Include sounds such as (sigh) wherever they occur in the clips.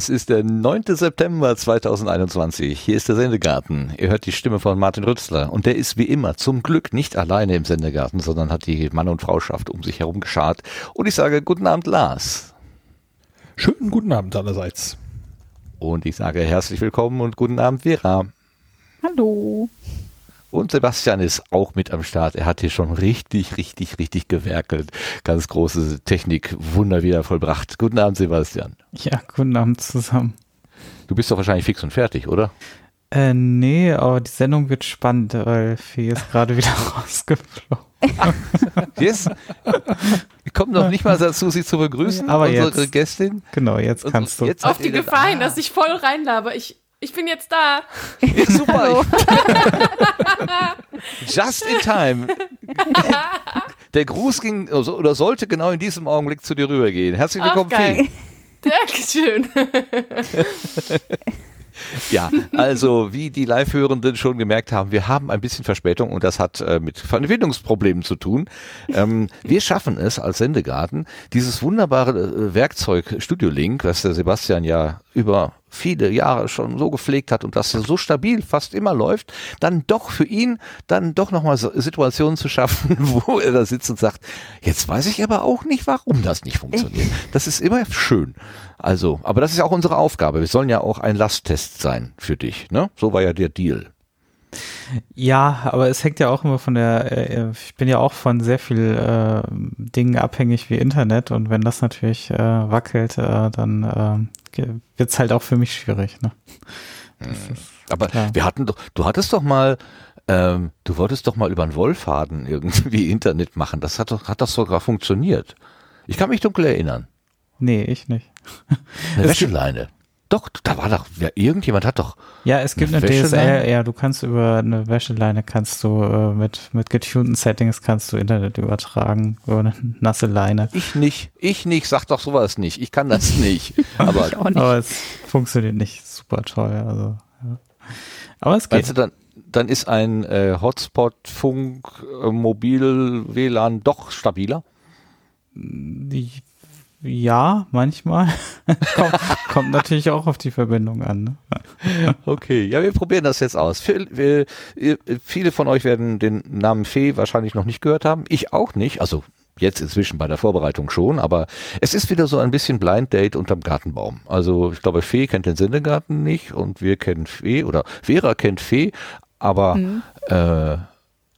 Es ist der 9. September 2021. Hier ist der Sendegarten. Ihr hört die Stimme von Martin Rützler. Und der ist wie immer zum Glück nicht alleine im Sendegarten, sondern hat die Mann- und Frauschaft um sich herum geschart. Und ich sage guten Abend, Lars. Schönen guten Abend allerseits. Und ich sage herzlich willkommen und guten Abend, Vera. Hallo. Und Sebastian ist auch mit am Start. Er hat hier schon richtig, richtig, richtig gewerkelt. Ganz große Technik, Wunder wieder vollbracht. Guten Abend, Sebastian. Ja, guten Abend zusammen. Du bist doch wahrscheinlich fix und fertig, oder? Äh, nee, aber die Sendung wird spannend, weil Fee ist gerade wieder (laughs) rausgeflogen. yes. Wir kommen noch nicht mal dazu, sie zu begrüßen, aber unsere jetzt, Gästin. Genau, jetzt kannst du. Jetzt Auf die Gefahr hin, dass ich voll reinlabe. Ich, ich bin jetzt da. Ja, super. (laughs) Just in time. Der Gruß ging oder sollte genau in diesem Augenblick zu dir rübergehen. Herzlich willkommen, Fee. Dankeschön. (laughs) Ja, also wie die Live-Hörenden schon gemerkt haben, wir haben ein bisschen Verspätung und das hat äh, mit Verbindungsproblemen zu tun. Ähm, wir schaffen es als Sendegarten, dieses wunderbare äh, Werkzeug Studio Link, was der Sebastian ja über viele Jahre schon so gepflegt hat und das so stabil fast immer läuft, dann doch für ihn dann doch nochmal Situationen zu schaffen, (laughs) wo er da sitzt und sagt, jetzt weiß ich aber auch nicht, warum das nicht funktioniert. Das ist immer schön. Also, aber das ist ja auch unsere Aufgabe. Wir sollen ja auch ein Lasttest sein für dich, ne? So war ja der Deal. Ja, aber es hängt ja auch immer von der, äh, ich bin ja auch von sehr viel äh, Dingen abhängig wie Internet und wenn das natürlich äh, wackelt, äh, dann äh, wird's halt auch für mich schwierig. Ne? Hm. Aber klar. wir hatten doch, du hattest doch mal, ähm, du wolltest doch mal über einen Wollfaden irgendwie (laughs) Internet machen. Das hat doch, hat das sogar funktioniert. Ich kann mich dunkel erinnern. Nee, ich nicht. Eine Wäscheleine. Doch, da war doch, ja, irgendjemand hat doch. Ja, es gibt eine, eine DSL, ja, du kannst über eine Wäscheleine kannst du äh, mit, mit getunten Settings kannst du Internet übertragen, über eine nasse Leine. Ich nicht, ich nicht, sag doch sowas nicht, ich kann das nicht. (laughs) aber, nicht. aber es funktioniert nicht super toll, also, ja. Aber es geht. Weißt du, dann, dann ist ein äh, Hotspot, Funk, äh, Mobil, WLAN doch stabiler? Ich ja, manchmal. (laughs) kommt, kommt, natürlich auch auf die Verbindung an. Ne? okay, ja, wir probieren das jetzt aus. Viele, viele von euch werden den Namen Fee wahrscheinlich noch nicht gehört haben. Ich auch nicht. Also jetzt inzwischen bei der Vorbereitung schon, aber es ist wieder so ein bisschen Blind Date unterm Gartenbaum. Also ich glaube, Fee kennt den Sendegarten nicht und wir kennen Fee oder Vera kennt Fee, aber mhm. äh,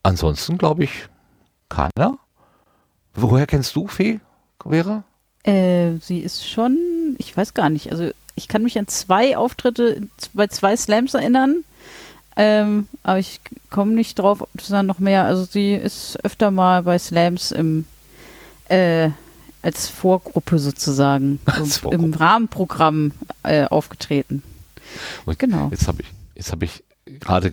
ansonsten glaube ich keiner. Woher kennst du Fee, Vera? Äh, sie ist schon, ich weiß gar nicht, also ich kann mich an zwei Auftritte bei zwei Slams erinnern, ähm, aber ich komme nicht drauf, ob es dann noch mehr, also sie ist öfter mal bei Slams im, äh, als Vorgruppe sozusagen, (laughs) als so im Rahmenprogramm äh, aufgetreten. Und genau. Jetzt habe ich, jetzt habe ich gerade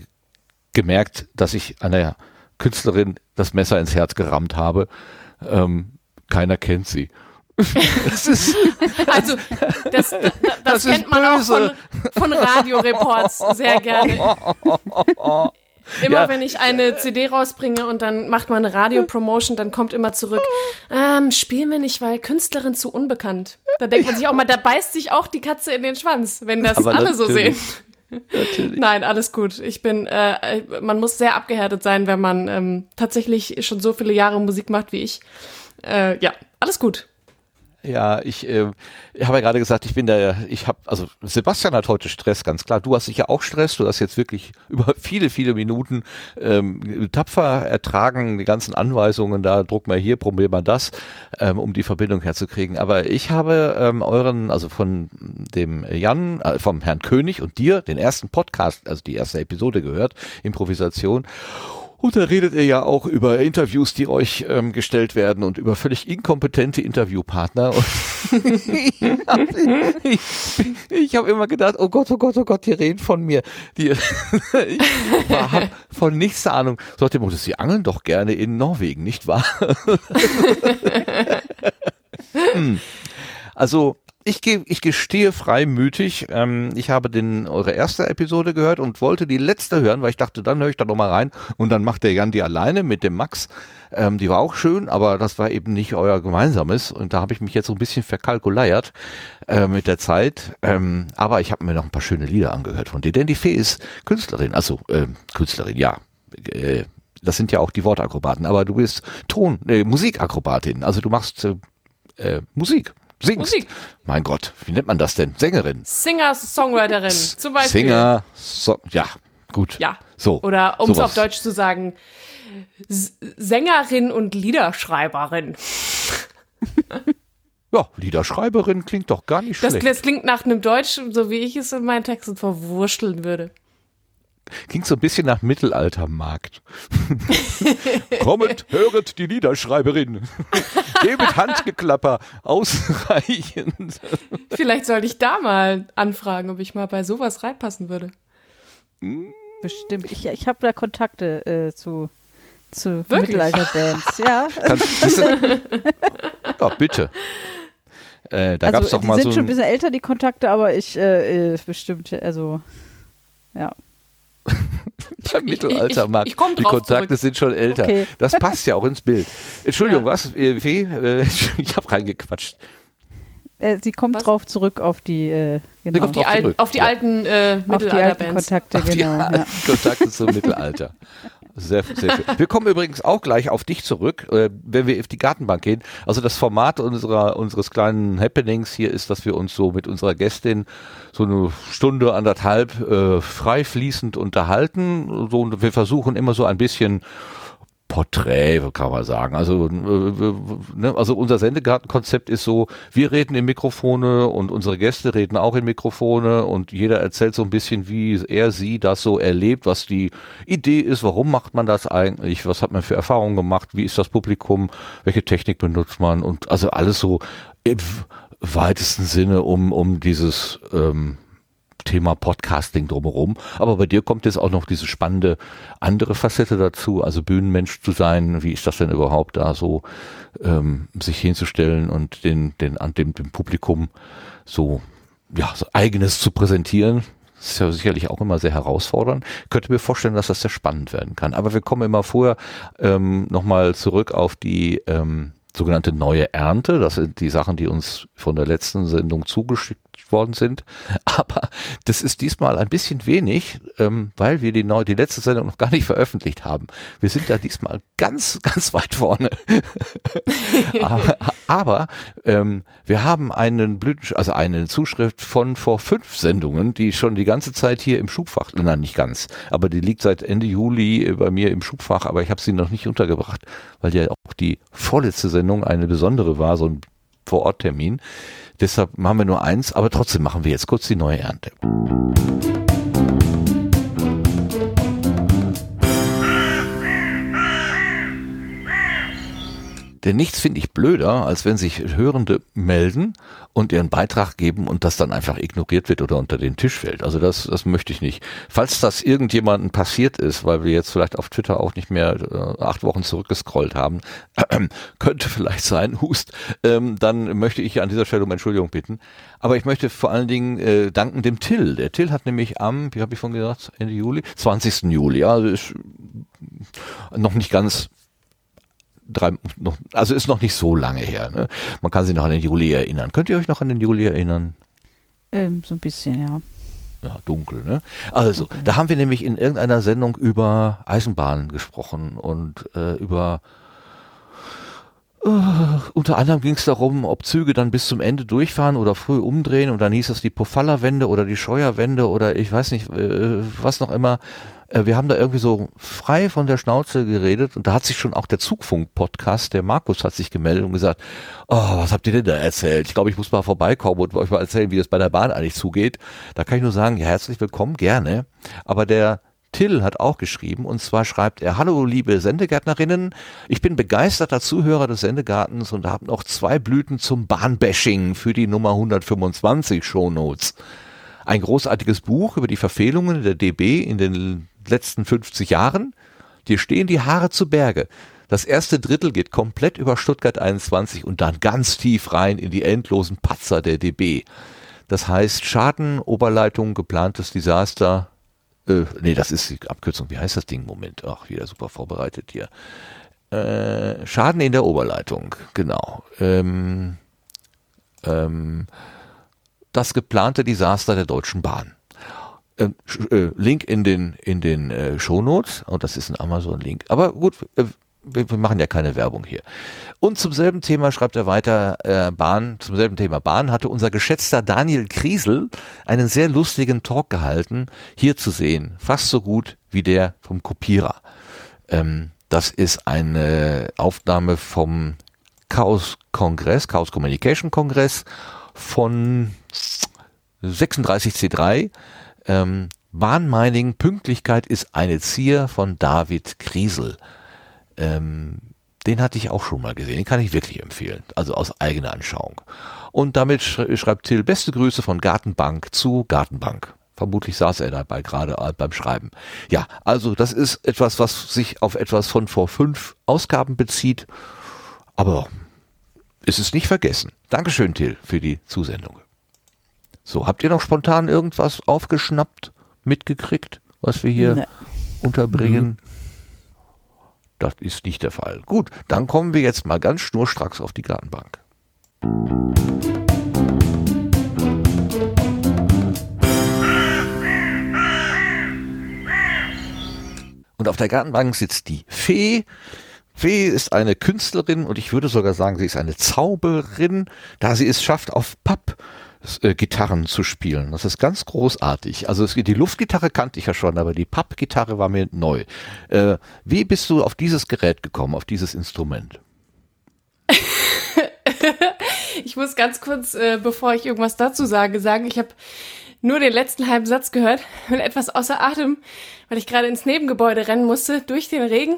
gemerkt, dass ich einer Künstlerin das Messer ins Herz gerammt habe. Ähm, keiner kennt sie. Das ist, (laughs) also, das, das, das kennt man böse. auch von, von Radioreports sehr gerne. (laughs) Immer ja. wenn ich eine CD rausbringe und dann macht man eine Radiopromotion, dann kommt immer zurück, ähm, spielen wir nicht, weil Künstlerin zu unbekannt. Da denkt man sich auch mal, da beißt sich auch die Katze in den Schwanz, wenn das Aber alle so sehen. Natürlich. Nein, alles gut. Ich bin, äh, man muss sehr abgehärtet sein, wenn man ähm, tatsächlich schon so viele Jahre Musik macht wie ich. Äh, ja, alles gut. Ja, ich, äh, habe ja gerade gesagt, ich bin da, ich habe, also Sebastian hat heute Stress, ganz klar. Du hast sicher auch Stress. Du hast jetzt wirklich (laughs) über viele, viele Minuten ähm, tapfer ertragen, die ganzen Anweisungen da, druck mal hier, probier mal das, ähm, um die Verbindung herzukriegen. Aber ich habe ähm, euren, also von dem Jan, äh, vom Herrn König und dir, den ersten Podcast, also die erste Episode gehört, Improvisation. Und da redet ihr ja auch über Interviews, die euch ähm, gestellt werden und über völlig inkompetente Interviewpartner. (laughs) ich, ich habe immer gedacht, oh Gott, oh Gott, oh Gott, die reden von mir. Die, (laughs) ich habe von nichts Ahnung. So hat dem Motto, sie angeln doch gerne in Norwegen, nicht wahr? (laughs) hm. Also ich, ge ich gestehe freimütig, ähm, ich habe den, eure erste Episode gehört und wollte die letzte hören, weil ich dachte, dann höre ich da noch mal rein und dann macht der Jan die alleine mit dem Max. Ähm, die war auch schön, aber das war eben nicht euer gemeinsames und da habe ich mich jetzt so ein bisschen verkalkuliert äh, mit der Zeit. Ähm, aber ich habe mir noch ein paar schöne Lieder angehört von dir, denn die Fee ist Künstlerin, also äh, Künstlerin, ja. Äh, das sind ja auch die Wortakrobaten, aber du bist Ton, äh, Musikakrobatin, also du machst äh, äh, Musik. Singst. Musik. Mein Gott, wie nennt man das denn? Sängerin. Singer, Songwriterin zum Beispiel. Singer, so, ja, gut. Ja. So. Oder um es auf Deutsch zu sagen, S Sängerin und Liederschreiberin. (laughs) Ja, Liederschreiberin klingt doch gar nicht Das, schlecht. das klingt nach einem Deutsch, so wie ich es in meinen Texten verwurschteln würde. Klingt so ein bisschen nach Mittelaltermarkt. (laughs) Kommet, höret die Liederschreiberin. (laughs) Gebet Handgeklapper ausreichend. Vielleicht sollte ich da mal anfragen, ob ich mal bei sowas reinpassen würde. Bestimmt. Ich, ich habe da Kontakte äh, zu, zu? Mittelalterbands. Ja. Kannst, siehst du? ja, bitte. Äh, da gab's also, doch die mal sind so schon ein ein, bisschen älter, die Kontakte, aber ich äh, äh, bestimmt, also ja. (laughs) beim Mittelaltermarkt. ich- ich komm die Kontakte zurück. sind schon älter. Okay. Das passt ja auch ins Bild. Entschuldigung, Ja. was? Äh, Fee? Äh, (laughs) ich habe reingequatscht. Äh, sie kommt Was? drauf zurück auf die, äh, genau. kommt Die al zurück. auf die Ja. alten äh, auf die alten Mittelalterbands. Kontakte, genau. Ja. Kontakte zum Mittelalter. Sehr, sehr schön. Wir kommen übrigens auch gleich auf dich zurück, äh, wenn wir auf die Gartenbank gehen. Also das Format unserer, unseres kleinen Happenings hier ist, dass wir uns so mit unserer Gästin so eine Stunde, anderthalb äh, frei fließend unterhalten. So, und wir versuchen immer so ein bisschen Porträt, kann man sagen. Also, äh, ne, also unser Sendegartenkonzept ist so, wir reden in Mikrofone und unsere Gäste reden auch in Mikrofone und jeder erzählt so ein bisschen, wie er, sie das so erlebt, was die Idee ist, warum macht man das eigentlich, was hat man für Erfahrungen gemacht, wie ist das Publikum, welche Technik benutzt man? Und also alles so im weitesten Sinne um, um dieses ähm, Thema Podcasting drumherum. Aber bei dir kommt jetzt auch noch diese spannende andere Facette dazu, also Bühnenmensch zu sein. Wie ist das denn überhaupt da so, ähm, sich hinzustellen und den, den, an dem, dem Publikum so, ja, so eigenes zu präsentieren? Das ist ja sicherlich auch immer sehr herausfordernd. Ich könnte mir vorstellen, dass das sehr spannend werden kann. Aber wir kommen immer vorher ähm, nochmal zurück auf die ähm, sogenannte neue Ernte. Das sind die Sachen, die uns von der letzten Sendung zugeschickt worden sind. (laughs) Aber das ist diesmal ein bisschen wenig, ähm, weil wir die, neu, die letzte Sendung noch gar nicht veröffentlicht haben. Wir sind da diesmal ganz, (laughs) ganz weit vorne. (laughs) aber aber ähm, wir haben einen Blüten, also eine Zuschrift von vor fünf Sendungen, die schon die ganze Zeit hier im Schubfach, nein, nicht ganz, aber die liegt seit Ende Juli bei mir im Schubfach, aber ich habe sie noch nicht untergebracht, weil ja auch die vorletzte Sendung eine besondere war, so ein Vororttermin. Deshalb machen wir nur eins, aber trotzdem machen wir jetzt kurz die neue Ernte. Denn nichts finde ich blöder, als wenn sich Hörende melden und ihren Beitrag geben und das dann einfach ignoriert wird oder unter den Tisch fällt. Also das, das möchte ich nicht. Falls das irgendjemandem passiert ist, weil wir jetzt vielleicht auf Twitter auch nicht mehr äh, acht Wochen zurückgescrollt haben, (clears throat) könnte vielleicht sein, Hust, ähm, dann möchte ich an dieser Stelle um Entschuldigung bitten. Aber ich möchte vor allen Dingen äh, danken dem Till. Der Till hat nämlich am, wie habe ich vorhin gesagt, Ende Juli, 20. Juli, ja, also ist noch nicht ganz drei, noch, also ist noch nicht so lange her. Ne? Man kann sich noch an den Juli erinnern. Könnt ihr euch noch an den Juli erinnern? Ähm, so ein bisschen, ja. Ja, dunkel, ne? Also, da haben wir nämlich in irgendeiner Sendung über Eisenbahnen gesprochen und äh, über äh, unter anderem ging es darum, ob Züge dann bis zum Ende durchfahren oder früh umdrehen und dann hieß es die Pofalla-Wende oder die Scheuerwende oder ich weiß nicht, äh, was noch immer. Äh, wir haben da irgendwie so frei von der Schnauze geredet und da hat sich schon auch der Zugfunk-Podcast, der Markus hat sich gemeldet und gesagt, oh, was habt ihr denn da erzählt? Ich glaube, ich muss mal vorbeikommen und euch mal erzählen, wie das bei der Bahn eigentlich zugeht. Da kann ich nur sagen, ja, herzlich willkommen, gerne. Aber der Till hat auch geschrieben und zwar schreibt er, hallo liebe Sendegärtnerinnen, ich bin begeisterter Zuhörer des Sendegartens und habe noch zwei Blüten zum Bahnbashing für die Nummer 125 Shownotes. Ein großartiges Buch über die Verfehlungen der DB in den letzten 50 Jahren. Dir stehen die Haare zu Berge. Das erste Drittel geht komplett über Stuttgart 21 und dann ganz tief rein in die endlosen Patzer der DB. Das heißt Schaden, Oberleitung, geplantes Desaster. Äh, nee, das ist die Abkürzung. Wie heißt das Ding? Moment. Ach, wieder super vorbereitet hier. Äh, Schaden in der Oberleitung, genau. Ähm, ähm, das geplante Desaster der Deutschen Bahn. Ähm, äh, Link in den in den äh, Shownotes und das ist ein Amazon-Link. Aber gut, äh, wir, wir, machen ja keine Werbung hier. Und zum selben Thema schreibt er weiter, äh, Bahn, zum selben Thema Bahn hatte unser geschätzter Daniel Kriesel einen sehr lustigen Talk gehalten, hier zu sehen. Fast so gut wie der vom Kopierer. Ähm, das ist eine Aufnahme vom Chaos Kongress, Chaos Communication Kongress von 36C3. Ähm, Bahnmining Pünktlichkeit ist eine Zier von David Kriesel. Ähm, den hatte ich auch schon mal gesehen. Den kann ich wirklich empfehlen. Also aus eigener Anschauung. Und damit schreibt Till beste Grüße von Gartenbank zu Gartenbank. Vermutlich saß er dabei gerade beim Schreiben. Ja, also das ist etwas, was sich auf etwas von vor fünf Ausgaben bezieht. Aber es ist nicht vergessen. Dankeschön, Till, für die Zusendung. So, habt ihr noch spontan irgendwas aufgeschnappt, mitgekriegt, was wir hier nee. unterbringen? Mhm. Das ist nicht der Fall. Gut, dann kommen wir jetzt mal ganz schnurstracks auf die Gartenbank. Und auf der Gartenbank sitzt die Fee. Fee ist eine Künstlerin und ich würde sogar sagen, sie ist eine Zauberin, da sie es schafft, auf Papp Gitarren zu spielen. Das ist ganz großartig. Also es, die Luftgitarre kannte ich ja schon, aber die Pappgitarre war mir neu. Äh, wie bist du auf dieses Gerät gekommen, auf dieses Instrument? (laughs) ich muss ganz kurz, äh, bevor ich irgendwas dazu sage, sagen, ich habe nur den letzten halben Satz gehört und etwas außer Atem, weil ich gerade ins Nebengebäude rennen musste durch den Regen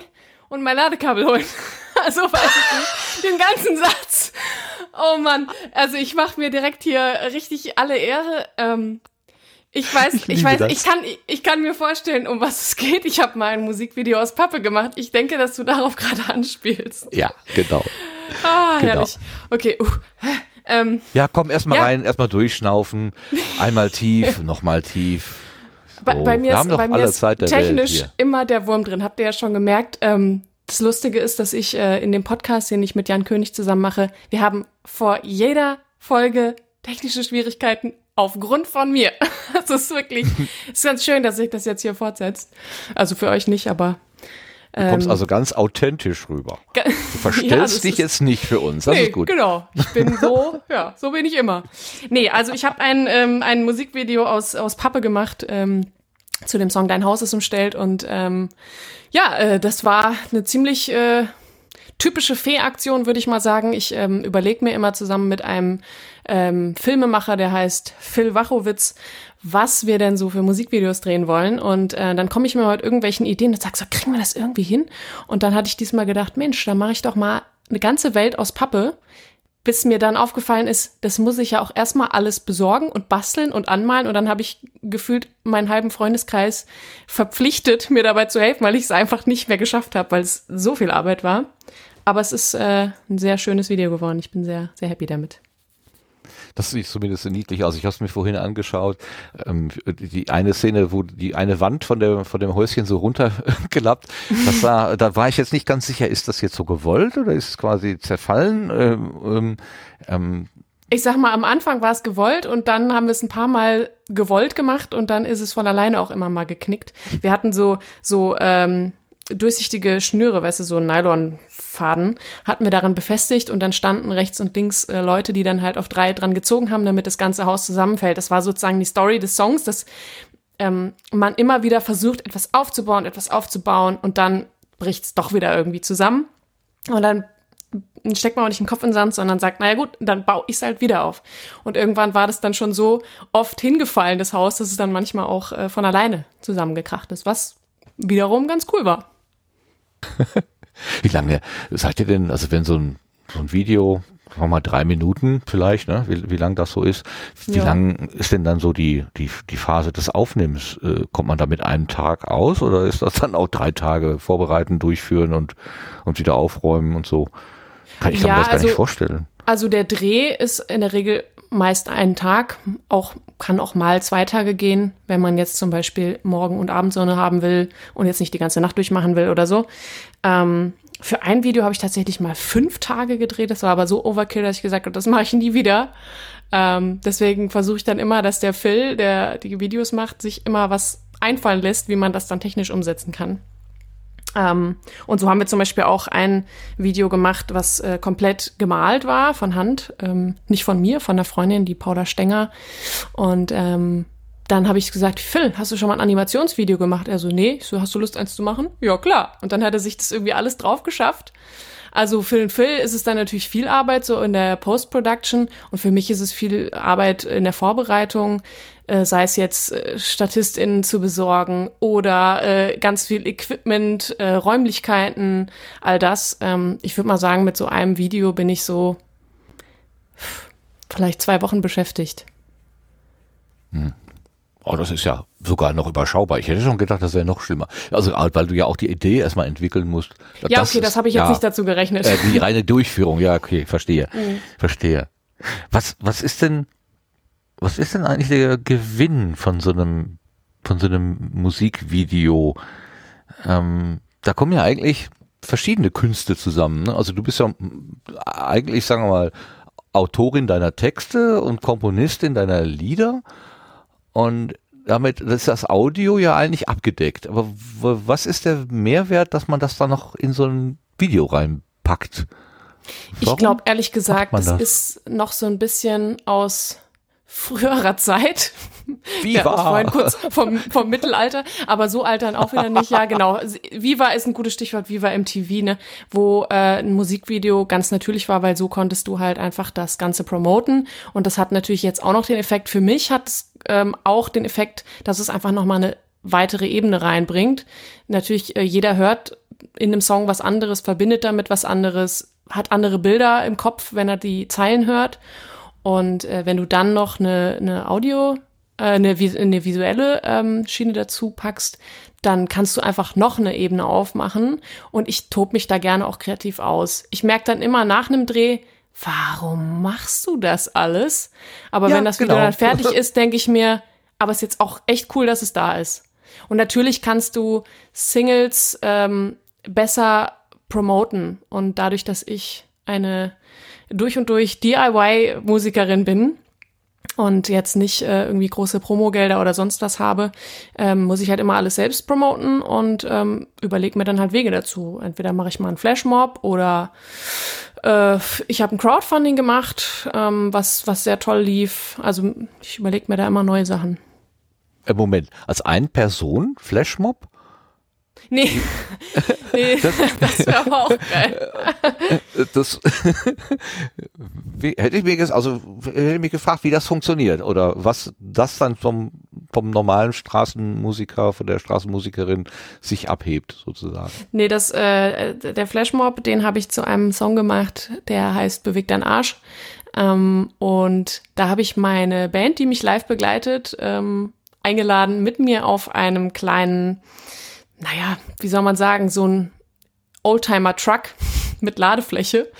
und mein Ladekabel holen. (laughs) Also weiß ich nicht. Den ganzen Satz. Oh Mann. Also ich mache mir direkt hier richtig alle Ehre. Ähm, ich weiß, ich, ich weiß, das. ich kann, ich kann mir vorstellen, um was es geht. Ich habe mal ein Musikvideo aus Pappe gemacht. Ich denke, dass du darauf (laughs) gerade anspielst. Ja, genau. Ah, genau. herrlich. Okay. Uh, ähm, ja, komm, erstmal ja. rein, erstmal durchschnaufen. Einmal tief, (laughs) nochmal tief. Bei, bei, mir ist, bei mir ist technisch immer der Wurm drin. Habt ihr ja schon gemerkt. Ähm, das Lustige ist, dass ich äh, in dem Podcast, den ich mit Jan König zusammen mache, wir haben vor jeder Folge technische Schwierigkeiten aufgrund von mir. (laughs) Das ist wirklich, (laughs) ist ganz schön, dass sich das jetzt hier fortsetzt. Also für euch nicht, aber Du kommst ähm, also ganz authentisch rüber. (laughs) Du verstellst ja, dich jetzt nicht für uns. Das nee, ist gut. Genau. Ich bin (laughs) so, ja, so bin ich immer. Nee, also ich habe ein, ähm, ein Musikvideo aus, aus Pappe gemacht ähm, zu dem Song Dein Haus ist umstellt und ähm, ja, äh, das war eine ziemlich äh, typische Fee-Aktion, würde ich mal sagen. Ich ähm, überlege mir immer zusammen mit einem ähm, Filmemacher, der heißt Phil Wachowitz, was wir denn so für Musikvideos drehen wollen. Und äh, dann komme ich mir mit irgendwelchen Ideen und sag so, kriegen wir das irgendwie hin? Und dann hatte ich diesmal gedacht, Mensch, dann mache ich doch mal eine ganze Welt aus Pappe bis mir dann aufgefallen ist, das muss ich ja auch erstmal alles besorgen und basteln und anmalen und dann habe ich gefühlt meinen halben Freundeskreis verpflichtet, mir dabei zu helfen, weil ich es einfach nicht mehr geschafft habe, weil es so viel Arbeit war. Aber es ist äh, ein sehr schönes Video geworden. Ich bin sehr, sehr happy damit. Das sieht zumindest niedlich aus. Ich habe es mir vorhin angeschaut. Ähm, die eine Szene, wo die eine Wand von der von dem Häuschen so runtergelappt, das sah, da war ich jetzt nicht ganz sicher, ist das jetzt so gewollt oder ist es quasi zerfallen? Ähm, ähm, ähm ich sag mal, am Anfang war es gewollt und dann haben wir es ein paar Mal gewollt gemacht und dann ist es von alleine auch immer mal geknickt. Wir hatten so so ähm, durchsichtige Schnüre, weißt du, so Nylonfaden, hatten wir daran befestigt und dann standen rechts und links äh, Leute, die dann halt auf drei dran gezogen haben, damit das ganze Haus zusammenfällt. Das war sozusagen die Story des Songs, dass ähm, man immer wieder versucht, etwas aufzubauen, etwas aufzubauen und dann bricht es doch wieder irgendwie zusammen. Und dann steckt man auch nicht den Kopf in den Sand, sondern sagt, naja gut, dann baue ich es halt wieder auf. Und irgendwann war das dann schon so oft hingefallen, das Haus, dass es dann manchmal auch äh, von alleine zusammengekracht ist, was wiederum ganz cool war. Wie lange seid ihr denn, also wenn so ein, so ein Video sagen wir mal drei Minuten vielleicht, ne? wie, wie lang das so ist. Wie Ja. lang ist denn dann so die, die, die Phase des Aufnehmens? Äh, kommt man da mit einem Tag aus oder ist das dann auch drei Tage vorbereiten, durchführen und, und wieder aufräumen und so? Kann ich Ja, mir das gar also- nicht vorstellen. Also der Dreh ist in der Regel meist einen Tag, auch kann auch mal zwei Tage gehen, wenn man jetzt zum Beispiel Morgen- und Abendsonne haben will und jetzt nicht die ganze Nacht durchmachen will oder so. Ähm, für ein Video habe ich tatsächlich mal fünf Tage gedreht. Das war aber so Overkill, dass ich gesagt habe, das mache ich nie wieder. Ähm, deswegen versuche ich dann immer, dass der Phil, der die Videos macht, sich immer was einfallen lässt, wie man das dann technisch umsetzen kann. Ähm, und so haben wir zum Beispiel auch ein Video gemacht, was äh, komplett gemalt war von Hand. Ähm, nicht von mir, von einer Freundin, die Paula Stenger. Und ähm, dann habe ich gesagt, Phil, hast du schon mal ein Animationsvideo gemacht? Er so, nee. Ich so, hast du Lust, eins zu machen? Ja, klar. Und dann hat er sich das irgendwie alles drauf geschafft. Also für den Phil ist es dann natürlich viel Arbeit so in der Post-Production und für mich ist es viel Arbeit in der Vorbereitung, äh, sei es jetzt äh, StatistInnen zu besorgen oder äh, ganz viel Equipment, äh, Räumlichkeiten, all das. Ähm, ich würde mal sagen, mit so einem Video bin ich so vielleicht zwei Wochen beschäftigt. Oh, das ist ja sogar noch überschaubar. Ich hätte schon gedacht, das wäre noch schlimmer. Also, weil du ja auch die Idee erstmal entwickeln musst. Ja, okay, das habe ich jetzt ja, nicht dazu gerechnet. Äh, die reine Durchführung, ja, okay, verstehe. Verstehe. Was, was ist denn, was ist denn eigentlich der Gewinn von so einem, von so einem Musikvideo? Ähm, da kommen ja eigentlich verschiedene Künste zusammen. Ne? Also du bist ja eigentlich, sagen wir mal, Autorin deiner Texte und Komponistin deiner Lieder. Und damit ist das Audio ja eigentlich abgedeckt. Aber was ist der Mehrwert, dass man das dann noch in so ein Video reinpackt? Ich Warum glaube, ehrlich gesagt, das das? ist noch so ein bisschen aus früherer Zeit. Wie war? vorhin kurz vom, vom Mittelalter, aber so altern auch wieder nicht. Ja, genau. Viva ist ein gutes Stichwort, Viva MTV, ne? wo äh, ein Musikvideo ganz natürlich war, weil so konntest du halt einfach das Ganze promoten. Und das hat natürlich jetzt auch noch den Effekt, für mich hat es ähm, auch den Effekt, dass es einfach nochmal eine weitere Ebene reinbringt. Natürlich, äh, jeder hört in einem Song was anderes, verbindet damit was anderes, hat andere Bilder im Kopf, wenn er die Zeilen hört. Und äh, wenn du dann noch eine, eine Audio, äh, eine, eine visuelle ähm, Schiene dazu packst, dann kannst du einfach noch eine Ebene aufmachen. Und ich tob mich da gerne auch kreativ aus. Ich merke dann immer nach einem Dreh, warum machst du das alles? Aber Ja, wenn das Video genau. dann fertig (laughs) ist, denke ich mir, aber es ist jetzt auch echt cool, dass es da ist. Und natürlich kannst du Singles ähm, besser promoten. Und dadurch, dass ich eine durch und durch DIY-Musikerin bin und jetzt nicht äh, irgendwie große Promogelder oder sonst was habe, ähm, muss ich halt immer alles selbst promoten und ähm, überlege mir dann halt Wege dazu. Entweder mache ich mal einen Flashmob oder äh, ich habe ein Crowdfunding gemacht, ähm, was, was sehr toll lief. Also ich überlege mir da immer neue Sachen. Äh, Moment, als Ein-Person Flashmob? Nee, (laughs) nee das wäre aber auch geil. Äh, Das (laughs) wie, hätte ich mir also hätte ich mich gefragt, wie das funktioniert oder was das dann vom vom normalen Straßenmusiker von der Straßenmusikerin sich abhebt sozusagen. Nee, das, äh, der Flashmob, den habe ich zu einem Song gemacht, der heißt Beweg dein Arsch. Ähm, und da habe ich meine Band, die mich live begleitet, ähm, eingeladen, mit mir auf einem kleinen, naja, wie soll man sagen, so ein Oldtimer-Truck (laughs) mit Ladefläche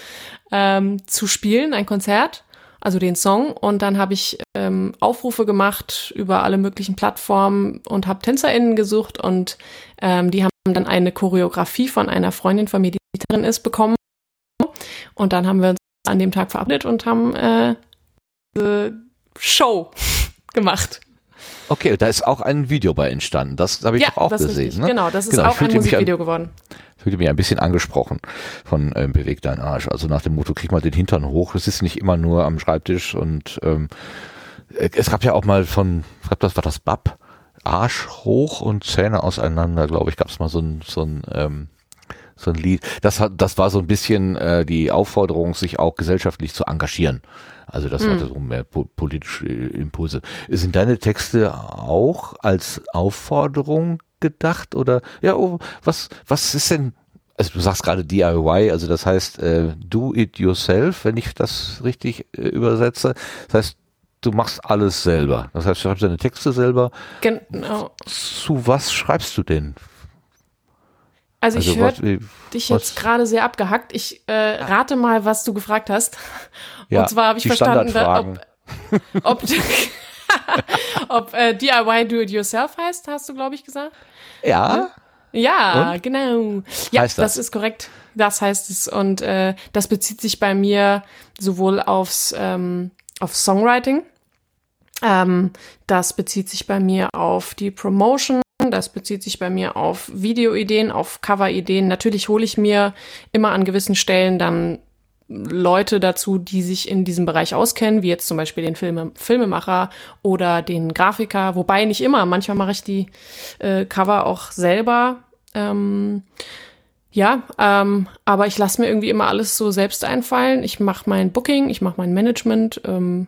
ähm, zu spielen, ein Konzert, also den Song. Und dann habe ich ähm, Aufrufe gemacht über alle möglichen Plattformen und habe TänzerInnen gesucht und ähm, die haben dann eine Choreografie von einer Freundin von mir, die Gitarrin ist, bekommen. Und dann haben wir uns an dem Tag verabredet und haben äh, Show (laughs) gemacht. Okay, da ist auch ein Video bei entstanden. Das habe ich doch auch gesehen. Ne? Genau, das ist Genau, auch ein Musikvideo geworden. fühlte mich ein bisschen angesprochen von ähm, Beweg dein Arsch. Also nach dem Motto, krieg mal den Hintern hoch. Es ist nicht immer nur am Schreibtisch und ähm, äh, es gab ja auch mal von, ich glaube, das war das Bab, Arsch hoch und Zähne auseinander, glaube ich, gab es mal so ein, so ein ähm, so ein Lied. Das hat, das war so ein bisschen äh, die Aufforderung, sich auch gesellschaftlich zu engagieren. Also das hatte so mehr po politische Impulse. Sind deine Texte auch als Aufforderung gedacht oder ja, oh, was was ist denn also du sagst gerade DIY, also das heißt äh, do it yourself, wenn ich das richtig äh, übersetze. Das heißt, du machst alles selber. Das heißt, du schreibst deine Texte selber. Genau. Zu was schreibst du denn? Also, ich höre dich jetzt gerade sehr abgehackt. Ich äh, rate mal, was du gefragt hast. Ja, Und zwar habe ich verstanden, ob, (laughs) ob, (laughs) ob äh, DIY Do It Yourself heißt, hast du, glaube ich, gesagt. Ja, Ja, Und? genau. Ja, Heißt das? das? ist korrekt. Das heißt es. Und äh, das bezieht sich bei mir sowohl aufs ähm, auf Songwriting. Ähm, das bezieht sich bei mir auf die Promotion. Das bezieht sich bei mir auf Videoideen, auf Coverideen. Natürlich hole ich mir immer an gewissen Stellen dann Leute dazu, die sich in diesem Bereich auskennen, wie jetzt zum Beispiel den Filme, Filmemacher oder den Grafiker. Wobei nicht immer. Manchmal mache ich die äh, Cover auch selber. Ähm, ja, ähm, aber ich lasse mir irgendwie immer alles so selbst einfallen. Ich mache mein Booking, ich mache mein Management. Ähm,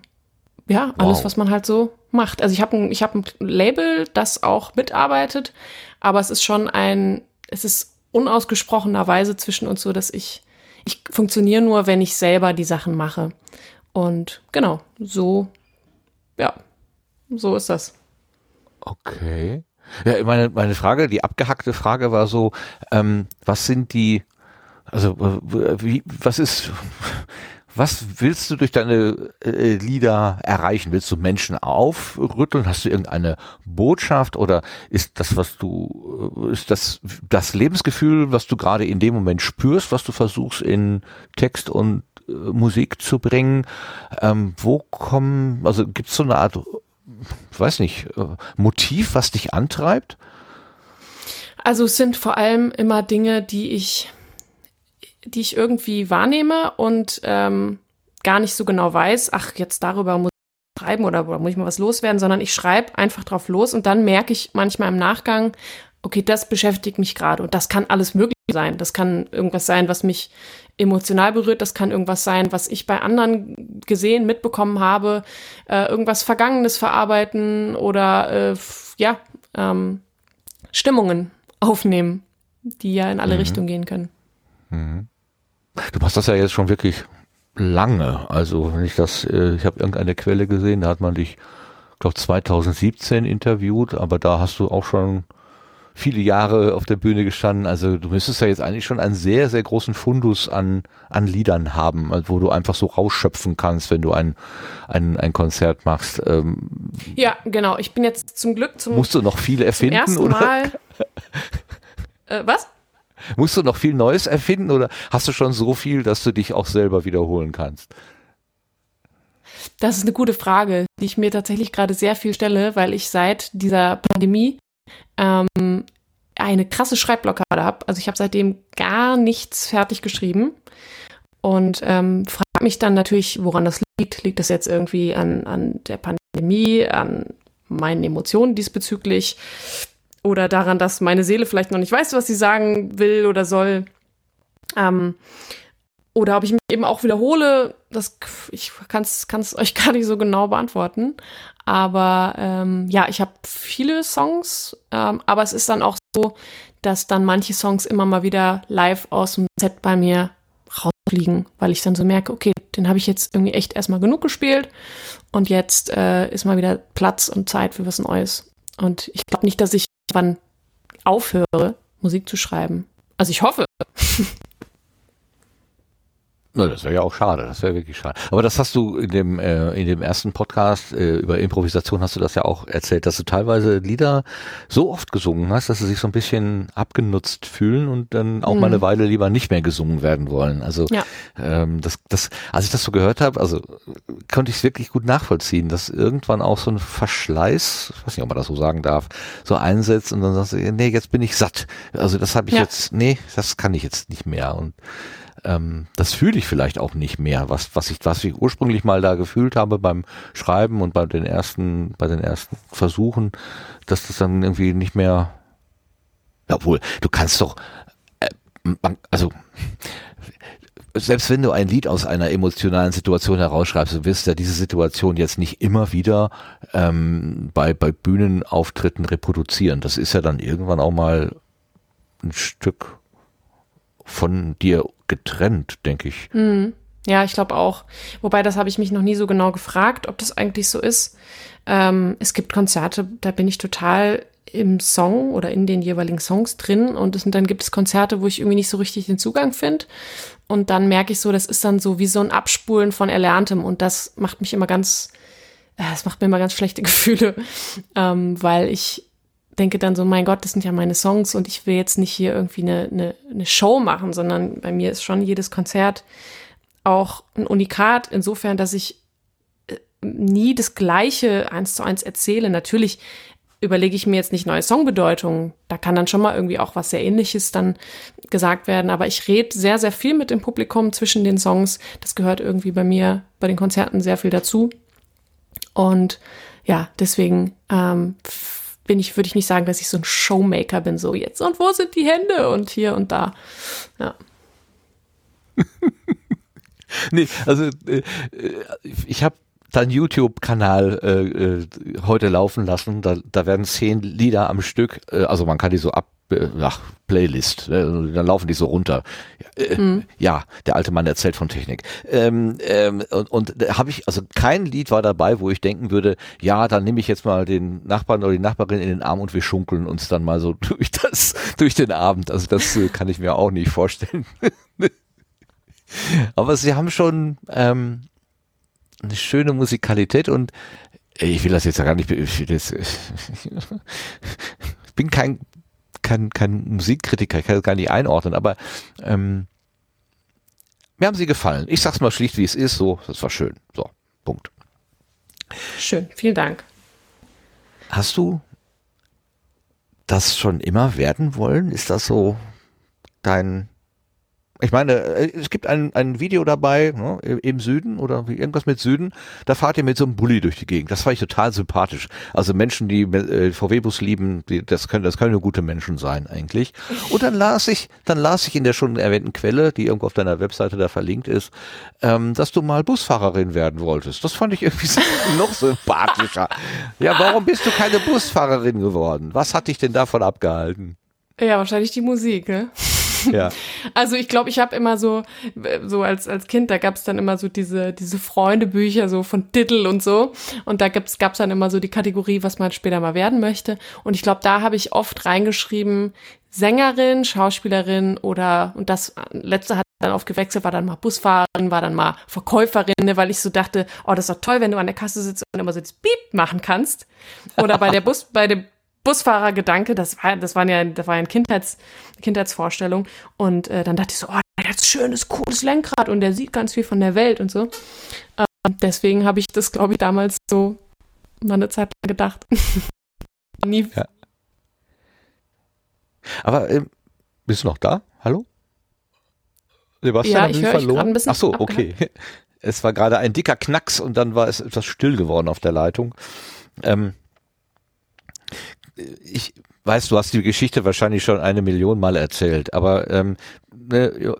ja, alles, Wow. was man halt so macht. Also ich habe ein, hab ein Label, das auch mitarbeitet, aber es ist schon ein, es ist unausgesprochenerweise zwischen uns so, dass ich, ich funktioniere nur, wenn ich selber die Sachen mache. Und genau, so, ja, so ist das. okay. Ja, meine, meine Frage, die abgehackte Frage war so, ähm, was sind die, also wie, was ist, was willst du durch deine äh, Lieder erreichen? Willst du Menschen aufrütteln? Hast du irgendeine Botschaft oder ist das, was du, äh, ist das das Lebensgefühl, was du gerade in dem Moment spürst, was du versuchst in Text und äh, Musik zu bringen? Ähm, wo kommen, also gibt es so eine Art weiß nicht, äh, Motiv, was dich antreibt? Also es sind vor allem immer Dinge, die ich, die ich irgendwie wahrnehme und ähm, gar nicht so genau weiß, ach, jetzt darüber muss ich schreiben oder, oder muss ich mal was loswerden, sondern ich schreibe einfach drauf los und dann merke ich manchmal im Nachgang, okay, das beschäftigt mich gerade und das kann alles möglich sein. Das kann irgendwas sein, was mich emotional berührt, das kann irgendwas sein, was ich bei anderen gesehen, mitbekommen habe, äh, irgendwas Vergangenes verarbeiten oder äh, ja, ähm, Stimmungen aufnehmen, die ja in alle Richtungen gehen können. Du machst das ja jetzt schon wirklich lange. Also wenn ich das, äh, ich habe irgendeine Quelle gesehen, da hat man dich, glaube 2017 interviewt, aber da hast du auch schon viele Jahre auf der Bühne gestanden. Also du müsstest ja jetzt eigentlich schon einen sehr, sehr großen Fundus an, an Liedern haben, also wo du einfach so rausschöpfen kannst, wenn du ein, ein, ein Konzert machst. Ähm, Ja, genau. Ich bin jetzt zum Glück zum, musst du noch viele erfinden ersten oder Mal. (laughs) äh, was? Musst du noch viel Neues erfinden oder hast du schon so viel, dass du dich auch selber wiederholen kannst? Das ist eine gute Frage, die ich mir tatsächlich gerade sehr viel stelle, weil ich seit dieser Pandemie ähm, eine krasse Schreibblockade habe. Also ich habe seitdem gar nichts fertig geschrieben und ähm, frage mich dann natürlich, woran das liegt. Liegt das jetzt irgendwie an, an der Pandemie, an meinen Emotionen diesbezüglich oder daran, dass meine Seele vielleicht noch nicht weiß, was sie sagen will oder soll? Ähm, oder ob ich mich eben auch wiederhole, das ich kann es (laughs) euch gar nicht so genau beantworten. Aber ähm, ja, ich habe viele Songs, ähm, aber es ist dann auch so, dass dann manche Songs immer mal wieder live aus dem Set bei mir rausfliegen, weil ich dann so merke, okay, den habe ich jetzt irgendwie echt erstmal genug gespielt und jetzt äh, ist mal wieder Platz und Zeit für was Neues. Und ich glaube nicht, dass ich wann aufhöre, Musik zu schreiben. Also ich hoffe. (laughs) Na, das wäre ja auch schade, das wäre wirklich schade. Aber das hast du in dem, äh, in dem ersten Podcast äh, über Improvisation hast du das ja auch erzählt, dass du teilweise Lieder so oft gesungen hast, dass sie sich so ein bisschen abgenutzt fühlen und dann auch mal eine Weile lieber nicht mehr gesungen werden wollen. Also Ja. ähm, das, das, als ich das so gehört habe, also konnte ich es wirklich gut nachvollziehen, dass irgendwann auch so ein Verschleiß, ich weiß nicht, ob man das so sagen darf, so einsetzt und dann sagst du, nee, jetzt bin ich satt. Also das habe ich Ja. jetzt, nee, das kann ich jetzt nicht mehr. Und ähm, das fühle ich vielleicht auch nicht mehr, was, was ich, was ich ursprünglich mal da gefühlt habe beim Schreiben und bei den ersten, bei den ersten Versuchen, dass das dann irgendwie nicht mehr, obwohl, du kannst doch, äh, also, selbst wenn du ein Lied aus einer emotionalen Situation herausschreibst, du wirst ja diese Situation jetzt nicht immer wieder ähm, bei, bei Bühnenauftritten reproduzieren. Das ist ja dann irgendwann auch mal ein Stück von dir getrennt, denke ich. Mhm. Ja, ich glaube auch. Wobei, das habe ich mich noch nie so genau gefragt, ob das eigentlich so ist. Ähm, es gibt Konzerte, da bin ich total im Song oder in den jeweiligen Songs drin und, es, und dann gibt es Konzerte, wo ich irgendwie nicht so richtig den Zugang finde. Und dann merke ich so, das ist dann so wie so ein Abspulen von Erlerntem und das macht mich immer ganz, äh, das macht mir immer ganz schlechte (laughs) Gefühle, ähm, weil ich denke dann so, mein Gott, das sind ja meine Songs und ich will jetzt nicht hier irgendwie eine, eine, eine Show machen, sondern bei mir ist schon jedes Konzert auch ein Unikat insofern, dass ich äh, nie das Gleiche eins zu eins erzähle. Natürlich überlege ich mir jetzt nicht neue Songbedeutungen. Da kann dann schon mal irgendwie auch was sehr ähnliches dann gesagt werden. Aber ich rede sehr, sehr viel mit dem Publikum zwischen den Songs. Das gehört irgendwie bei mir bei den Konzerten sehr viel dazu. Und ja, deswegen ähm, bin ich, würde ich nicht sagen, dass ich so ein Showmaker bin, so jetzt und wo sind die Hände und hier und da. Ja. (laughs) nee, also äh, ich habe deinen YouTube-Kanal äh, äh, heute laufen lassen. Da, da werden zehn Lieder am Stück, äh, also man kann die so ab, äh, ach, Playlist, äh, dann laufen die so runter. Äh, mhm. Ja, der alte Mann erzählt von Technik. Ähm, ähm, und und da habe ich, also kein Lied war dabei, wo ich denken würde, ja, dann nehme ich jetzt mal den Nachbarn oder die Nachbarin in den Arm und wir schunkeln uns dann mal so (laughs) durch das, durch den Abend. Also das äh, kann ich mir auch nicht vorstellen. (laughs) Aber sie haben schon ähm, eine schöne Musikalität und ich will das jetzt ja gar nicht, ich, das, ich (laughs) bin kein, kein, kein Musikkritiker, ich kann das gar nicht einordnen, aber ähm, mir haben sie gefallen. Ich sag's mal schlicht, wie es ist, so, das war schön. So, Punkt. Schön, vielen Dank. Hast du das schon immer werden wollen? Ist das so dein ich meine, äh, es gibt ein, ein Video dabei, ne, im Süden oder irgendwas mit Süden, da fahrt ihr mit so einem Bulli durch die Gegend. Das fand ich total sympathisch. Also Menschen, die äh, VW-Bus lieben, die, das können, das können nur gute Menschen sein eigentlich. Und dann las ich, dann las ich in der schon erwähnten Quelle, die irgendwo auf deiner Webseite da verlinkt ist, ähm, dass du mal Busfahrerin werden wolltest. Das fand ich irgendwie (laughs) noch sympathischer. Ja, warum bist du keine Busfahrerin geworden? Was hat dich denn davon abgehalten? Ja, wahrscheinlich die Musik, ne? Ja. (laughs) Also ich glaube, ich habe immer so, so als, als Kind, da gab es dann immer so diese, diese Freundebücher so von Diddle und so. Und da gab's gab's dann immer so die Kategorie, was man später mal werden möchte. Und ich glaube, da habe ich oft reingeschrieben, Sängerin, Schauspielerin oder, und das letzte hat dann aufgewechselt, war dann mal Busfahrerin, war dann mal Verkäuferin, ne, weil ich so dachte, oh, das ist doch toll, wenn du an der Kasse sitzt und immer so das Beep machen kannst. Oder bei der Bus, bei dem Busfahrergedanke, das war, das waren ja, das war ja eine Kindheits, Kindheitsvorstellung. Und äh, dann dachte ich so, oh, der hat ein schönes, cooles Lenkrad und der sieht ganz viel von der Welt und so. Ähm, deswegen habe ich das, glaube ich, damals so mal eine Zeit lang gedacht. (laughs) Nie. Ja. Aber ähm, bist du noch da? Hallo? Sebastian, ja, ich höre verloren? ein bisschen. Ach so, okay. (laughs) Es war gerade ein dicker Knacks und dann war es etwas still geworden auf der Leitung. Ähm, ich weiß, du hast die Geschichte wahrscheinlich schon eine Million Mal erzählt, aber ähm, ne,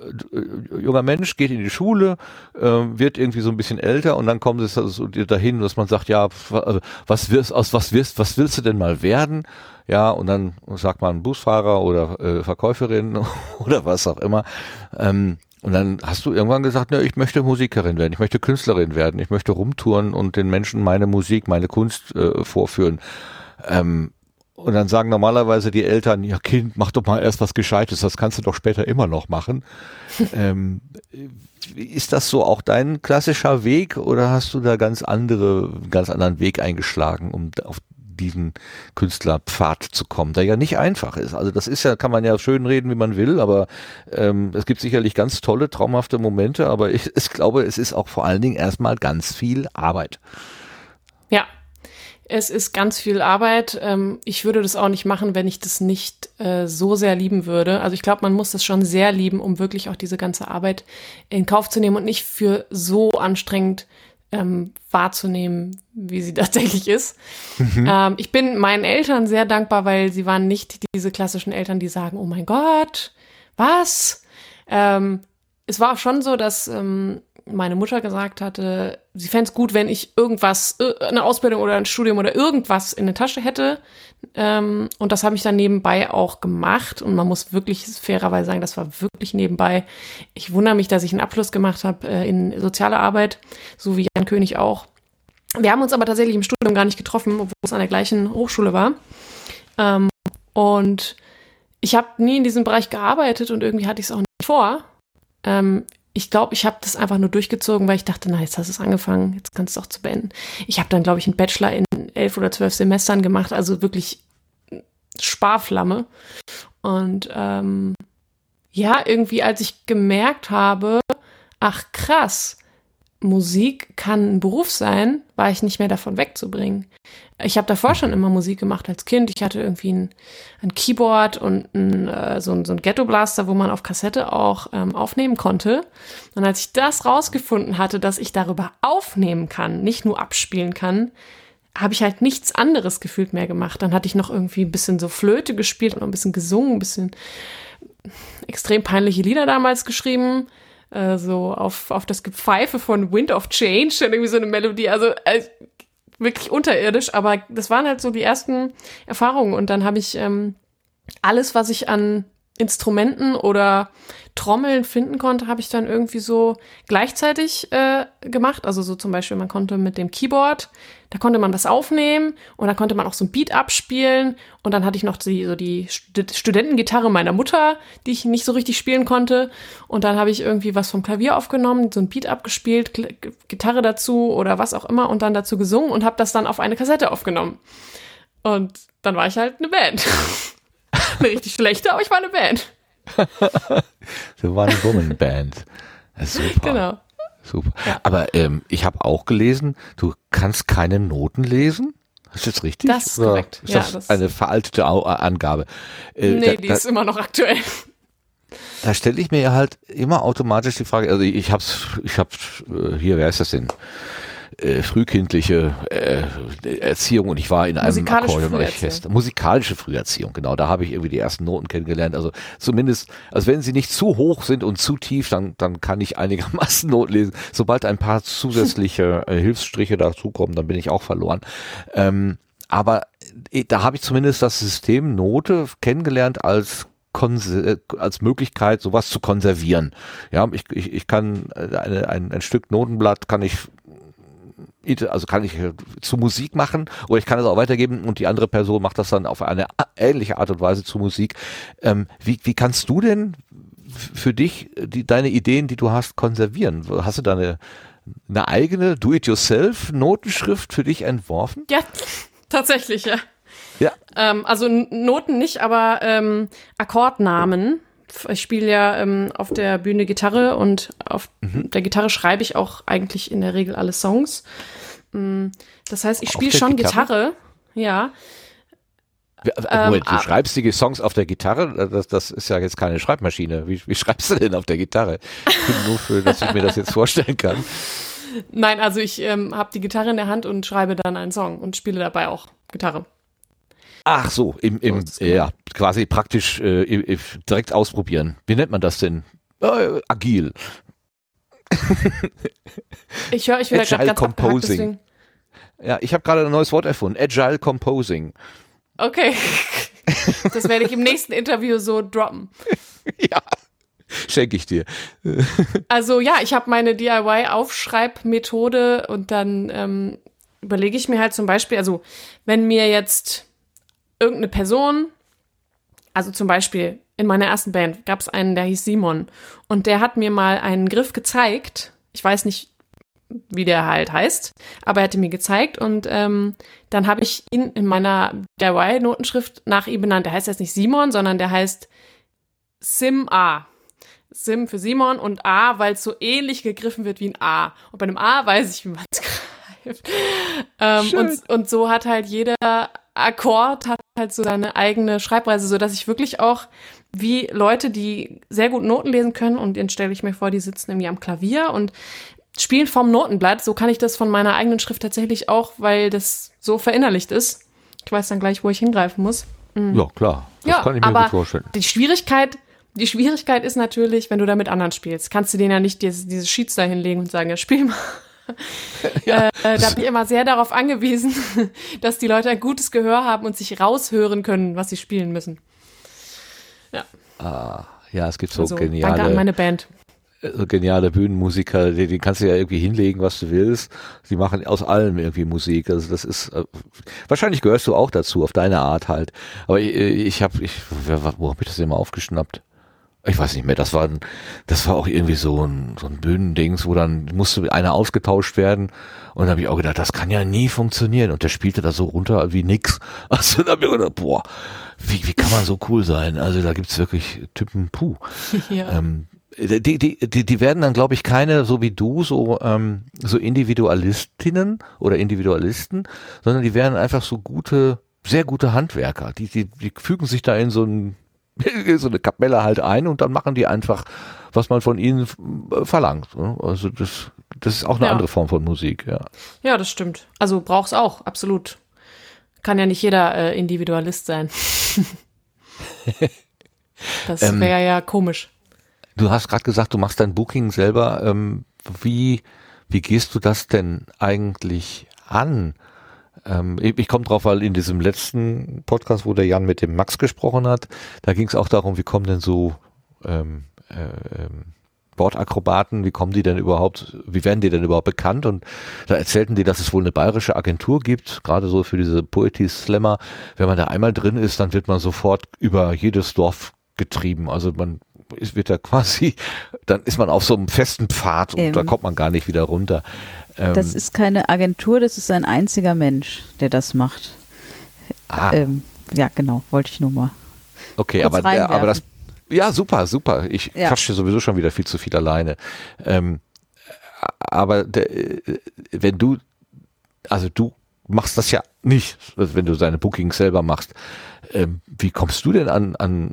junger Mensch geht in die Schule, ähm, wird irgendwie so ein bisschen älter und dann kommt es also dahin, dass man sagt, ja, also, was wirst, aus was wirst, was willst du denn mal werden? Ja, und dann sagt man Busfahrer oder äh, Verkäuferin (laughs) oder was auch immer. Ähm, und dann hast du irgendwann gesagt, ne, ich möchte Musikerin werden, ich möchte Künstlerin werden, ich möchte rumtouren und den Menschen meine Musik, meine Kunst äh, vorführen. Ähm, und dann sagen normalerweise die Eltern, ja Kind, mach doch mal erst was Gescheites, das kannst du doch später immer noch machen. (laughs) ähm, ist das so auch dein klassischer Weg oder hast du da ganz andere, ganz anderen Weg eingeschlagen, um auf diesen Künstlerpfad zu kommen, der ja nicht einfach ist. Also das ist ja, kann man ja schön reden, wie man will, aber ähm, es gibt sicherlich ganz tolle, traumhafte Momente, aber (laughs) ich, ich glaube, es ist auch vor allen Dingen erstmal ganz viel Arbeit. Ja, es ist ganz viel Arbeit. Ähm, ich würde das auch nicht machen, wenn ich das nicht äh, so sehr lieben würde. Also ich glaube, man muss das schon sehr lieben, um wirklich auch diese ganze Arbeit in Kauf zu nehmen und nicht für so anstrengend ähm, wahrzunehmen, wie sie (laughs) tatsächlich ist. Mhm. Ähm, ich bin meinen Eltern sehr dankbar, weil sie waren nicht diese klassischen Eltern, die sagen, oh mein Gott, was? Ähm, es war auch schon so, dass ähm, meine Mutter gesagt hatte, sie fände es gut, wenn ich irgendwas, eine Ausbildung oder ein Studium oder irgendwas in der Tasche hätte. Ähm, und das habe ich dann nebenbei auch gemacht. Und man muss wirklich fairerweise sagen, das war wirklich nebenbei. Ich wundere mich, dass ich einen Abschluss gemacht habe äh, in soziale Arbeit, so wie Jan König auch. Wir haben uns aber tatsächlich im Studium gar nicht getroffen, obwohl es an der gleichen Hochschule war. Ähm, und ich habe nie in diesem Bereich gearbeitet und irgendwie hatte ich es auch nicht vor. Ähm, ich glaube, ich habe das einfach nur durchgezogen, weil ich dachte, na, jetzt hast du es angefangen, jetzt kannst du es auch zu beenden. Ich habe dann, glaube ich, einen Bachelor in elf oder zwölf Semestern gemacht, also wirklich Sparflamme. Und ähm, ja, irgendwie, als ich gemerkt habe, ach krass, Musik kann ein Beruf sein, war ich nicht mehr davon wegzubringen. Ich habe davor schon immer Musik gemacht als Kind. Ich hatte irgendwie ein, ein Keyboard und ein, äh, so, ein, so ein Ghetto-Blaster, wo man auf Kassette auch ähm, aufnehmen konnte. Und als ich das rausgefunden hatte, dass ich darüber aufnehmen kann, nicht nur abspielen kann, habe ich halt nichts anderes gefühlt mehr gemacht. Dann hatte ich noch irgendwie ein bisschen so Flöte gespielt und ein bisschen gesungen, ein bisschen extrem peinliche Lieder damals geschrieben äh, so auf, auf das Gepfeife von Wind of Change, irgendwie so eine Melodie, also äh, wirklich unterirdisch, aber das waren halt so die ersten Erfahrungen. Und dann habe ich ähm, alles, was ich an Instrumenten oder Trommeln finden konnte, habe ich dann irgendwie so gleichzeitig äh, gemacht. Also so zum Beispiel, man konnte mit dem Keyboard, da konnte man das aufnehmen und da konnte man auch so ein Beat abspielen. Und dann hatte ich noch die, so die Studentengitarre meiner Mutter, die ich nicht so richtig spielen konnte. Und dann habe ich irgendwie was vom Klavier aufgenommen, so ein Beat abgespielt, Gitarre dazu oder was auch immer und dann dazu gesungen und habe das dann auf eine Kassette aufgenommen. Und dann war ich halt eine Band. (laughs) (laughs) eine richtig schlechte, aber ich war eine Band. (laughs) war eine Woman Band. Super. Genau. Super. Ja. Aber ähm, ich habe auch gelesen, du kannst keine Noten lesen. Ist das richtig? Das ist korrekt. Ist das, ja, das eine veraltete Angabe? Äh, nee, da, die ist immer noch aktuell. Da stelle ich mir halt immer automatisch die Frage, also ich hab's, ich hab's, äh, hier, wer ist das denn? Äh, frühkindliche äh, Erziehung und ich war in einem Akkordeonorchester. Musikalische Früherziehung, genau. Da habe ich irgendwie die ersten Noten kennengelernt. Also zumindest, also wenn sie nicht zu hoch sind und zu tief, dann, dann kann ich einigermaßen (laughs) Noten lesen. Sobald ein paar zusätzliche äh, Hilfsstriche dazukommen, dann bin ich auch verloren. Ähm, aber äh, da habe ich zumindest das System Note kennengelernt als als Möglichkeit, sowas zu konservieren. Ja, ich, ich, ich kann äh, eine, ein, ein Stück Notenblatt kann ich also kann ich äh, zu Musik machen oder ich kann es auch weitergeben und die andere Person macht das dann auf eine ähnliche Art und Weise zu Musik. Ähm, wie, wie kannst du denn für dich die, deine Ideen, die du hast, konservieren? Hast du da eine, eine eigene Do-it-yourself-Notenschrift für dich entworfen? Ja, tatsächlich, ja. Ja. Ähm, also Noten nicht, aber ähm, Akkordnamen ich spiele ja ähm, auf der Bühne Gitarre und auf mhm. der Gitarre schreibe ich auch eigentlich in der Regel alle Songs. Mm, das heißt, ich spiele schon Gitarre? Gitarre, ja. Ähm, Moment, du schreibst die Songs auf der Gitarre? Das, das ist ja jetzt keine Schreibmaschine. Wie, wie schreibst du denn auf der Gitarre? (laughs) Nur für, dass ich mir das jetzt vorstellen kann. Nein, also ich ähm, habe die Gitarre in der Hand und schreibe dann einen Song und spiele dabei auch Gitarre. Ach so, im, im ja, quasi praktisch äh, direkt ausprobieren. Wie nennt man das denn? Äh, agil. (laughs) ich höre, ich will Agile ganz Composing. Ja, ich habe gerade ein neues Wort erfunden. Agile Composing. Okay. (laughs) Das werde ich im nächsten Interview so droppen. (laughs) ja. Schenke ich dir. also ja, ich habe meine DIY-Aufschreibmethode und dann ähm, überlege ich mir halt zum Beispiel, also wenn mir jetzt irgendeine Person, also zum Beispiel in meiner ersten Band gab es einen, der hieß Simon und der hat mir mal einen Griff gezeigt. Ich weiß nicht, wie der halt heißt, aber er hatte mir gezeigt und ähm, dann habe ich ihn in meiner DIY-Notenschrift nach ihm benannt. Der heißt jetzt nicht Simon, sondern der heißt Sim A. Sim für Simon und A, weil es so ähnlich gegriffen wird wie ein A. Und bei einem A weiß ich, wie man es (laughs) greift. Ähm, und, und so hat halt jeder Akkord hat halt so seine eigene Schreibweise, so dass ich wirklich auch wie Leute, die sehr gut Noten lesen können und dann stelle ich mir vor, die sitzen irgendwie am Klavier und spielen vom Notenblatt. So kann ich das von meiner eigenen Schrift tatsächlich auch, weil das so verinnerlicht ist. Ich weiß dann gleich, wo ich hingreifen muss. Mhm. Ja, klar. Das ja, kann ich mir aber gut vorstellen. Die Schwierigkeit Die Schwierigkeit ist natürlich, wenn du da mit anderen spielst, kannst du denen ja nicht diese, diese Sheets da hinlegen und sagen, ja, spiel mal. (laughs) ja. äh, da bin ich immer sehr darauf angewiesen, (laughs) dass die Leute ein gutes Gehör haben und sich raushören können, was sie spielen müssen. Ja. Ah, ja, es gibt so also, geniale. Danke an meine Band. So geniale Bühnenmusiker, die, die kannst du ja irgendwie hinlegen, was du willst. Die machen aus allem irgendwie Musik. Also das ist äh, wahrscheinlich gehörst du auch dazu, auf deine Art halt. Aber ich, ich habe, ich, wo habe ich das immer aufgeschnappt? Ich weiß nicht mehr, das war, das war auch irgendwie so ein, so ein Bühnendings, wo dann musste einer ausgetauscht werden. Und da habe ich auch gedacht, das kann ja nie funktionieren. Und der spielte da so runter wie nix. (laughs) Also da habe ich gedacht, boah, wie, wie kann man so cool sein? Also da gibt's wirklich Typen, puh. (laughs) Ja. Ähm, die, die, die, die werden dann, glaube ich, keine, so wie du, so, ähm, so Individualistinnen oder Individualisten, sondern die werden einfach so gute, sehr gute Handwerker. Die, die, die fügen sich da in so ein so eine Kapelle halt ein und dann machen die einfach, was man von ihnen äh, verlangt. Ne? Also das, das ist auch eine ja. andere Form von Musik, ja. Ja, das stimmt. Also braucht's auch, absolut. Kann ja nicht jeder äh, Individualist sein. (laughs) das ähm, wäre ja komisch. Du hast gerade gesagt, du machst dein Booking selber. Ähm, wie, wie gehst du das denn eigentlich an? Ähm, ich, komme drauf, weil in diesem letzten Podcast, wo der Jan mit dem Max gesprochen hat, da ging es auch darum, wie kommen denn so ähm, äh, ähm, Bordakrobaten, wie kommen die denn überhaupt, wie werden die denn überhaupt bekannt? Und da erzählten die, dass es wohl eine bayerische Agentur gibt, gerade so für diese Poetry Slammer. Wenn man da einmal drin ist, dann wird man sofort über jedes Dorf getrieben. Also man ist, wird da (laughs) quasi, dann ist man auf so einem festen Pfad und ähm. da kommt man gar nicht wieder runter. Ähm, das ist keine Agentur, das ist ein einziger Mensch, der das macht. Ah. Ähm, ja, genau, wollte ich nur mal. Okay, aber, der, aber das, ja, super, super. Ich ja. quatsche sowieso schon wieder viel zu viel alleine. Ähm, aber der, wenn du, also du machst das ja nicht, also wenn du deine Bookings selber machst. Ähm, wie kommst du denn an, an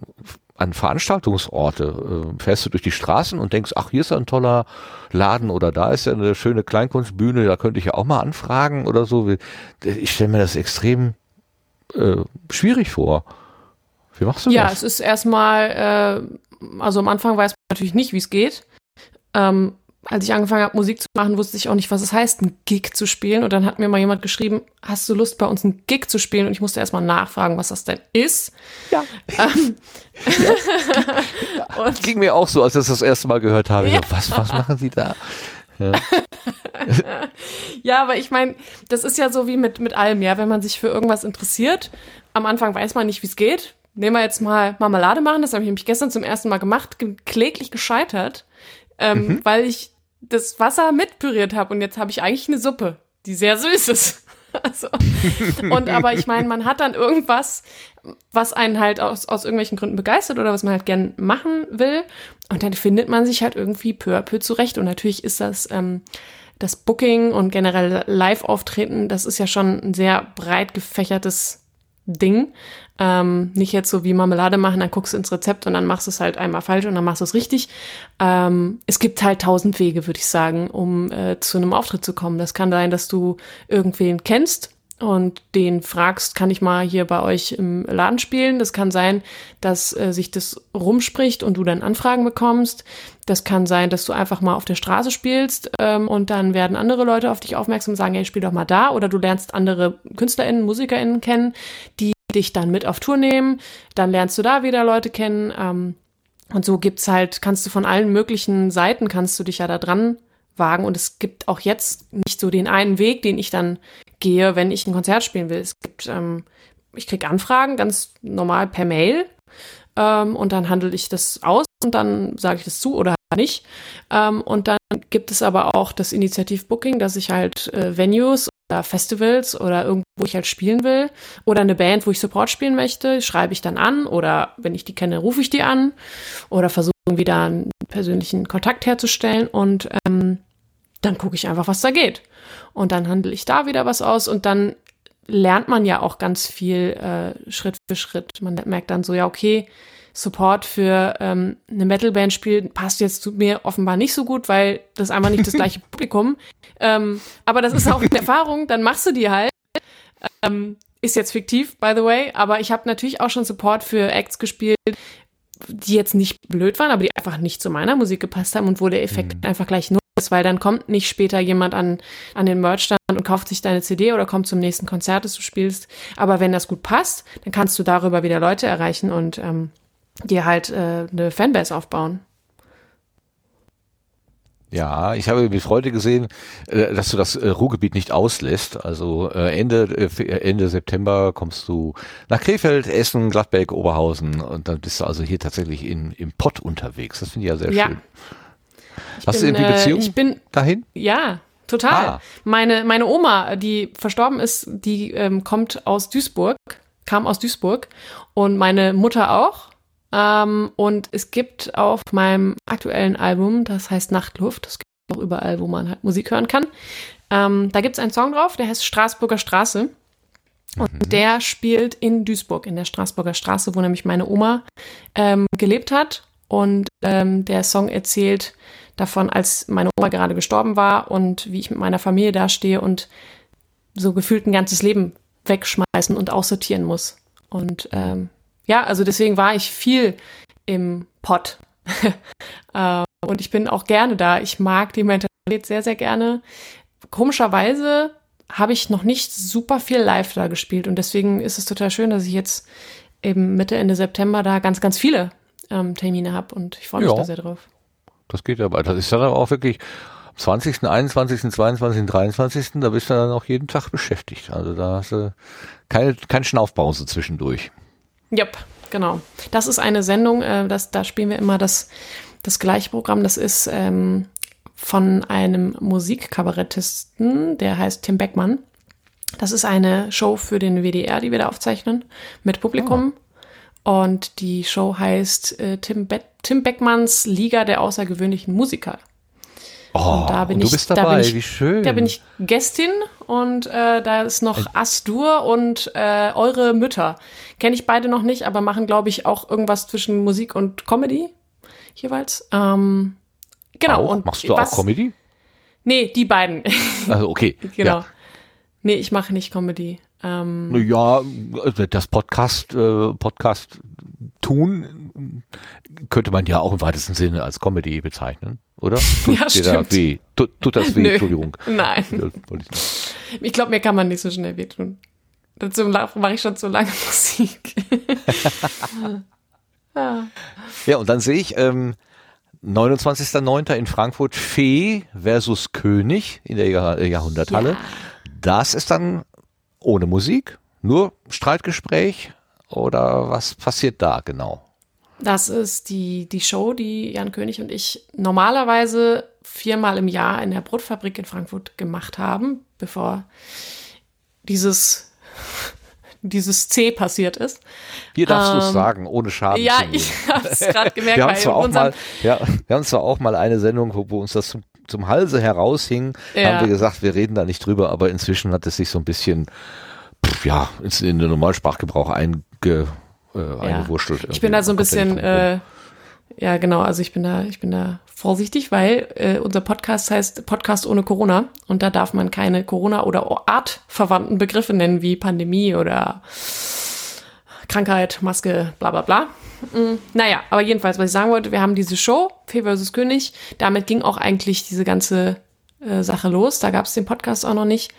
an Veranstaltungsorte. Äh, fährst du durch die Straßen und denkst, ach, hier ist ja ein toller Laden oder da ist ja eine schöne Kleinkunstbühne, da könnte ich ja auch mal anfragen oder so. Ich stelle mir das extrem äh, schwierig vor. Wie machst du ja, das? Ja, es ist erstmal, äh, also am Anfang weiß man natürlich nicht, wie es geht. Ähm, als ich angefangen habe, Musik zu machen, wusste ich auch nicht, was es heißt, ein Gig zu spielen. Und dann hat mir mal jemand geschrieben, hast du Lust, bei uns ein Gig zu spielen? Und ich musste erstmal nachfragen, was das denn ist. Ja. Ähm. (laughs) ja. Ging mir auch so, als ich das das erste Mal gehört habe. Ja. So, was, was machen Sie da? Ja. (laughs) ja, aber ich meine, das ist ja so wie mit, mit allem, ja, wenn man sich für irgendwas interessiert. Am Anfang weiß man nicht, wie es geht. Nehmen wir jetzt mal Marmelade machen, das habe ich nämlich gestern zum ersten Mal gemacht, kläglich gescheitert ähm, mhm. weil ich das Wasser mitpüriert habe und jetzt habe ich eigentlich eine Suppe, die sehr süß ist. (laughs) also, und (laughs) aber ich meine, man hat dann irgendwas, was einen halt aus, aus irgendwelchen Gründen begeistert oder was man halt gern machen will. Und dann findet man sich halt irgendwie peu à peu zurecht. Und natürlich ist das, ähm, das Booking und generell Live-Auftreten, das ist ja schon ein sehr breit gefächertes Ding. Ähm, nicht jetzt so wie Marmelade machen, dann guckst du ins Rezept und dann machst du es halt einmal falsch und dann machst du es richtig. Ähm, es gibt halt tausend Wege, würde ich sagen, um äh, zu einem Auftritt zu kommen. Das kann sein, dass du irgendwen kennst, und den fragst, kann ich mal hier bei euch im Laden spielen? Das kann sein, dass äh, sich das rumspricht und du dann Anfragen bekommst. Das kann sein, dass du einfach mal auf der Straße spielst ähm, und dann werden andere Leute auf dich aufmerksam und sagen, hey, spiel doch mal da. Oder du lernst andere KünstlerInnen, MusikerInnen kennen, die dich dann mit auf Tour nehmen. Dann lernst du da wieder Leute kennen. Ähm, und so gibt's halt, kannst du von allen möglichen Seiten, kannst du dich ja da dran wagen. Und es gibt auch jetzt nicht so den einen Weg, den ich dann gehe, wenn ich ein Konzert spielen will. Es gibt, ähm, ich kriege Anfragen ganz normal per Mail ähm, und dann handle ich das aus und dann sage ich das zu oder nicht. Ähm, und dann gibt es aber auch das Initiativ-Booking, dass ich halt äh, Venues Festivals oder irgendwo wo ich halt spielen will. Oder eine Band, wo ich Support spielen möchte, schreibe ich dann an. Oder wenn ich die kenne, rufe ich die an. Oder versuche wieder einen persönlichen Kontakt herzustellen. Und ähm, dann gucke ich einfach, was da geht. Und dann handle ich da wieder was aus. Und dann lernt man ja auch ganz viel äh, Schritt für Schritt. Man merkt dann so, ja, okay, Support für ähm, eine Metalband spielen passt jetzt zu mir offenbar nicht so gut, weil das ist einfach nicht das gleiche (laughs) Publikum. Ähm, aber das ist auch eine Erfahrung, dann machst du die halt. Ähm, ist jetzt fiktiv, by the way, aber ich habe natürlich auch schon Support für Acts gespielt, die jetzt nicht blöd waren, aber die einfach nicht zu meiner Musik gepasst haben und wo der Effekt mhm. einfach gleich null ist, weil dann kommt nicht später jemand an, an den Merchstand und kauft sich deine CD oder kommt zum nächsten Konzert, das du spielst. Aber wenn das gut passt, dann kannst du darüber wieder Leute erreichen und ähm, dir halt äh, eine Fanbase aufbauen. Ja, ich habe mit Freude gesehen, äh, dass du das äh, Ruhrgebiet nicht auslässt. Also äh, Ende, Ende September kommst du nach Krefeld, Essen, Gladbeck, Oberhausen und dann bist du also hier tatsächlich in, im Pott unterwegs. Das finde ich ja sehr ja. schön. Ich Hast bin, du irgendwie Beziehung ich bin, dahin? Ja, total. Ah. Meine, meine Oma, die verstorben ist, die ähm, kommt aus Duisburg, kam aus Duisburg und meine Mutter auch. Ähm, und es gibt auf meinem aktuellen Album, das heißt Nachtluft, das gibt es auch überall, wo man halt Musik hören kann. Ähm, da gibt es einen Song drauf, der heißt Straßburger Straße. Und mhm. der spielt in Duisburg, in der Straßburger Straße, wo nämlich meine Oma ähm, gelebt hat. Und ähm, der Song erzählt davon, als meine Oma gerade gestorben war und wie ich mit meiner Familie dastehe und so gefühlt ein ganzes Leben wegschmeißen und aussortieren muss. Und ähm, ja, also deswegen war ich viel im Pott. (laughs) äh, und ich bin auch gerne da. Ich mag die Mentalität sehr, sehr gerne. Komischerweise habe ich noch nicht super viel live da gespielt und deswegen ist es total schön, dass ich jetzt eben Mitte, Ende September da ganz, ganz viele ähm, Termine habe und ich freue mich ja, da sehr drauf. Das geht aber. Das ist dann aber auch wirklich 20., 21., 22., 23. Da bist du dann auch jeden Tag beschäftigt. Also da hast du keine, keine Schnaufpause zwischendurch. Yep, genau. Das ist eine Sendung, äh, das, da spielen wir immer das, das gleiche Programm. Das ist ähm, von einem Musikkabarettisten, der heißt Tim Beckmann. Das ist eine Show für den WDR, die wir da aufzeichnen, mit Publikum. Oh. Und die Show heißt äh, Tim, Be Tim Beckmanns Liga der außergewöhnlichen Musiker. Oh, da bin ich, bist dabei, ich, wie schön. Da bin ich Gästin und äh, da ist noch Astur und äh, Eure Mütter. Kenne ich beide noch nicht, aber machen, glaube ich, auch irgendwas zwischen Musik und Comedy jeweils. Ähm, genau. Auch? Und Machst du was, auch Comedy? Nee, die beiden. Also okay. (laughs) genau. Ja. Nee, ich mache nicht Comedy. Ähm, ja, das Podcast, äh, Podcast tun könnte man ja auch im weitesten Sinne als Comedy bezeichnen, oder? (laughs) Tut ja, stimmt. Weh? Tut, tut das weh? Nö. Entschuldigung. Nein. Ich glaube, mir kann man nicht so schnell wehtun. Dazu mache ich schon zu lange (laughs) Musik. ja. (laughs) ja, und dann sehe ich ähm, 29.09. in Frankfurt Fee versus König in der Jahr Jahrhunderthalle. Ja. Das ist dann ohne Musik, nur Streitgespräch oder was passiert da genau? Das ist die, die Show, die Jan König und ich normalerweise viermal im Jahr in der Brotfabrik in Frankfurt gemacht haben, bevor dieses (laughs) dieses C passiert ist. Hier darfst ähm, du es sagen, ohne Schaden ja, (laughs) ich habe es gerade (laughs) gemerkt. wir, haben zwar auch mal, ja, wir haben zwar auch mal eine Sendung, wo, wo uns das zum, zum Halse heraushing, ja. haben wir gesagt, wir reden da nicht drüber, aber inzwischen hat es sich so ein bisschen, pff, ja, in den Normalsprachgebrauch einge, äh, eingewurschtelt. Ich bin da so ein bisschen, äh, ja genau, also ich bin da, ich bin da vorsichtig, weil äh, unser Podcast heißt Podcast ohne Corona und da darf man keine Corona- oder artverwandten Begriffe nennen wie Pandemie oder Krankheit, Maske, bla bla bla. Mhm. Naja, aber jedenfalls, was ich sagen wollte, wir haben diese Show, Fee vs. König, damit ging auch eigentlich diese ganze äh, Sache los. Da gab es den Podcast auch noch nicht.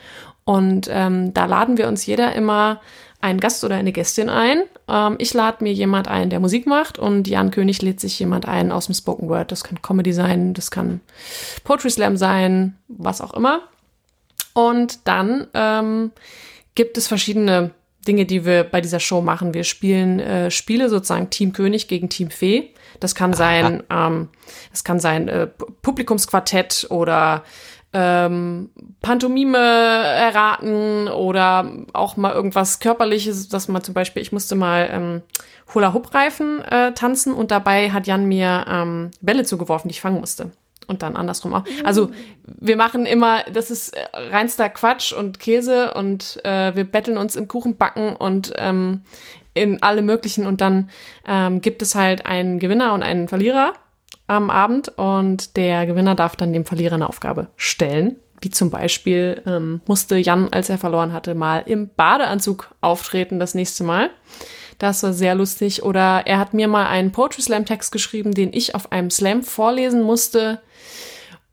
Und ähm, da laden wir uns jeder immer einen Gast oder eine Gästin ein. Ähm, ich lade mir jemand ein, der Musik macht und Jan König lädt sich jemand ein aus dem Spoken Word. Das kann Comedy sein, das kann Poetry Slam sein, was auch immer. Und dann ähm, gibt es verschiedene Dinge, die wir bei dieser Show machen. Wir spielen äh, Spiele sozusagen Team König gegen Team Fee. Das kann sein, ähm, das kann sein äh, Publikumsquartett oder ähm, Pantomime erraten oder auch mal irgendwas Körperliches, dass man zum Beispiel, ich musste mal ähm, Hula-Hoop-Reifen äh, tanzen und dabei hat Jan mir ähm, Bälle zugeworfen, die ich fangen musste. Und dann andersrum auch. Also wir machen immer, das ist äh, reinster Quatsch und Käse und äh, wir betteln uns im Kuchenbacken und ähm, in alle möglichen und dann ähm, gibt es halt einen Gewinner und einen Verlierer am Abend und der Gewinner darf dann dem Verlierer eine Aufgabe stellen. Wie zum Beispiel ähm, musste Jan, als er verloren hatte, mal im Badeanzug auftreten das nächste Mal. Das war sehr lustig. Oder er hat mir mal einen Poetry Slam Text geschrieben, den ich auf einem Slam vorlesen musste.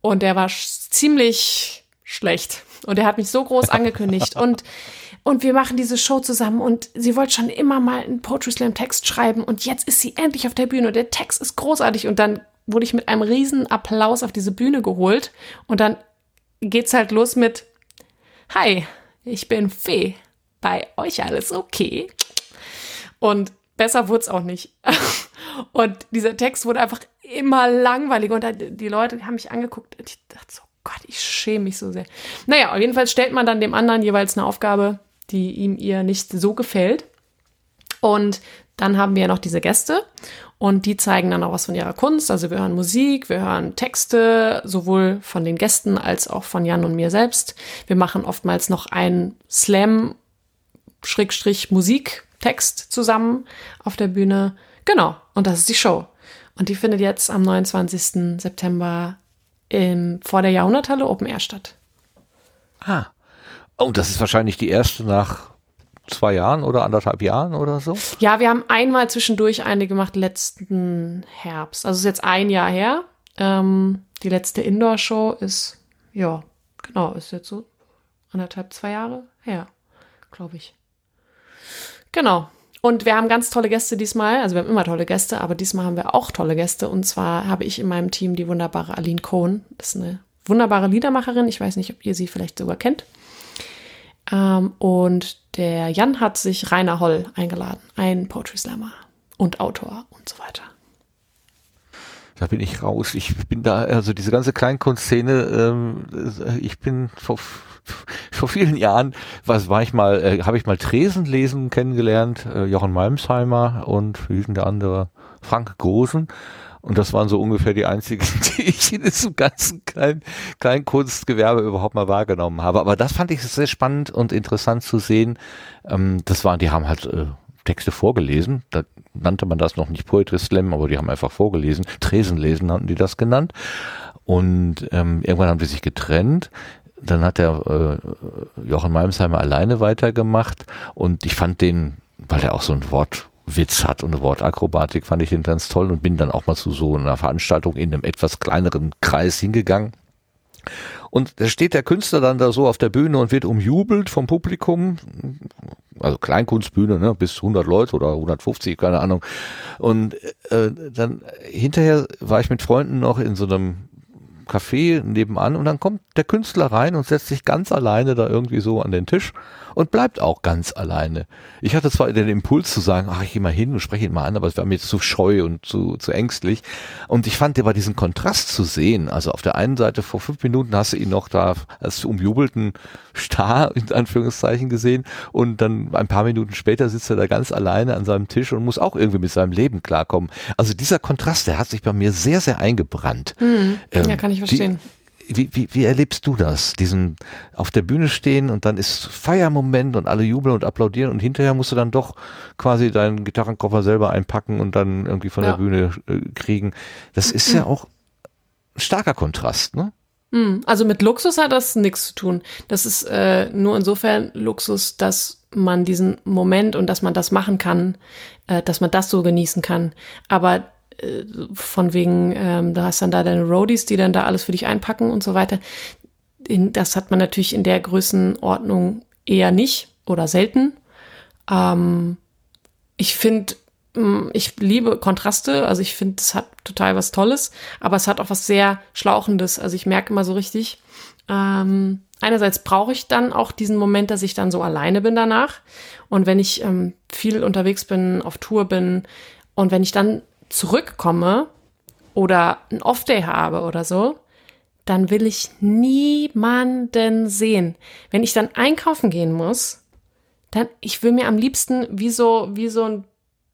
Und der war ziemlich schlecht. Und er hat mich so groß angekündigt. (laughs) Und, und wir machen diese Show zusammen. Und sie wollte schon immer mal einen Poetry Slam Text schreiben. Und jetzt ist sie endlich auf der Bühne. Und der Text ist großartig. Und dann wurde ich mit einem riesen Applaus auf diese Bühne geholt. Und dann geht's halt los mit Hi, ich bin Fee. Bei euch alles okay? Und besser wurde es auch nicht. (laughs) Und dieser Text wurde einfach immer langweiliger. Und die Leute haben mich angeguckt und ich dachte so, Gott, ich schäme mich so sehr. Naja, jedenfalls stellt man dann dem anderen jeweils eine Aufgabe, die ihm ihr nicht so gefällt. Und dann haben wir noch diese Gäste und die zeigen dann auch was von ihrer Kunst. Also wir hören Musik, wir hören Texte, sowohl von den Gästen als auch von Jan und mir selbst. Wir machen oftmals noch einen Slam Musiktext zusammen auf der Bühne. Genau. Und das ist die Show. Und die findet jetzt am 29. September im, vor der Jahrhunderthalle Open Air statt. Ah. Und das ist wahrscheinlich die erste nach zwei Jahren oder anderthalb Jahren oder so? Ja, wir haben einmal zwischendurch eine gemacht letzten Herbst. Also ist jetzt ein Jahr her. Ähm, die letzte Indoor-Show ist, ja, genau, ist jetzt so anderthalb, zwei Jahre her, glaube ich. Genau. Und wir haben ganz tolle Gäste diesmal. Also wir haben immer tolle Gäste, aber diesmal haben wir auch tolle Gäste. Und zwar habe ich in meinem Team die wunderbare Aline Cohn. Das ist eine wunderbare Liedermacherin. Ich weiß nicht, ob ihr sie vielleicht sogar kennt. Ähm, und der Jan hat sich Rainer Holl eingeladen, ein Poetry Slammer und Autor und so weiter. Da bin ich raus. Ich bin da, also diese ganze Kleinkunstszene, ähm, ich bin vor, vor vielen Jahren, was war ich mal, äh, habe ich mal Tresenlesen kennengelernt, äh, Jochen Malmsheimer und wie hieß denn der andere? Frank Gosen. Und das waren so ungefähr die einzigen, (laughs) die ich in diesem ganzen kleinen, kleinen Kunstgewerbe überhaupt mal wahrgenommen habe. Aber das fand ich sehr spannend und interessant zu sehen. Ähm, das waren, die haben halt äh, Texte vorgelesen. Da nannte man das noch nicht Poetry Slam, aber die haben einfach vorgelesen. Tresenlesen nannten die das genannt. Und ähm, irgendwann haben die sich getrennt. Dann hat der äh, Jochen Malmsheimer alleine weitergemacht und ich fand den, weil er auch so ein Wort Witz hat und eine Wortakrobatik fand ich den ganz toll und bin dann auch mal zu so einer Veranstaltung in einem etwas kleineren Kreis hingegangen. Und da steht der Künstler dann da so auf der Bühne und wird umjubelt vom Publikum, also Kleinkunstbühne, ne, bis 100 Leute oder 150, keine Ahnung. Und äh, dann hinterher war ich mit Freunden noch in so einem Café nebenan und dann kommt der Künstler rein und setzt sich ganz alleine da irgendwie so an den Tisch und bleibt auch ganz alleine. Ich hatte zwar den Impuls zu sagen, ach, ich gehe mal hin und spreche ihn mal an, aber es war mir zu scheu und zu, zu ängstlich. Und ich fand aber diesen Kontrast zu sehen. Also auf der einen Seite vor fünf Minuten hast du ihn noch da als umjubelten Star in Anführungszeichen gesehen und dann ein paar Minuten später sitzt er da ganz alleine an seinem Tisch und muss auch irgendwie mit seinem Leben klarkommen. Also dieser Kontrast, der hat sich bei mir sehr, sehr eingebrannt. Mhm. Ähm, ja, kann ich verstehen. Die, wie, wie, wie erlebst du das? Diesen auf der Bühne stehen und dann ist Feiermoment und alle jubeln und applaudieren und hinterher musst du dann doch quasi deinen Gitarrenkoffer selber einpacken und dann irgendwie von ja. der Bühne äh, kriegen. Das ist ja (clears throat) auch ein starker Kontrast, ne? Hm, also mit Luxus hat das nichts zu tun. Das ist äh, nur insofern Luxus, dass man diesen Moment und dass man das machen kann, äh, dass man das so genießen kann. Aber von wegen, ähm, du hast dann da deine Roadies, die dann da alles für dich einpacken und so weiter. In, das hat man natürlich in der Größenordnung eher nicht oder selten. Ähm, ich finde, mm, ich liebe Kontraste, also ich finde, es hat total was Tolles, aber es hat auch was sehr Schlauchendes. Also ich merke immer so richtig, ähm, einerseits brauche ich dann auch diesen Moment, dass ich dann so alleine bin danach. Und wenn ich ähm, viel unterwegs bin, auf Tour bin und wenn ich dann zurückkomme oder ein Off-Day habe oder so, dann will ich niemanden sehen. Wenn ich dann einkaufen gehen muss, dann, ich will mir am liebsten wie so, wie so ein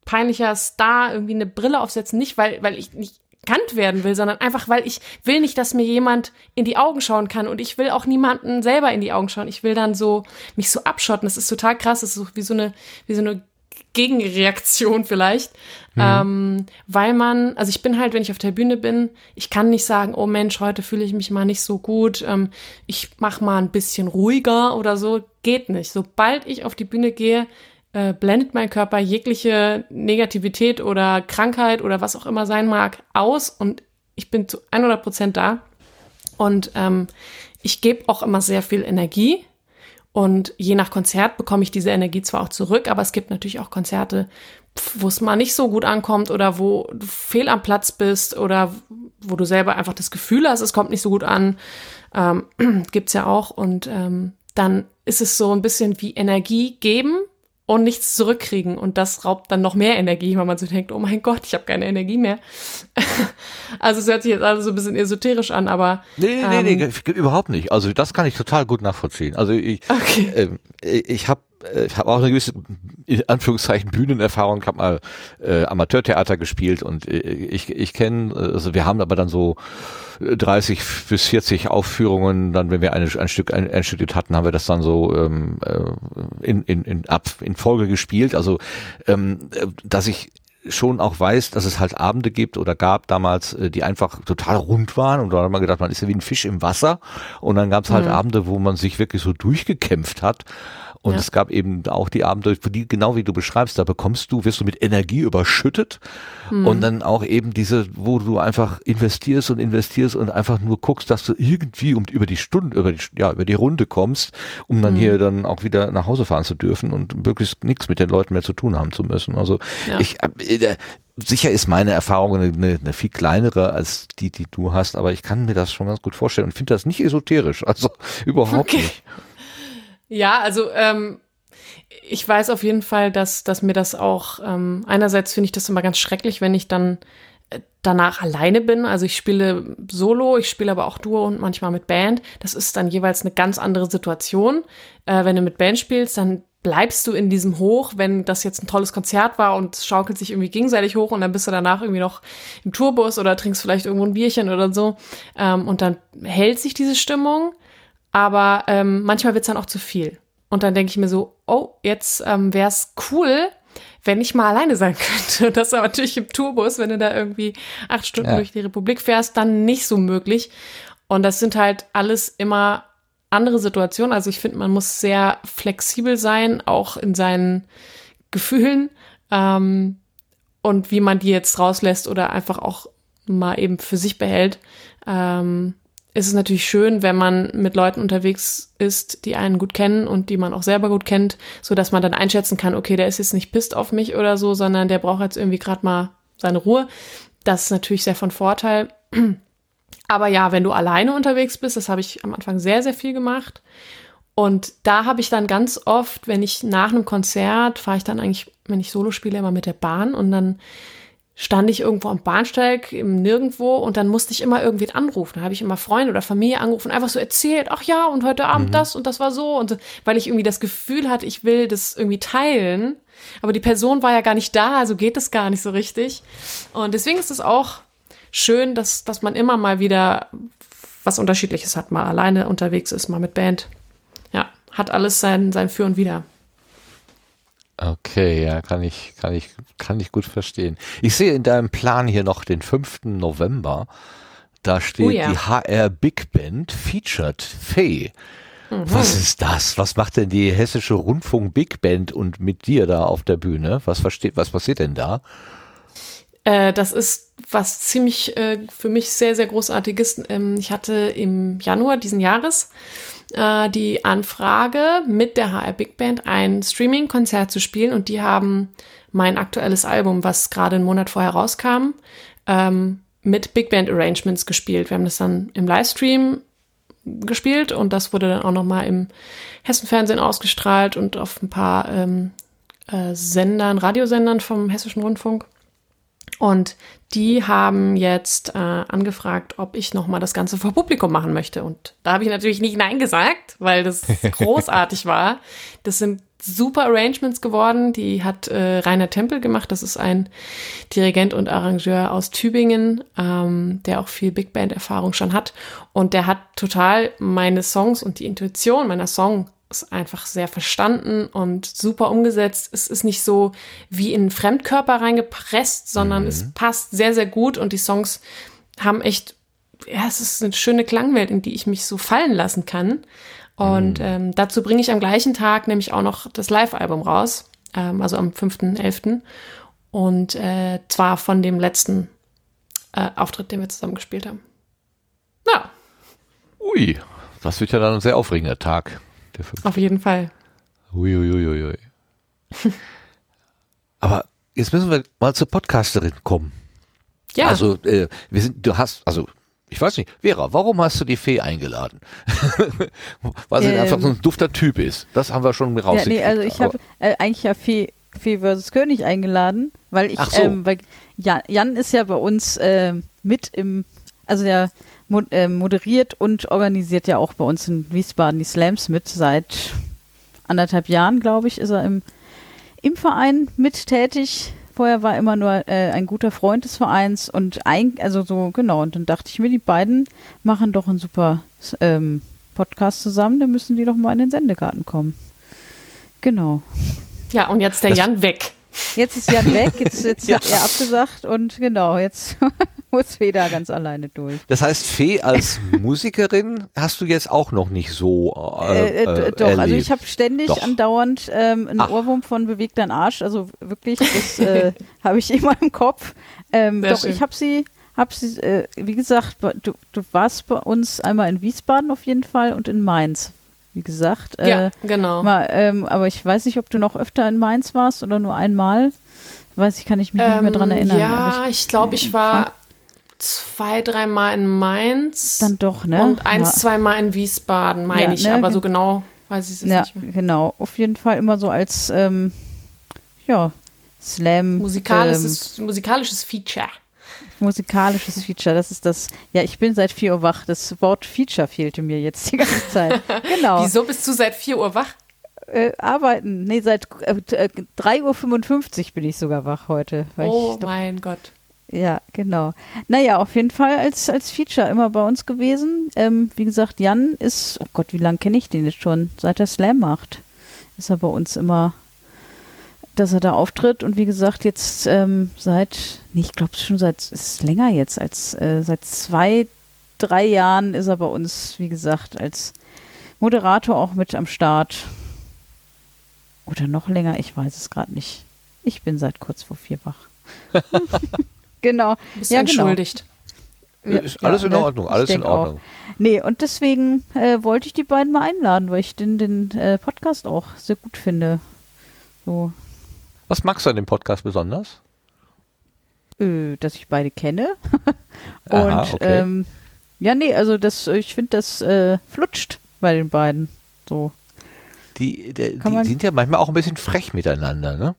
peinlicher Star irgendwie eine Brille aufsetzen. Nicht, weil, weil ich nicht erkannt werden will, sondern einfach, weil ich will nicht, dass mir jemand in die Augen schauen kann und ich will auch niemanden selber in die Augen schauen. Ich will dann so, mich so abschotten. Das ist total krass. Das ist so wie so eine, wie so eine Gegenreaktion vielleicht, mhm. ähm, weil man, also ich bin halt, wenn ich auf der Bühne bin, ich kann nicht sagen, oh Mensch, heute fühle ich mich mal nicht so gut, ähm, ich mach mal ein bisschen ruhiger oder so, geht nicht. Sobald ich auf die Bühne gehe, äh, blendet mein Körper jegliche Negativität oder Krankheit oder was auch immer sein mag aus und ich bin zu 100 Prozent da. Und ähm, ich gebe auch immer sehr viel Energie. Und je nach Konzert bekomme ich diese Energie zwar auch zurück, aber es gibt natürlich auch Konzerte, wo es mal nicht so gut ankommt oder wo du fehl am Platz bist oder wo du selber einfach das Gefühl hast, es kommt nicht so gut an. Ähm, (clears throat) gibt's ja auch. Und ähm, dann ist es so ein bisschen wie Energie geben und nichts zurückkriegen. Und das raubt dann noch mehr Energie, weil man so denkt, oh mein Gott, ich habe keine Energie mehr. (laughs) also es hört sich jetzt alles so ein bisschen esoterisch an, aber. Nee, nee, ähm, nee, nee, überhaupt nicht. Also das kann ich total gut nachvollziehen. Also ich, okay. äh, ich habe äh, ich habe auch eine gewisse, in Anführungszeichen, Bühnenerfahrung. Ich habe mal äh, Amateurtheater gespielt und äh, ich, ich kenne, also wir haben aber dann so 30 bis 40 Aufführungen, dann wenn wir eine, ein Stück ein, ein Stück hatten, haben wir das dann so ähm, äh, in, in, in, ab, in Folge gespielt. Also ähm, dass ich schon auch weiß, dass es halt Abende gibt oder gab damals, äh, die einfach total rund waren und da hat man gedacht, man ist ja wie ein Fisch im Wasser und dann gab es halt mhm. Abende, wo man sich wirklich so durchgekämpft hat und ja. es gab eben auch die Abende, die, genau wie du beschreibst, da bekommst du, wirst du mit Energie überschüttet hm. und dann auch eben diese, wo du einfach investierst und investierst und einfach nur guckst, dass du irgendwie um, über die Stunde, über die, ja, über die Runde kommst, um dann hm. hier dann auch wieder nach Hause fahren zu dürfen und möglichst nichts mit den Leuten mehr zu tun haben zu müssen. Also ja. ich, äh, sicher ist meine Erfahrung eine, eine, eine, viel kleinere als die, die du hast, aber ich kann mir das schon ganz gut vorstellen und finde das nicht esoterisch, also (laughs) überhaupt okay. nicht. Ja, also ähm, ich weiß auf jeden Fall, dass, dass mir das auch, ähm, einerseits finde ich das immer ganz schrecklich, wenn ich dann äh, danach alleine bin. Also ich spiele solo, ich spiele aber auch Duo und manchmal mit Band. Das ist dann jeweils eine ganz andere Situation. Äh, wenn du mit Band spielst, dann bleibst du in diesem Hoch, wenn das jetzt ein tolles Konzert war und schaukelt sich irgendwie gegenseitig hoch und dann bist du danach irgendwie noch im Tourbus oder trinkst vielleicht irgendwo ein Bierchen oder so. Ähm, und dann hält sich diese Stimmung. Aber ähm, manchmal wird's dann auch zu viel. Und dann denke ich mir so, oh, jetzt ähm, wäre es cool, wenn ich mal alleine sein (laughs) könnte. Das ist aber natürlich im Tourbus, wenn du da irgendwie acht Stunden ja. durch die Republik fährst, dann nicht so möglich. Und das sind halt alles immer andere Situationen. Also ich finde, man muss sehr flexibel sein, auch in seinen Gefühlen ähm, und wie man die jetzt rauslässt oder einfach auch mal eben für sich behält. Ähm, ist es natürlich schön, wenn man mit Leuten unterwegs ist, die einen gut kennen und die man auch selber gut kennt, so dass man dann einschätzen kann, okay, der ist jetzt nicht pisst auf mich oder so, sondern der braucht jetzt irgendwie gerade mal seine Ruhe. Das ist natürlich sehr von Vorteil. (clears throat) Aber ja, wenn du alleine unterwegs bist, das habe ich am Anfang sehr, sehr viel gemacht. Und da habe ich dann ganz oft, wenn ich nach einem Konzert, fahre ich dann eigentlich, wenn ich Solo spiele, immer mit der Bahn und dann stand ich irgendwo am Bahnsteig im Nirgendwo und dann musste ich immer irgendwie anrufen. Da habe ich immer Freunde oder Familie angerufen, einfach so erzählt, ach ja, und heute Abend mhm. das und das war so und so, weil ich irgendwie das Gefühl hatte, ich will das irgendwie teilen, aber die Person war ja gar nicht da, also geht es gar nicht so richtig. Und deswegen ist es auch schön, dass, dass man immer mal wieder was Unterschiedliches hat, mal alleine unterwegs ist, mal mit Band. Ja, hat alles sein, sein Für und Wider. Okay, ja, kann ich, kann ich, kann ich gut verstehen. Ich sehe in deinem Plan hier noch den 5. November. Da steht oh ja. die HR Big Band featured Fee. Mhm. Was ist das? Was macht denn die Hessische Rundfunk Big Band und mit dir da auf der Bühne? Was versteht, was passiert denn da? Äh, das ist was ziemlich äh, für mich sehr, sehr großartiges. Ähm, ich hatte im Januar diesen Jahres äh, die Anfrage, mit der HR Big Band ein Streaming-Konzert zu spielen und die haben mein aktuelles Album, was gerade einen Monat vorher rauskam, ähm, mit Big Band Arrangements gespielt. Wir haben das dann im Livestream gespielt und das wurde dann auch nochmal im Hessenfernsehen ausgestrahlt und auf ein paar ähm, äh, Sendern, Radiosendern vom Hessischen Rundfunk. Und die haben jetzt äh, angefragt, ob ich nochmal das Ganze vor Publikum machen möchte. Und da habe ich natürlich nicht Nein gesagt, weil das (laughs) großartig war. Das sind super Arrangements geworden. Die hat äh, Rainer Tempel gemacht. Das ist ein Dirigent und Arrangeur aus Tübingen, ähm, der auch viel Big Band Erfahrung schon hat. Und der hat total meine Songs und die Intuition meiner Song ist einfach sehr verstanden und super umgesetzt. Es ist nicht so wie in einen Fremdkörper reingepresst, sondern mhm. es passt sehr, sehr gut und die Songs haben echt, ja, es ist eine schöne Klangwelt, in die ich mich so fallen lassen kann. Und mhm. ähm, dazu bringe ich am gleichen Tag nämlich auch noch das Live-Album raus. ähm, also am 5.11. Und äh, zwar von dem letzten äh, Auftritt, den wir zusammen gespielt haben. Ja. Ui, das wird ja dann ein sehr aufregender Tag. Auf jeden Fall. Uiuiuiui. Ui, ui, ui. Aber jetzt müssen wir mal zur Podcasterin kommen. Ja. Also, äh, wir sind, du hast, also, ich weiß nicht, Vera, warum hast du die Fee eingeladen? (laughs) Weil sie ähm, einfach so ein dufter Typ ist. Das haben wir schon rausgekriegt. Ja, nee, also ich habe äh, eigentlich ja Fee, Fee versus König eingeladen, weil ich, so. ähm, weil Jan, Jan ist ja bei uns äh, mit im, also der moderiert und organisiert ja auch bei uns in Wiesbaden die Slams mit. Seit anderthalb Jahren, glaube ich, ist er im, im Verein mit tätig. Vorher war immer nur äh, ein guter Freund des Vereins und ein, also so, genau, und dann dachte ich mir, die beiden machen doch einen super ähm, Podcast zusammen, dann müssen die doch mal in den Sendegarten kommen. Genau. Ja, und jetzt der das Jan weg. Jetzt ist Jan weg, jetzt, (laughs) jetzt ja. hat er abgesagt und genau, jetzt (laughs) muss Fee da ganz alleine durch. Das heißt, Fee als Musikerin hast du jetzt auch noch nicht so äh, äh, äh, Doch, erlebt. also ich habe ständig doch. andauernd ähm, einen Ach. Ohrwurm von bewegt dein Arsch, also wirklich, das äh, (laughs) habe ich immer im Kopf. Ähm, doch, schön. ich habe sie hab sie, äh, wie gesagt, du, du warst bei uns einmal in Wiesbaden auf jeden Fall und in Mainz wie gesagt. Ja, äh, genau. Mal, ähm, aber ich weiß nicht, ob du noch öfter in Mainz warst oder nur einmal. Weiß ich, kann ich mich ähm, nicht mehr dran ähm, erinnern. Ja, ich, ich glaube, ich war zwei, dreimal in Mainz. Dann doch, ne? Und eins, ja. zweimal in Wiesbaden, meine ja, ich. Ne? Aber so genau weiß ich es ja, nicht mehr. Genau, auf jeden Fall immer so als, ähm, ja, Slam. Musikalisches, ähm, musikalisches Feature musikalisches Feature. Das ist das, ja, ich bin seit 4 Uhr wach. Das Wort Feature fehlte mir jetzt die ganze Zeit. (laughs) Genau. Wieso bist du seit 4 Uhr wach? Äh, arbeiten. Nee, seit äh, 3.55 Uhr bin ich sogar wach heute. oh doch, mein Gott. Ja, genau. Naja, auf jeden Fall als, als Feature immer bei uns gewesen. Ähm, wie gesagt, Jan ist, oh Gott, wie lange kenne ich den jetzt schon? Seit er Slam macht, ist er bei uns immer dass er da auftritt und wie gesagt jetzt ähm, seit, nee, ich glaube schon seit, ist länger jetzt, als äh, seit zwei, drei Jahren ist er bei uns, wie gesagt, als Moderator auch mit am Start. Oder noch länger, ich weiß es gerade nicht. Ich bin seit kurz vor vier wach. (laughs) genau. Bist ja, genau. entschuldigt. Genau. Ist alles ja, in ne? Ordnung, alles in Ordnung. Auch. Nee, und deswegen äh, wollte ich die beiden mal einladen, weil ich den, den äh, Podcast auch sehr gut finde. So, was magst du an dem Podcast besonders? Äh, dass ich beide kenne. (laughs) Und Aha, okay. ähm, ja, nee, also das, ich finde, das äh, flutscht bei den beiden. So. Die, die, die sind ja manchmal auch ein bisschen frech miteinander, ne?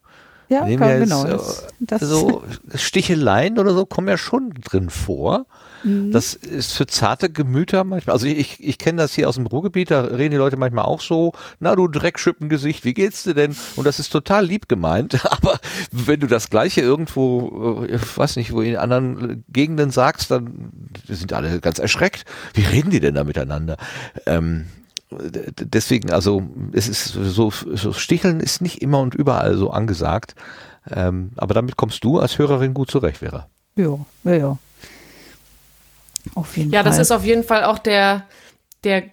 Ja, ja genau. Das, das so (laughs) Sticheleien oder so kommen ja schon drin vor. Mhm. Das ist für zarte Gemüter manchmal. Also ich, ich kenne das hier aus dem Ruhrgebiet, da reden die Leute manchmal auch so, na du Dreckschippengesicht, wie geht's dir denn? Und das ist total lieb gemeint. (laughs) Aber wenn du das Gleiche irgendwo, ich äh, weiß nicht, wo in anderen Gegenden sagst, dann sind alle ganz erschreckt. Wie reden die denn da miteinander? Ähm, deswegen, also es ist so, so Sticheln ist nicht immer und überall so angesagt. Ähm, aber damit kommst du als Hörerin gut zurecht, Vera. Ja, ja, ja. Auf jeden ja, Fall. das ist auf jeden Fall auch der, der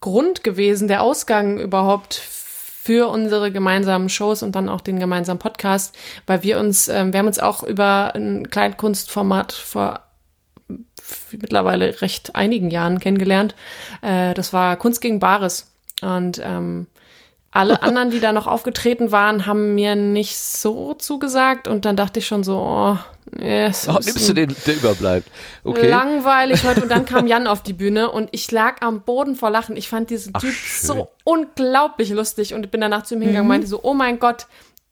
Grund gewesen, der Ausgang überhaupt für unsere gemeinsamen Shows und dann auch den gemeinsamen Podcast, weil wir uns, ähm, wir haben uns auch über ein Kleinkunstformat vor mittlerweile recht einigen Jahren kennengelernt. Äh, das war Kunst gegen Bares. Und ähm, alle (laughs) anderen, die da noch aufgetreten waren, haben mir nicht so zugesagt. Und dann dachte ich schon so, oh, yes, oh nimmst du den, der überbleibt. Okay. Langweilig heute. Und dann kam (laughs) Jan auf die Bühne und ich lag am Boden vor Lachen. Ich fand diesen Ach, Typ schön. so unglaublich lustig und bin danach zu ihm hingegangen und mhm. meinte so, oh mein Gott,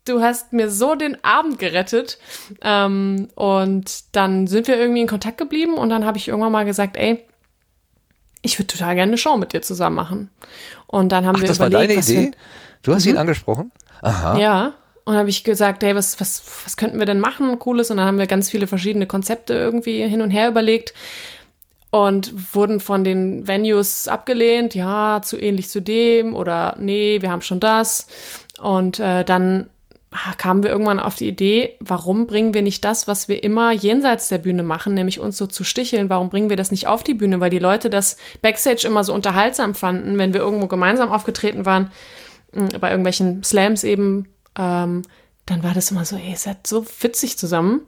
du hast mir so den Abend gerettet. Ähm, und dann sind wir irgendwie in Kontakt geblieben und dann habe ich irgendwann mal gesagt, ey, ich würde total gerne eine Show mit dir zusammen machen. Und dann haben Ach, wir das überlegt, war deine Idee? Du hast mhm. ihn angesprochen? Aha. Ja. Und habe ich gesagt, hey, was, was, was könnten wir denn machen, cooles? Und dann haben wir ganz viele verschiedene Konzepte irgendwie hin und her überlegt und wurden von den Venues abgelehnt. Ja, zu ähnlich zu dem oder nee, wir haben schon das. Und äh, dann kamen wir irgendwann auf die Idee, warum bringen wir nicht das, was wir immer jenseits der Bühne machen, nämlich uns so zu sticheln, warum bringen wir das nicht auf die Bühne, weil die Leute das Backstage immer so unterhaltsam fanden, wenn wir irgendwo gemeinsam aufgetreten waren, hm, bei irgendwelchen Slams eben ähm, dann war das immer so, ey, ihr seid so witzig zusammen.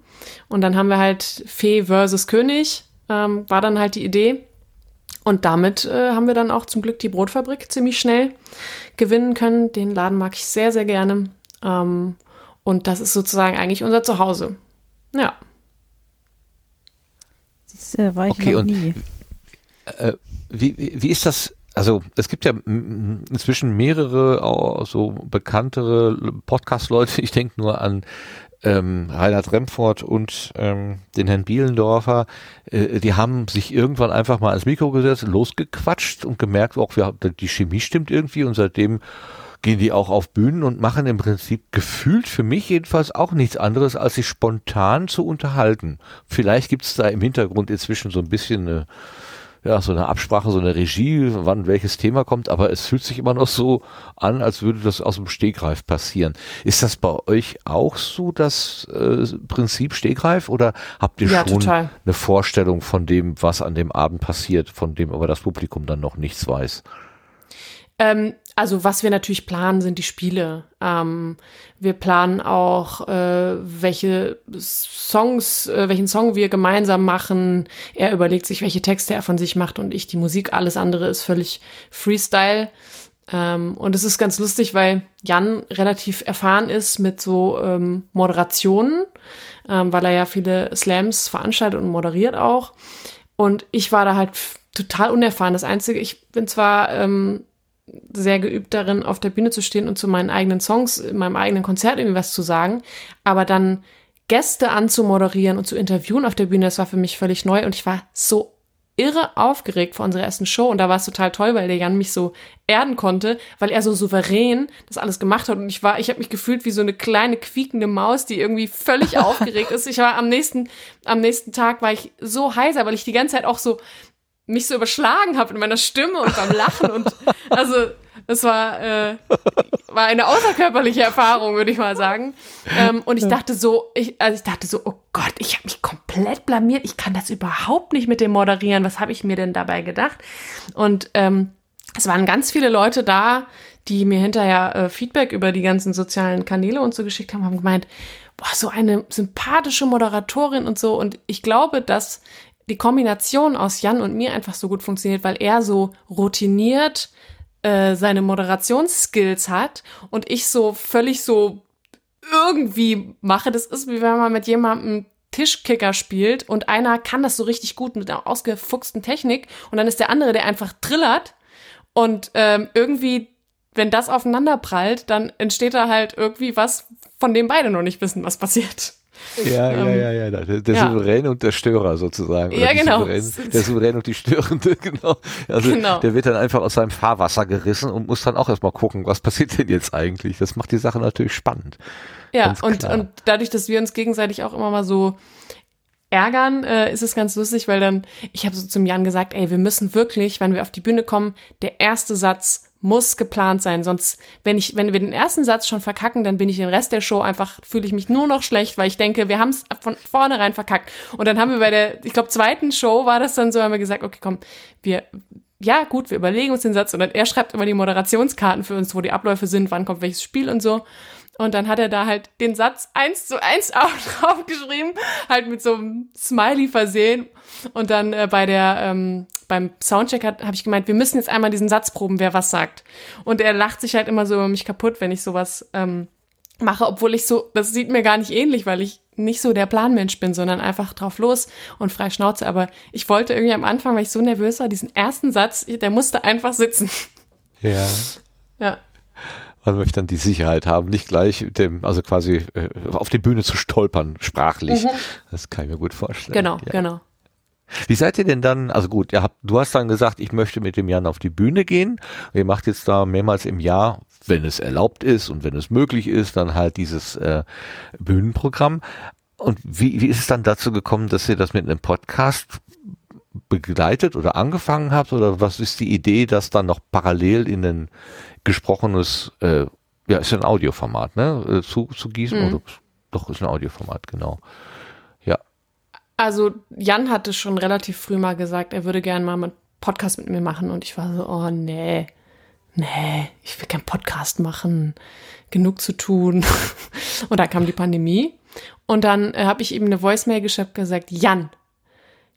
Und dann haben wir halt Fee versus König, ähm, war dann halt die Idee. Und damit äh, haben wir dann auch zum Glück die Brotfabrik ziemlich schnell gewinnen können. Den Laden mag ich sehr, sehr gerne. Ähm, und das ist sozusagen eigentlich unser Zuhause. Ja. Das äh, war ich Okay, noch und- nie. Äh, wie, wie wie ist das? Also es gibt ja inzwischen mehrere auch so bekanntere Podcast-Leute. (laughs) Ich denke nur an ähm, Reinhard Remford und ähm, den Herrn Bielendorfer. Äh, die haben sich irgendwann einfach mal ans Mikro gesetzt, losgequatscht und gemerkt, auch wir, die Chemie stimmt irgendwie und seitdem gehen die auch auf Bühnen und machen im Prinzip gefühlt für mich jedenfalls auch nichts anderes, als sich spontan zu unterhalten. Vielleicht gibt es da im Hintergrund inzwischen so ein bisschen eine ja, so eine Absprache, so eine Regie, wann welches Thema kommt, aber es fühlt sich immer noch so an, als würde das aus dem Stegreif passieren. Ist das bei euch auch so das äh, Prinzip Stegreif oder habt ihr Ja, schon total. eine Vorstellung von dem, was an dem Abend passiert, von dem aber das Publikum dann noch nichts weiß? Ähm, also was wir natürlich planen, sind die Spiele. Ähm, wir planen auch, äh, welche Songs, äh, welchen Song wir gemeinsam machen. Er überlegt sich, welche Texte er von sich macht und ich die Musik. Alles andere ist völlig Freestyle. Ähm, und es ist ganz lustig, weil Jan relativ erfahren ist mit so ähm, Moderationen, ähm, weil er ja viele Slams veranstaltet und moderiert auch. Und ich war da halt total unerfahren. Das Einzige, ich bin zwar ähm, sehr geübt darin, auf der Bühne zu stehen und zu meinen eigenen Songs, in meinem eigenen Konzert irgendwie was zu sagen, aber dann Gäste anzumoderieren und zu interviewen auf der Bühne, das war für mich völlig neu. Und ich war so irre aufgeregt vor unserer ersten Show. Und da war es total toll, weil der Jan mich so erden konnte, weil er so souverän das alles gemacht hat. Und ich war, ich habe mich gefühlt wie so eine kleine quiekende Maus, die irgendwie völlig (laughs) aufgeregt ist. Ich war am nächsten, am nächsten Tag war ich so heiser, weil ich die ganze Zeit auch so mich so überschlagen habe in meiner Stimme und beim Lachen und (laughs) also es war äh, war eine außerkörperliche Erfahrung, würde ich mal sagen. Ähm, und ich dachte so, ich, also ich dachte so, oh Gott, ich habe mich komplett blamiert. Ich kann das überhaupt nicht mit dem Moderieren. Was habe ich mir denn dabei gedacht? Und ähm, es waren ganz viele Leute da, die mir hinterher äh, Feedback über die ganzen sozialen Kanäle und so geschickt haben, haben gemeint, boah, so eine sympathische Moderatorin und so. Und ich glaube, dass die Kombination aus Jan und mir einfach so gut funktioniert, weil er so routiniert äh, seine Moderationsskills hat und ich so völlig so irgendwie mache. Das ist wie wenn man mit jemandem Tischkicker spielt und einer kann das so richtig gut mit einer ausgefuchsten Technik und dann ist der andere, der einfach trillert und ähm, irgendwie, wenn das aufeinander prallt, dann entsteht da halt irgendwie was, von dem beide noch nicht wissen, was passiert. Ja, Ähm, ja, ja, ja. Der, ja. Souverän und der Störer sozusagen. Ja, die genau. Souverän, der Souverän und die Störende, (laughs) genau. Also Genau. der wird dann einfach aus seinem Fahrwasser gerissen und muss dann auch erstmal gucken, was passiert denn jetzt eigentlich. Das macht die Sache natürlich spannend. Ja, und, und dadurch, dass wir uns gegenseitig auch immer mal so ärgern, äh, ist es ganz lustig, weil dann, ich habe so zum Jan gesagt, ey, wir müssen wirklich, wenn wir auf die Bühne kommen, der erste Satz muss geplant sein, sonst, wenn ich, wenn wir den ersten Satz schon verkacken, dann bin ich den Rest der Show einfach, fühle ich mich nur noch schlecht, weil ich denke, wir haben es von vornherein verkackt. Und dann haben wir bei der, ich glaube, zweiten Show war das dann so, haben wir gesagt, okay, komm, wir, ja, gut, wir überlegen uns den Satz und dann er schreibt immer die Moderationskarten für uns, wo die Abläufe sind, wann kommt welches Spiel und so. Und dann hat er da halt den Satz eins zu eins (laughs) auch draufgeschrieben, halt mit so einem Smiley versehen. Und dann äh, bei der ähm, beim Soundcheck habe ich gemeint, wir müssen jetzt einmal diesen Satz proben, wer was sagt. Und er lacht sich halt immer so über mich kaputt, wenn ich sowas ähm, mache, obwohl ich so, das sieht mir gar nicht ähnlich, weil ich nicht so der Planmensch bin, sondern einfach drauf los und frei Schnauze. Aber ich wollte irgendwie am Anfang, weil ich so nervös war, diesen ersten Satz, der musste einfach sitzen. Ja. Ja. Man möchte dann die Sicherheit haben, nicht gleich dem, also quasi äh, auf die Bühne zu stolpern, sprachlich. Das kann ich mir gut vorstellen. Genau, ja. genau. Wie seid ihr denn dann, also gut, habt, du hast dann gesagt, ich möchte mit dem Jan auf die Bühne gehen. Ihr macht jetzt da mehrmals im Jahr, wenn es erlaubt ist und wenn es möglich ist, dann halt dieses äh, Bühnenprogramm. Und wie, wie ist es dann dazu gekommen, dass ihr das mit einem Podcast begleitet oder angefangen habt? Oder was ist die Idee, das dann noch parallel in ein gesprochenes, äh, ja, ist ein Audioformat, ne, äh, zu, zu gießen? Mhm. Oder, doch, ist ein Audioformat, genau. Ja. Also Jan hatte schon relativ früh mal gesagt, er würde gerne mal einen Podcast mit mir machen und ich war so, oh nee, nee, ich will keinen Podcast machen, genug zu tun. (laughs) und dann kam die Pandemie und dann äh, habe ich ihm eine Voicemail geschickt gesagt, Jan,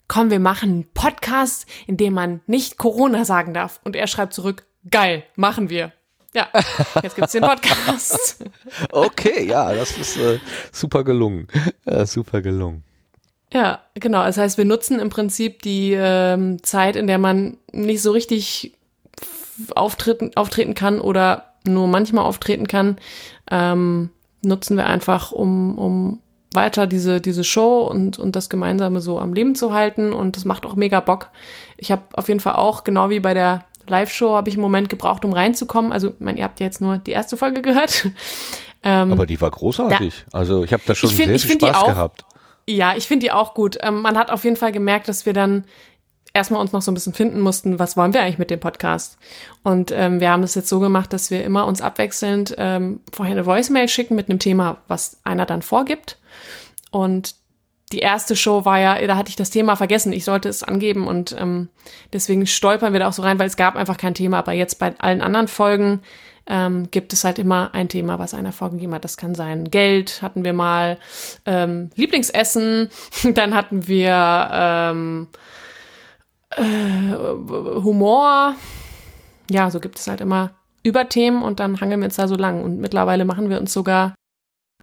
komm, wir machen einen Podcast, in dem man nicht Corona sagen darf. Und er schreibt zurück, geil, machen wir. Ja, jetzt gibt's den Podcast. (laughs) okay, ja, das ist äh, super gelungen. Äh, super gelungen. Ja, genau. Das heißt, wir nutzen im Prinzip die ähm, Zeit, in der man nicht so richtig auftreten, auftreten kann oder nur manchmal auftreten kann, ähm, nutzen wir einfach, um, um weiter diese, diese Show und, und das Gemeinsame so am Leben zu halten. Und das macht auch mega Bock. Ich habe auf jeden Fall auch, genau wie bei der Live-Show, habe ich einen Moment gebraucht, um reinzukommen. Also, ich meine, ihr habt ja jetzt nur die erste Folge gehört. (laughs) Ähm, Aber die war großartig. Da, also, ich habe da schon find, sehr viel Spaß auch, gehabt. Ja, ich finde die auch gut. Ähm, man hat auf jeden Fall gemerkt, dass wir dann erstmal uns noch so ein bisschen finden mussten, was wollen wir eigentlich mit dem Podcast? Und ähm, wir haben das jetzt so gemacht, dass wir immer uns abwechselnd ähm, vorher eine Voicemail schicken mit einem Thema, was einer dann vorgibt. Und die erste Show war ja, da hatte ich das Thema vergessen. Ich sollte es angeben und ähm, deswegen stolpern wir da auch so rein, weil es gab einfach kein Thema. Aber jetzt bei allen anderen Folgen ähm, gibt es halt immer ein Thema, was einer vorgegeben hat. Das kann sein Geld, hatten wir mal, ähm, Lieblingsessen, (laughs) dann hatten wir ähm, äh, Humor. Ja, so gibt es halt immer Überthemen und dann hangeln wir uns da so lang. Und mittlerweile machen wir uns sogar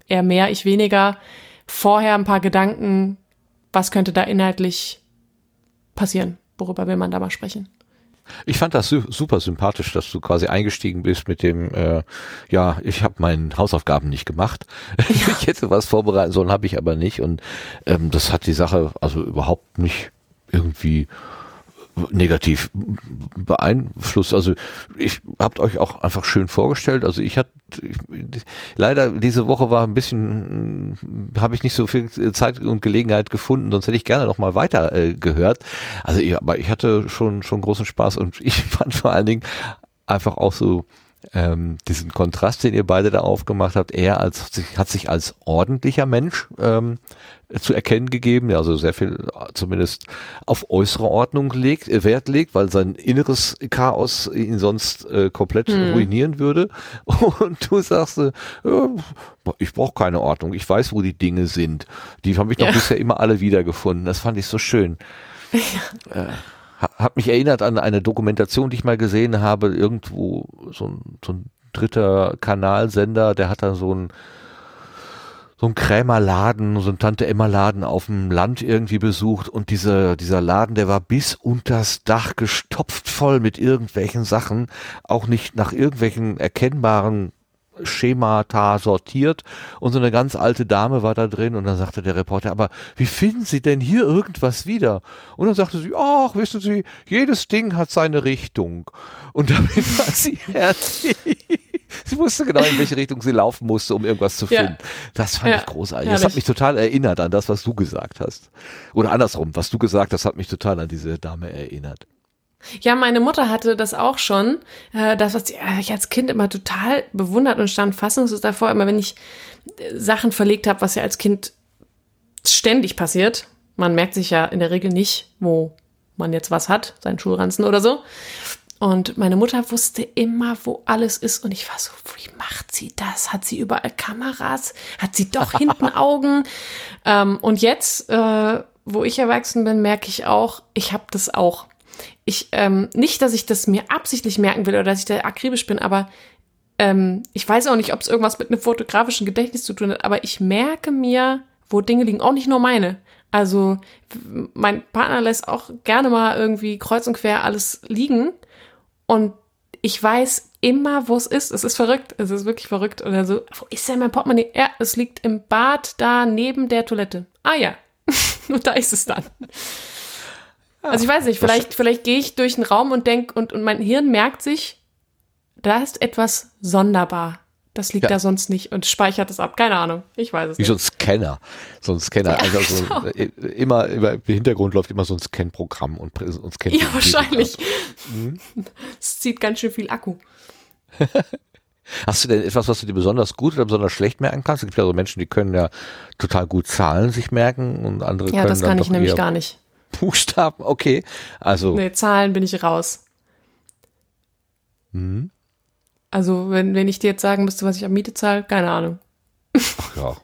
eher mehr, ich weniger, vorher ein paar Gedanken, was könnte da inhaltlich passieren, worüber will man da mal sprechen. Ich fand das super sympathisch, dass du quasi eingestiegen bist mit dem, äh, ja, ich habe meine Hausaufgaben nicht gemacht. (laughs) Ja. ich hätte was vorbereiten sollen, habe ich aber nicht. Und ähm, das hat die Sache also überhaupt nicht irgendwie negativ beeinflusst. Also ich habt euch auch einfach schön vorgestellt. Also ich hatte leider diese Woche war ein bisschen, habe ich nicht so viel Zeit und Gelegenheit gefunden, sonst hätte ich gerne noch mal weiter äh, gehört. Also ich, aber ich hatte schon schon großen Spaß und (laughs) ich fand vor allen Dingen einfach auch so ähm, diesen Kontrast, den ihr beide da aufgemacht habt, er als hat sich als ordentlicher Mensch ähm, zu erkennen gegeben, der also sehr viel zumindest auf äußere Ordnung legt, äh, Wert legt, weil sein inneres Chaos ihn sonst äh, komplett hm. ruinieren würde. (laughs) Und du sagst, äh, ich brauche keine Ordnung, ich weiß, wo die Dinge sind. Die habe ich doch ja. bisher immer alle wiedergefunden. Das fand ich so schön. Ja. Äh, hat mich erinnert an eine Dokumentation, die ich mal gesehen habe, irgendwo so ein, so ein dritter Kanalsender, der hat da so ein so ein Krämerladen, so ein Tante-Emma-Laden auf dem Land irgendwie besucht und dieser, dieser Laden, der war bis unters Dach gestopft voll mit irgendwelchen Sachen, auch nicht nach irgendwelchen erkennbaren Schemata sortiert und so eine ganz alte Dame war da drin und dann sagte der Reporter, aber wie finden Sie denn hier irgendwas wieder? Und dann sagte sie, ach, wissen Sie, jedes Ding hat seine Richtung. Und damit war sie (laughs) fertig. Sie wusste genau, in welche Richtung sie laufen musste, um irgendwas zu finden. Ja. Das fand ja. ich großartig. Herrlich. Das hat mich total erinnert an das, was du gesagt hast. Oder andersrum, was du gesagt hast, hat mich total an diese Dame erinnert. Ja, meine Mutter hatte das auch schon. Äh, das, was äh, ich als Kind immer total bewundert und stand fassungslos davor, immer wenn ich äh, Sachen verlegt habe, was ja als Kind ständig passiert. Man merkt sich ja in der Regel nicht, wo man jetzt was hat, seinen Schulranzen oder so. Und meine Mutter wusste immer, wo alles ist. Und ich war so, wie macht sie das? Hat sie überall Kameras? Hat sie doch hinten (laughs) Augen? Ähm, und jetzt, äh, wo ich erwachsen bin, merke ich auch, ich habe das auch ich, ähm, nicht, dass ich das mir absichtlich merken will oder dass ich da akribisch bin, aber ähm, ich weiß auch nicht, ob es irgendwas mit einem fotografischen Gedächtnis zu tun hat, aber ich merke mir, wo Dinge liegen, auch nicht nur meine. Also mein Partner lässt auch gerne mal irgendwie kreuz und quer alles liegen und ich weiß immer, wo es ist. Es ist verrückt. Es ist wirklich verrückt. Oder so, wo ist denn mein Portemonnaie? Ja, es liegt im Bad da neben der Toilette. Ah ja. (laughs) und da ist es dann. Also ich weiß nicht, vielleicht, vielleicht gehe ich durch den Raum und denk und, und mein Hirn merkt sich, da ist etwas sonderbar. Das liegt ja. da sonst nicht und speichert es ab. Keine Ahnung. Ich weiß es Wie nicht. so ein Scanner. So ein Scanner. Ja, also so, genau. Immer, immer im Hintergrund läuft immer so ein Scan-Programm und, und scannt. Ja, wahrscheinlich. Mhm. (laughs) Es zieht ganz schön viel Akku. (laughs) Hast du denn etwas, was du dir besonders gut oder besonders schlecht merken kannst? Es gibt ja so Menschen, die können ja total gut Zahlen sich merken und andere ja, können. Ja, das kann ich nämlich gar nicht. Buchstaben, okay. Also. Nee, Zahlen bin ich raus. Hm. Also, wenn, wenn ich dir jetzt sagen müsste, was ich am Miete zahle, keine Ahnung. Ach ja.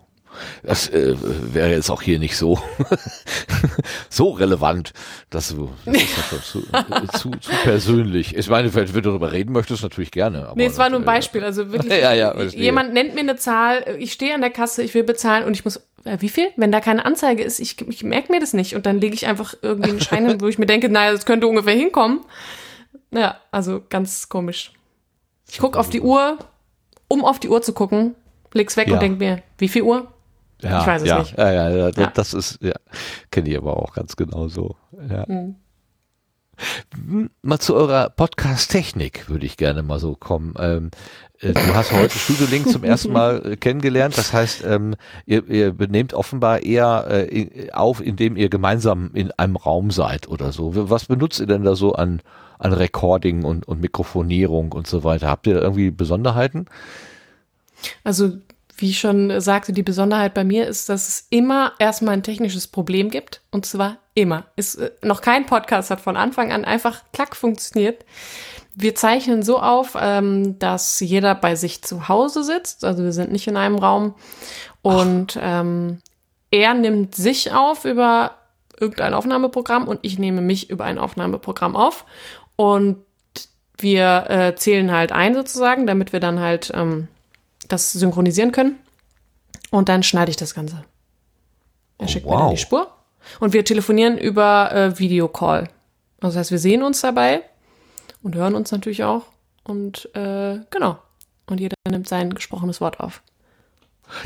Das äh, wäre jetzt auch hier nicht so, (laughs) so relevant. Das, das ist ja schon zu, zu, zu persönlich. Ich meine, wenn du darüber reden möchtest, natürlich gerne. Aber nee, es war nur ein Beispiel. Also wirklich, (laughs) ja, ja, jemand nennt mir eine Zahl, ich stehe an der Kasse, ich will bezahlen und ich muss, äh, wie viel? Wenn da keine Anzeige ist, ich, ich merke mir das nicht und dann lege ich einfach irgendwie einen Schein hin, wo ich mir denke, (laughs) naja, das könnte ungefähr hinkommen. Ja, also ganz komisch. Ich gucke auf die Uhr, um auf die Uhr zu gucken, leg's weg ja. und denk mir, wie viel Uhr? Ja, ich weiß es ja, nicht. Ja, ja, ja, das ist, ja, kenne ich aber auch ganz genau so. Ja. Mhm. Mal zu eurer Podcast-Technik würde ich gerne mal so kommen. Ähm, äh, du hast heute (laughs) Studio Link zum ersten Mal äh, kennengelernt. Das heißt, ähm, ihr, ihr benehmt offenbar eher äh, auf, indem ihr gemeinsam in einem Raum seid oder so. Was benutzt ihr denn da so an, an Recording und, und Mikrofonierung und so weiter? Habt ihr da irgendwie Besonderheiten? Also wie ich schon sagte, die Besonderheit bei mir ist, dass es immer erstmal ein technisches Problem gibt. Und zwar immer. Ist, äh, noch kein Podcast hat von Anfang an einfach klack funktioniert. Wir zeichnen so auf, ähm, dass jeder bei sich zu Hause sitzt. Also wir sind nicht in einem Raum. Und ähm, er nimmt sich auf über irgendein Aufnahmeprogramm und ich nehme mich über ein Aufnahmeprogramm auf. Und wir äh, zählen halt ein sozusagen, damit wir dann halt ähm, das synchronisieren können. Und dann schneide ich das Ganze. Er oh, schickt wow. mir dann die Spur. Und wir telefonieren über äh, Videocall. Also das heißt, wir sehen uns dabei und hören uns natürlich auch. Und äh, genau. Und jeder nimmt sein gesprochenes Wort auf.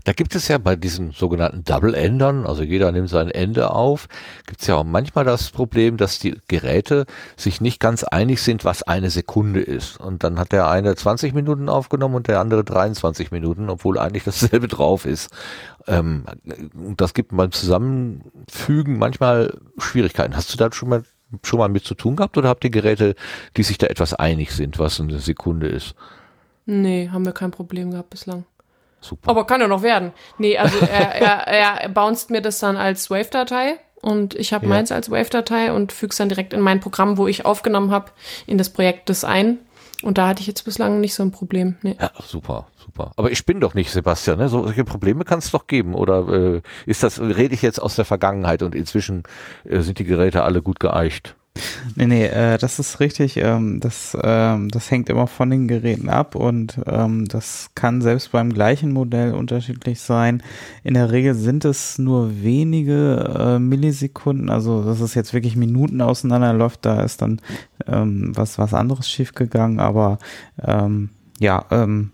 Da gibt es ja bei diesen sogenannten Double-Endern, also jeder nimmt sein Ende auf, gibt es ja auch manchmal das Problem, dass die Geräte sich nicht ganz einig sind, was eine Sekunde ist. Und dann hat der eine 20 Minuten aufgenommen und der andere 23 Minuten, obwohl eigentlich dasselbe (laughs) drauf ist. Ähm, das gibt beim Zusammenfügen manchmal Schwierigkeiten. Hast du da schon mal, schon mal mit zu tun gehabt oder habt ihr Geräte, die sich da etwas einig sind, was eine Sekunde ist? Nee, haben wir kein Problem gehabt bislang. Super. Aber kann ja noch werden. Nee, also er, (laughs) er, er bounced mir das dann als Wave-Datei und ich habe ja. meins als Wave-Datei und füge es dann direkt in mein Programm, wo ich aufgenommen habe, in das Projekt das ein. Und da hatte ich jetzt bislang nicht so ein Problem. Nee. Ja, super, super. Aber ich bin doch nicht Sebastian, ne? Solche Probleme kann es doch geben. Oder äh, ist das, rede ich jetzt aus der Vergangenheit und inzwischen äh, sind die Geräte alle gut geeicht? Nee, nee, äh, das ist richtig. Ähm, das, ähm, das hängt immer von den Geräten ab und ähm, das kann selbst beim gleichen Modell unterschiedlich sein. In der Regel sind es nur wenige äh, Millisekunden, also dass es jetzt wirklich Minuten auseinanderläuft, da ist dann ähm, was, was anderes schiefgegangen, aber ähm, ja, ähm,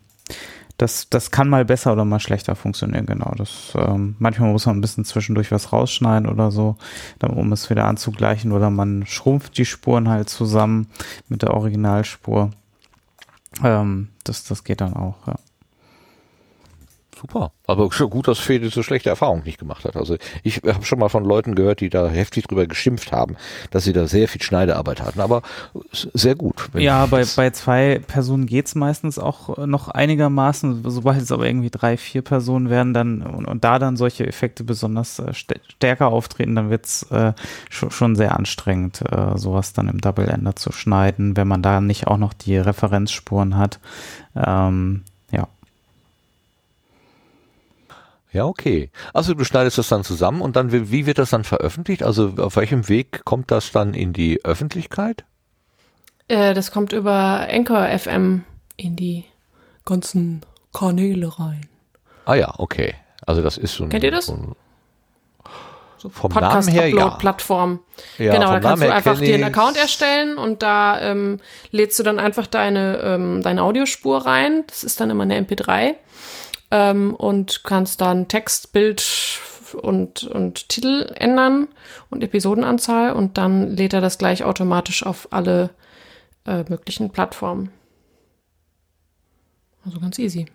das, das kann mal besser oder mal schlechter funktionieren, genau. Das, ähm, manchmal muss man ein bisschen zwischendurch was rausschneiden oder so, um es wieder anzugleichen, oder man schrumpft die Spuren halt zusammen mit der Originalspur. Ähm, das, das geht dann auch, ja. Super. Aber schon gut, dass Fede so schlechte Erfahrungen nicht gemacht hat. Also ich habe schon mal von Leuten gehört, die da heftig drüber geschimpft haben, dass sie da sehr viel Schneidearbeit hatten. Aber sehr gut. Ja, bei, bei zwei Personen geht's meistens auch noch einigermaßen. Sobald es aber irgendwie drei, vier Personen werden dann und, und da dann solche Effekte besonders äh, stärker auftreten, dann wird's äh, schon, schon sehr anstrengend, äh, sowas dann im Double Ender zu schneiden, wenn man da nicht auch noch die Referenzspuren hat. Ähm, Ja, okay. Also du schneidest das dann zusammen und dann, wie wird das dann veröffentlicht? Also auf welchem Weg kommt das dann in die Öffentlichkeit? Äh, das kommt über Anchor FM in die ganzen Kanäle rein. Ah ja, okay. Also das ist so ein... Kennt ihr das? So ein, so vom Podcast Namen her, ja. Plattform. Ja, genau, da kannst du einfach dir einen Account erstellen und da ähm, lädst du dann einfach deine, ähm, deine Audiospur rein. Das ist dann immer eine MP3 ähm, und kannst dann Text, Bild und, und Titel ändern und Episodenanzahl und dann lädt er das gleich automatisch auf alle äh, möglichen Plattformen. Also ganz easy.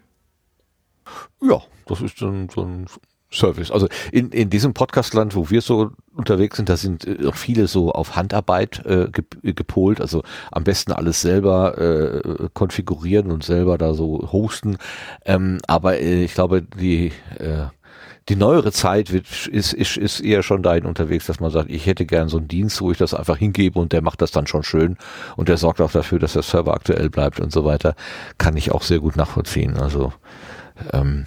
Ja, das ist dann so ein Service. Also in, in diesem Podcastland, wo wir so unterwegs sind, da sind äh, viele so auf Handarbeit äh, gepolt, also am besten alles selber äh, konfigurieren und selber da so hosten. Ähm, aber äh, ich glaube, die äh, die neuere Zeit wird, ist, ist, ist eher schon dahin unterwegs, dass man sagt, ich hätte gern so einen Dienst, wo ich das einfach hingebe und der macht das dann schon schön und der sorgt auch dafür, dass der Server aktuell bleibt und so weiter. Kann ich auch sehr gut nachvollziehen. Also ähm,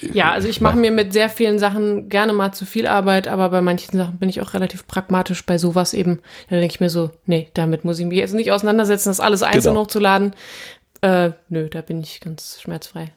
ja, also ich mache mir mit sehr vielen Sachen gerne mal zu viel Arbeit, aber bei manchen Sachen bin ich auch relativ pragmatisch bei sowas eben. Da denke ich mir so, nee, damit muss ich mich jetzt nicht auseinandersetzen, das alles einzeln genau. hochzuladen. Äh, nö, da bin ich ganz schmerzfrei.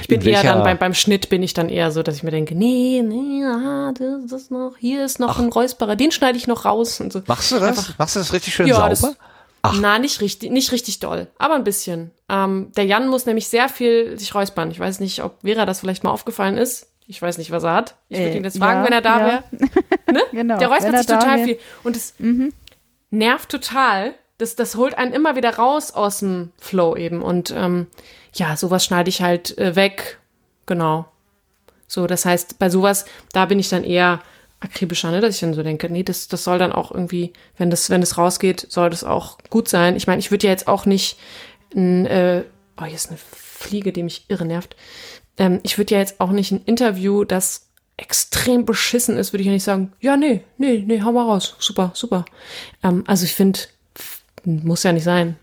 Ich bin eher dann beim, beim Schnitt bin ich dann eher so, dass ich mir denke, nee, nee, aha, das ist noch, hier ist noch Ach. ein Räusperer, den schneide ich noch raus und so. Machst du das? Einfach, Machst du das richtig schön ja, sauber? Das, Ach. Na, nicht richtig, nicht richtig doll, aber ein bisschen. Ähm, der Jan muss nämlich sehr viel sich räuspern. Ich weiß nicht, ob Vera das vielleicht mal aufgefallen ist. Ich weiß nicht, was er hat. Ich würde äh, ihn jetzt fragen, ja, wenn er da ja. wäre. (laughs) Ne? genau, der räuspert sich total viel. Und es mhm. nervt total. Das, das holt einen immer wieder raus aus dem Flow eben. Und ähm, ja, sowas schneide ich halt äh, weg. Genau. So, das heißt, bei sowas, da bin ich dann eher akribischer, ne? dass ich dann so denke, nee, das, das soll dann auch irgendwie, wenn das, wenn das rausgeht, soll das auch gut sein. Ich meine, ich würde ja jetzt auch nicht ein, äh, oh, hier ist eine Fliege, die mich irre nervt. Ähm, ich würde ja jetzt auch nicht ein Interview, das extrem beschissen ist, würde ich ja nicht sagen, ja, nee, nee, nee, hau mal raus. Super, super. Ähm, also ich finde, muss ja nicht sein.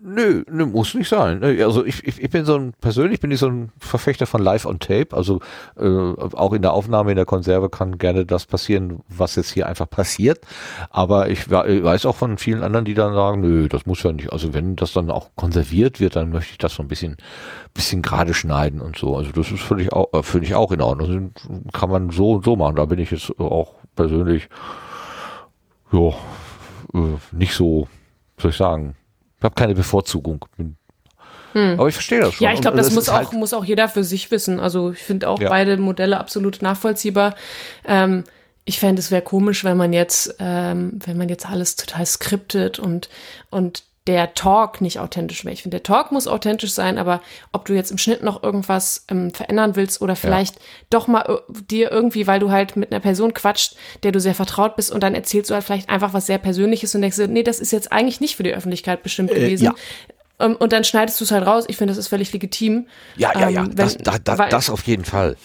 Nö, nö, muss nicht sein. Also ich, ich, ich bin so ein, persönlich bin ich so ein Verfechter von Live on Tape. Also äh, auch in der Aufnahme in der Konserve kann gerne das passieren, was jetzt hier einfach passiert. Aber ich, weiß auch von vielen anderen, die dann sagen, nö, das muss ja nicht. Also wenn das dann auch konserviert wird, dann möchte ich das so ein bisschen, bisschen gerade schneiden und so. Also das ist völlig auch, äh, finde ich auch in Ordnung. Das kann man so und so machen. Da bin ich jetzt auch persönlich, ja, äh, nicht so, soll ich sagen, ich habe keine Bevorzugung. Hm. Aber ich verstehe das schon. Ja, ich glaube, das, das muss auch, halt muss auch jeder für sich wissen. Also ich finde auch ja. beide Modelle absolut nachvollziehbar. Ähm, ich fände, es wäre komisch, wenn man jetzt, ähm, wenn man jetzt alles total skriptet und, und der Talk nicht authentisch wäre. Ich finde, der Talk muss authentisch sein, aber ob du jetzt im Schnitt noch irgendwas ähm, verändern willst oder vielleicht ja. doch mal dir irgendwie, weil du halt mit einer Person quatscht, der du sehr vertraut bist und dann erzählst du halt vielleicht einfach was sehr Persönliches und denkst, nee, das ist jetzt eigentlich nicht für die Öffentlichkeit bestimmt äh, gewesen. Ja. Ähm, und dann schneidest du es halt raus. Ich finde, das ist völlig legitim. Ja, ja, ja, ähm, wenn, das, das, das, das auf jeden Fall.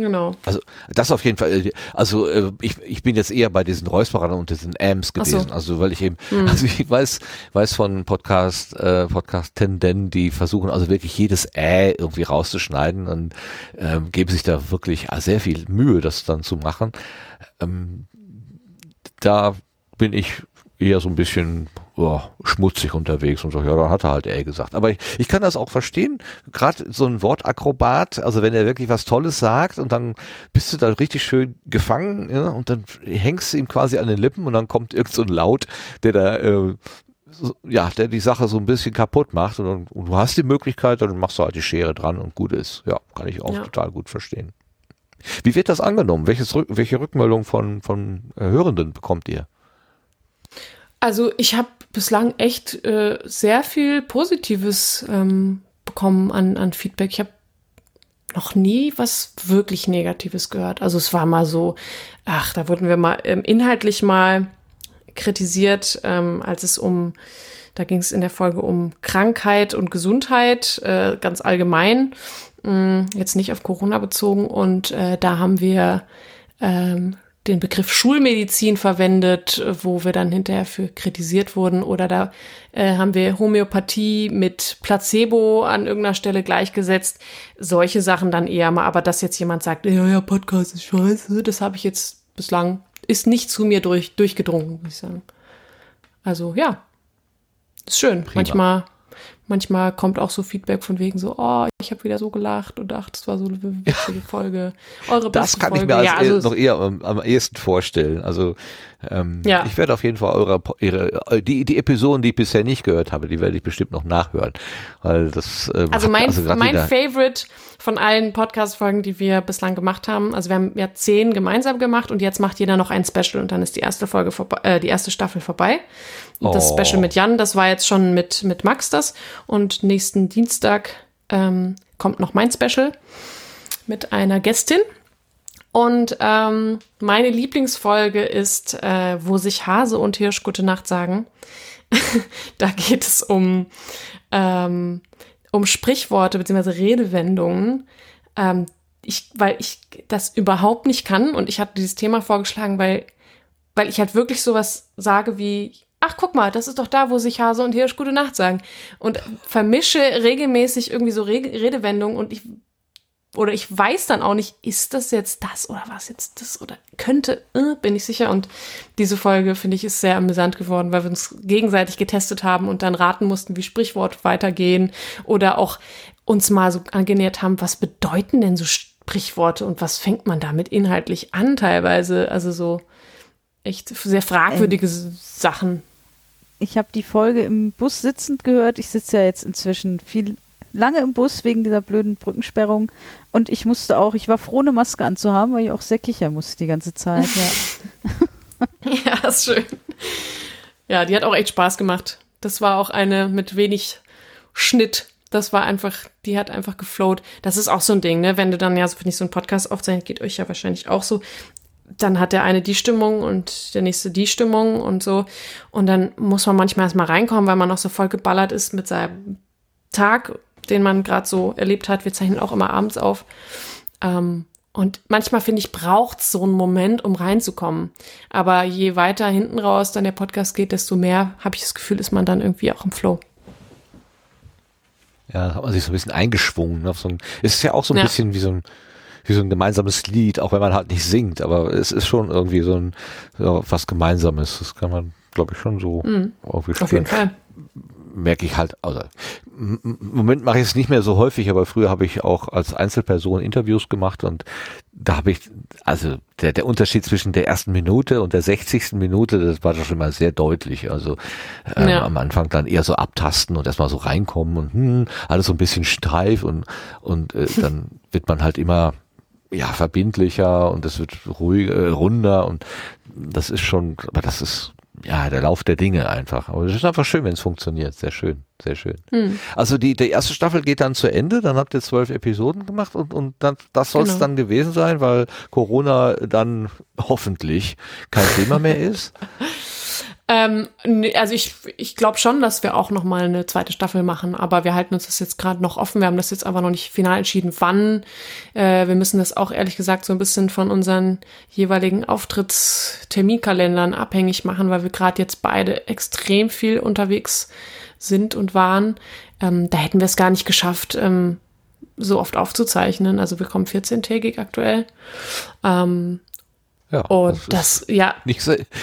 Genau. Also das auf jeden Fall. Also äh, ich, ich bin jetzt eher bei diesen Räusperern und diesen Amps gewesen. So. Also weil ich eben, mhm. also ich weiß, weiß von Podcast, äh, Podcast-Tenden, die versuchen also wirklich jedes Äh irgendwie rauszuschneiden und ähm, geben sich da wirklich sehr viel Mühe, das dann zu machen. Ähm, da bin ich eher so ein bisschen oh, schmutzig unterwegs und so, ja, dann hat er halt er gesagt. Aber ich, ich kann das auch verstehen, gerade so ein Wortakrobat, also wenn er wirklich was Tolles sagt und dann bist du da richtig schön gefangen ja, und dann hängst du ihm quasi an den Lippen und dann kommt irgend so ein Laut, der da äh, so, ja, der die Sache so ein bisschen kaputt macht und, und, du hast die Möglichkeit, dann machst du halt die Schere dran und gut ist. Ja, kann ich auch ja. total gut verstehen. Wie wird das angenommen? Welches, welche Rückmeldung von, von äh, Hörenden bekommt ihr? Also ich habe bislang echt äh, sehr viel Positives ähm, bekommen an, an Feedback. Ich habe noch nie was wirklich Negatives gehört. Also es war mal so, ach, da wurden wir mal ähm, inhaltlich mal kritisiert, ähm, als es um, da ging es in der Folge um Krankheit und Gesundheit, äh, ganz allgemein, mh, mm, jetzt nicht auf Corona bezogen. Und äh, da haben wir ähm, den Begriff Schulmedizin verwendet, wo wir dann hinterher für kritisiert wurden. Oder da äh, haben wir Homöopathie mit Placebo an irgendeiner Stelle gleichgesetzt. Solche Sachen dann eher mal. Aber dass jetzt jemand sagt, ja, ja, Podcast ist scheiße, das habe ich jetzt bislang, ist nicht zu mir durch, durchgedrungen, muss ich sagen. Also ja, ist schön. Prima. Manchmal manchmal kommt auch so Feedback von wegen so, oh, ich habe wieder so gelacht und dachte, es war so eine (laughs) witzige Folge. Eure das kann Folge. ich mir als ja, also noch eher am, am ehesten vorstellen. Also ähm, ja. ich werde auf jeden Fall eure, ihre, die, die Episoden, die ich bisher nicht gehört habe, die werde ich bestimmt noch nachhören. Weil das, ähm, also mein, also mein Favorite von allen Podcast-Folgen, die wir bislang gemacht haben, also wir haben ja zehn gemeinsam gemacht und jetzt macht jeder noch ein Special und dann ist die erste Folge vorbei, äh, die erste Staffel vorbei. Und das oh. Special mit Jan, das war jetzt schon mit, mit Max das. Und nächsten Dienstag ähm, kommt noch mein Special mit einer Gästin. Und ähm, meine Lieblingsfolge ist, äh, wo sich Hase und Hirsch Gute Nacht sagen. (laughs) da geht es um, ähm, um Sprichworte bzw. Redewendungen, ähm, ich, weil ich das überhaupt nicht kann und ich hatte dieses Thema vorgeschlagen, weil, weil ich halt wirklich sowas sage wie, ach guck mal, das ist doch da, wo sich Hase und Hirsch gute Nacht sagen. Und vermische regelmäßig irgendwie so Re Redewendungen und ich oder ich weiß dann auch nicht, ist das jetzt das oder was jetzt das oder könnte, äh, bin ich sicher. Und diese Folge, finde ich, ist sehr amüsant geworden, weil wir uns gegenseitig getestet haben und dann raten mussten, wie Sprichworte weitergehen oder auch uns mal so angenähert haben, was bedeuten denn so Sprichworte und was fängt man damit inhaltlich an teilweise. Also so echt sehr fragwürdige ähm, Sachen. Ich habe die Folge im Bus sitzend gehört. Ich sitze ja jetzt inzwischen viel lange im Bus wegen dieser blöden Brückensperrung. Und ich musste auch, ich war froh, eine Maske anzuhaben, weil ich auch sehr kichern musste die ganze Zeit. Ja, (laughs) ja ist schön. Ja, die hat auch echt Spaß gemacht. Das war auch eine mit wenig Schnitt. Das war einfach, die hat einfach geflowt. Das ist auch so ein Ding, ne? Wenn du dann ja so, wenn ich so einen Podcast aufzeichne, geht euch ja wahrscheinlich auch so. Dann hat der eine die Stimmung und der nächste die Stimmung und so. Und dann muss man manchmal erstmal reinkommen, weil man noch so voll geballert ist mit seinem Tag den man gerade so erlebt hat. Wir zeichnen auch immer abends auf. Ähm, und manchmal finde ich, braucht es so einen Moment, um reinzukommen. Aber je weiter hinten raus dann der Podcast geht, desto mehr habe ich das Gefühl, ist man dann irgendwie auch im Flow. Ja, hat man sich so ein bisschen eingeschwungen. Auf so ein, es ist ja auch so ein ja. bisschen wie so ein, wie so ein gemeinsames Lied, auch wenn man halt nicht singt, aber es ist schon irgendwie so ein so was Gemeinsames. Das kann man, glaube ich, schon so mhm. irgendwie Auf jeden Fall merke ich halt, also im Moment mache ich es nicht mehr so häufig, aber früher habe ich auch als Einzelperson Interviews gemacht und da habe ich, also der, der Unterschied zwischen der ersten Minute und der sechzigsten Minute, das war doch schon mal sehr deutlich. Also ähm, ja. am Anfang dann eher so abtasten und erstmal so reinkommen und hm, alles so ein bisschen steif und, und äh, (laughs) dann wird man halt immer ja verbindlicher und es wird ruhiger, äh, runder und das ist schon, aber das ist ja, der Lauf der Dinge einfach. Aber es ist einfach schön, wenn es funktioniert. Sehr schön, sehr schön. Hm. Also die, die erste Staffel geht dann zu Ende, dann habt ihr zwölf Episoden gemacht und, und dann, das soll es genau. dann gewesen sein, weil Corona dann hoffentlich kein Thema mehr ist. (laughs) Ähm, also ich, ich glaube schon, dass wir auch noch mal eine zweite Staffel machen, aber wir halten uns das jetzt gerade noch offen. Wir haben das jetzt aber noch nicht final entschieden, wann. Äh, wir müssen das auch ehrlich gesagt so ein bisschen von unseren jeweiligen Auftrittsterminkalendern abhängig machen, weil wir gerade jetzt beide extrem viel unterwegs sind und waren. Ähm, da hätten wir es gar nicht geschafft, ähm, so oft aufzuzeichnen. Also wir kommen 14-tägig aktuell. Ähm, ja, und das, das ja. Nicht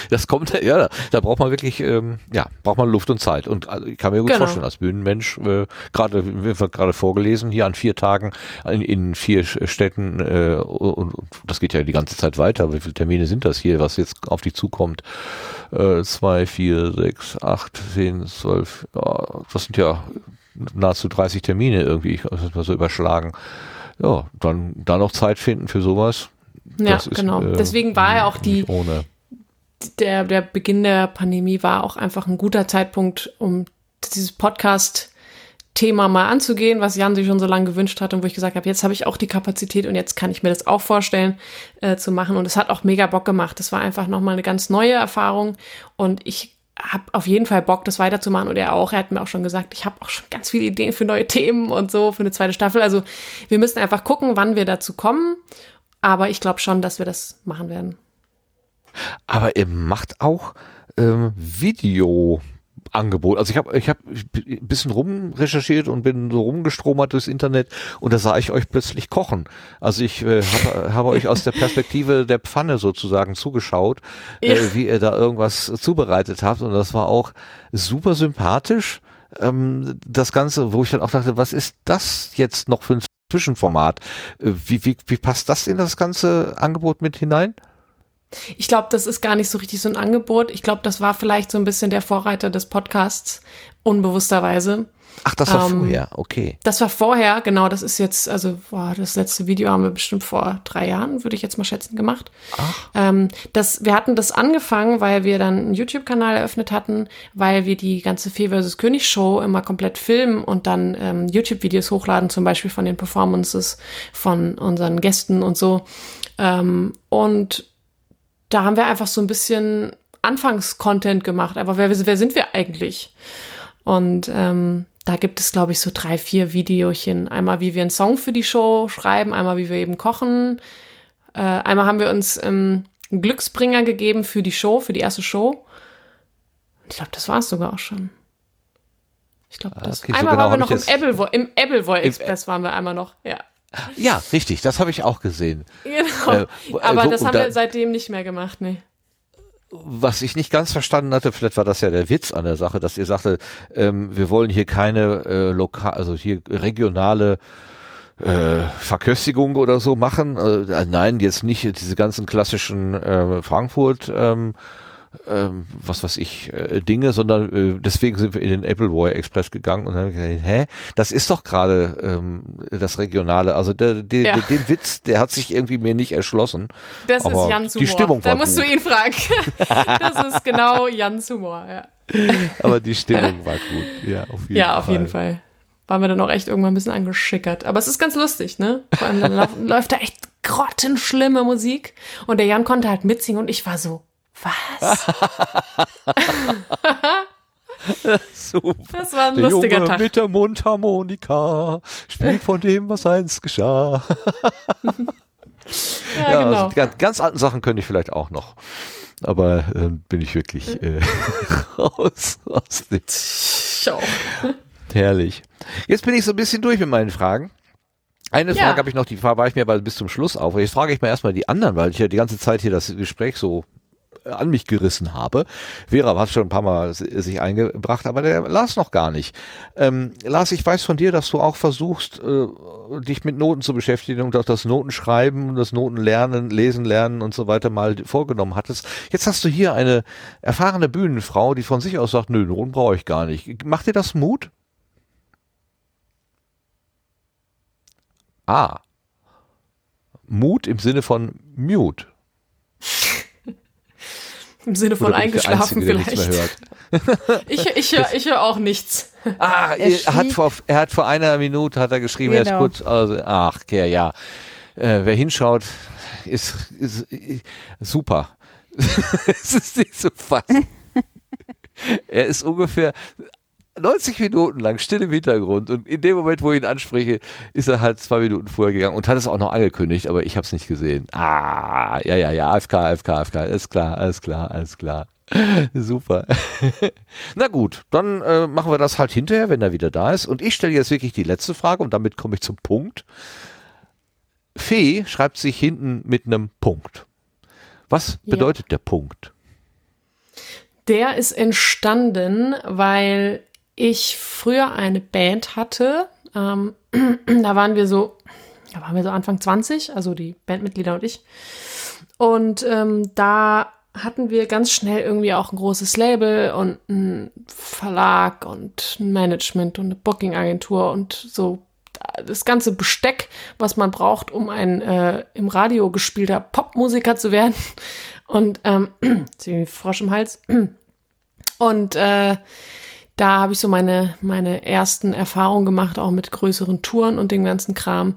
das kommt, ja, da braucht man wirklich, ähm, ja, braucht man Luft und Zeit. Und also, ich kann mir gut genau. vorstellen, als Bühnenmensch, äh, gerade, wir haben gerade vorgelesen, hier an vier Tagen in, in vier Städten, äh, und, und, das geht ja die ganze Zeit weiter. Wie viele Termine sind das hier, was jetzt auf dich zukommt? Äh, zwei, vier, sechs, acht, zehn, zwölf, ja, das sind ja nahezu 30 Termine irgendwie, ich muss mal so überschlagen. Ja, dann, da noch Zeit finden für sowas ja, ist, genau. Äh, Deswegen war ja auch die, der, der Beginn der Pandemie war auch einfach ein guter Zeitpunkt, um dieses Podcast Thema mal anzugehen, was Jan sich schon so lange gewünscht hat und wo ich gesagt habe, jetzt habe ich auch die Kapazität und jetzt kann ich mir das auch vorstellen äh, zu machen. Und es hat auch mega Bock gemacht. Das war einfach nochmal eine ganz neue Erfahrung und ich habe auf jeden Fall Bock, das weiterzumachen und er auch. Er hat mir auch schon gesagt, ich habe auch schon ganz viele Ideen für neue Themen und so für eine zweite Staffel. Also wir müssen einfach gucken, wann wir dazu kommen aber ich glaube schon, dass wir das machen werden. Aber ihr macht auch ähm, Video. Angebot. Also ich habe ich hab ein bisschen rumrecherchiert und bin so rumgestromert durchs Internet und da sah ich euch plötzlich kochen. Also ich äh, habe hab euch aus der Perspektive (laughs) der Pfanne sozusagen zugeschaut, äh, wie ihr da irgendwas zubereitet habt und das war auch super sympathisch. Ähm, das Ganze, wo ich dann auch dachte, was ist das jetzt noch für ein Zwischenformat. Äh, wie, wie, wie passt das in das ganze Angebot mit hinein? Ich glaube, das ist gar nicht so richtig so ein Angebot. Ich glaube, das war vielleicht so ein bisschen der Vorreiter des Podcasts, unbewussterweise. Ach, das war ähm, vorher, okay. Das war vorher, genau, das ist jetzt, also boah, das letzte Video haben wir bestimmt vor drei Jahren, würde ich jetzt mal schätzen, gemacht. Ach. Ähm, das, wir hatten das angefangen, weil wir dann einen YouTube-Kanal eröffnet hatten, weil wir die ganze Fee vs. König Show immer komplett filmen und dann ähm, YouTube-Videos hochladen, zum Beispiel von den Performances von unseren Gästen und so. Ähm, und da haben wir einfach so ein bisschen Anfangs-Content gemacht. Aber wer, wer sind wir eigentlich? Und ähm, da gibt es, glaube ich, so drei, vier Videochen. Einmal, wie wir einen Song für die Show schreiben, einmal, wie wir eben kochen. Äh, einmal haben wir uns ähm, einen Glücksbringer gegeben für die Show, für die erste Show. Ich glaube, das war es sogar auch schon. Ich glaube, das. Okay, einmal so genau waren wir noch im Appleboy, im Appleboy Express waren wir einmal noch, ja. Ja, richtig, das habe ich auch gesehen. (laughs) Genau. Äh, Aber so, das haben wir seitdem nicht mehr gemacht, nee was ich nicht ganz verstanden hatte, vielleicht war das ja der Witz an der Sache, dass ihr sagte, ähm, wir wollen hier keine äh, lokal, also hier regionale äh, Verköstigung oder so machen. Äh, nein, jetzt nicht diese ganzen klassischen äh, Frankfurt ähm, ähm, was weiß ich, äh, Dinge, sondern äh, deswegen sind wir in den Appleboy Express gegangen und haben gesagt, hä, das ist doch gerade ähm, das Regionale. Also der, der, ja. den Witz, der hat sich irgendwie mir nicht erschlossen. Das Aber ist Jans Humor. Die Stimmung war Da musst gut. du ihn fragen. (laughs) das ist genau Jans Humor, ja. (laughs) Aber die Stimmung war gut, ja, auf jeden ja, Fall. Ja, auf jeden Fall. Waren wir dann auch echt irgendwann ein bisschen angeschickert. Aber es ist ganz lustig, ne? Vor allem dann (laughs) läuft da echt grottenschlimme Musik. Und der Jan konnte halt mitsingen und ich war so, was? (laughs) Super. Das war ein der lustiger Junge Tag. mit der Mundharmonika spielt von dem, was einst geschah. (laughs) ja, ja, genau. Also ganz, ganz alten Sachen könnte ich vielleicht auch noch. Aber äh, bin ich wirklich äh, (laughs) raus aus dem. Schau. Herrlich. Jetzt bin ich so ein bisschen durch mit meinen Fragen. Eine ja. Frage habe ich noch, die war ich mir aber bis zum Schluss auf. Jetzt frage ich mal erstmal die anderen, weil ich ja die ganze Zeit hier das Gespräch so an mich gerissen habe. Vera hat schon ein paar Mal sich eingebracht, aber der Lars noch gar nicht. Ähm, Lars, ich weiß von dir, dass du auch versuchst, äh, dich mit Noten zu beschäftigen und auch das Notenschreiben, das Notenlernen, Lesen lernen und so weiter mal vorgenommen hattest. Jetzt hast du hier eine erfahrene Bühnenfrau, die von sich aus sagt, nö, Noten brauche ich gar nicht. Macht dir das Mut? Ah. Mut im Sinne von Mute. Im Sinne von eingeschlafen Einzige, vielleicht. (laughs) ich ich höre ich hör auch nichts. Ah, er, hat vor, er hat vor einer Minute hat er geschrieben, genau. er ist genau. kurz, also, ach, okay, ja. Äh, wer hinschaut, ist, ist, ist super. (laughs) es ist nicht so fast. (laughs) er ist ungefähr 90 Minuten lang still im Hintergrund und in dem Moment, wo ich ihn anspreche, ist er halt zwei Minuten vorher gegangen und hat es auch noch angekündigt, aber ich habe es nicht gesehen. Ah, ja, ja, ja, AFK, AFK, AFK, alles klar, alles klar, alles klar. (laughs) Super. (laughs) Na gut, dann äh, machen wir das halt hinterher, wenn er wieder da ist. Und ich stelle jetzt wirklich die letzte Frage und damit komme ich zum Punkt. Fee schreibt sich hinten mit einem Punkt. Was ja. bedeutet der Punkt? Der ist entstanden, weil ich früher eine Band hatte. Ähm, (clears throat) da waren wir so, da waren wir so Anfang 20, also die Bandmitglieder und ich. Und ähm, da hatten wir ganz schnell irgendwie auch ein großes Label und einen Verlag und ein Management und eine Booking-Agentur und so das ganze Besteck, was man braucht, um ein äh, im Radio gespielter Popmusiker zu werden. Und ähm, (clears throat) Frosch im Hals. Und äh, da habe ich so meine, meine ersten Erfahrungen gemacht, auch mit größeren Touren und dem ganzen Kram.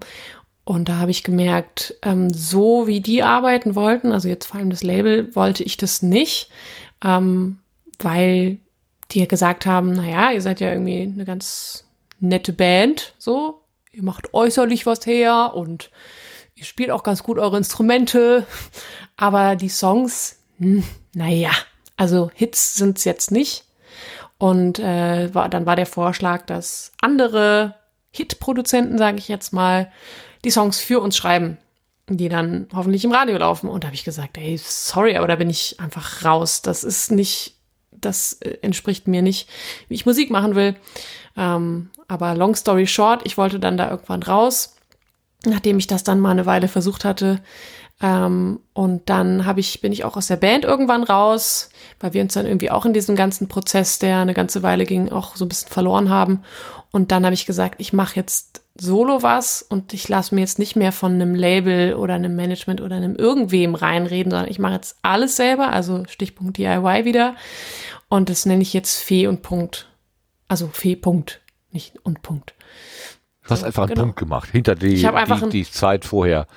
Und da habe ich gemerkt, ähm, so wie die arbeiten wollten, also jetzt vor allem das Label, wollte ich das nicht, ähm, weil die gesagt haben, naja, ihr seid ja irgendwie eine ganz nette Band, so, ihr macht äußerlich was her und ihr spielt auch ganz gut eure Instrumente, aber die Songs, hm, naja, also Hits sind's jetzt nicht. Und äh, war, dann war der Vorschlag, dass andere Hit-Produzenten, sage ich jetzt mal, die Songs für uns schreiben, die dann hoffentlich im Radio laufen. Und da habe ich gesagt, ey, sorry, aber da bin ich einfach raus. Das ist nicht, das äh, entspricht mir nicht, wie ich Musik machen will. Ähm, aber long story short, ich wollte dann da irgendwann raus, nachdem ich das dann mal eine Weile versucht hatte, Ähm, und dann habe ich, bin ich auch aus der Band irgendwann raus, weil wir uns dann irgendwie auch in diesem ganzen Prozess, der eine ganze Weile ging, auch so ein bisschen verloren haben. Und dann habe ich gesagt, ich mache jetzt solo was und ich lasse mir jetzt nicht mehr von einem Label oder einem Management oder einem irgendwem reinreden, sondern ich mache jetzt alles selber, also Stichpunkt DIY wieder. Und das nenne ich jetzt Fee und Punkt. Also Fee Punkt, nicht und Punkt. Du hast einfach einen genau. Punkt gemacht, hinter die, ich einfach die, die Zeit vorher.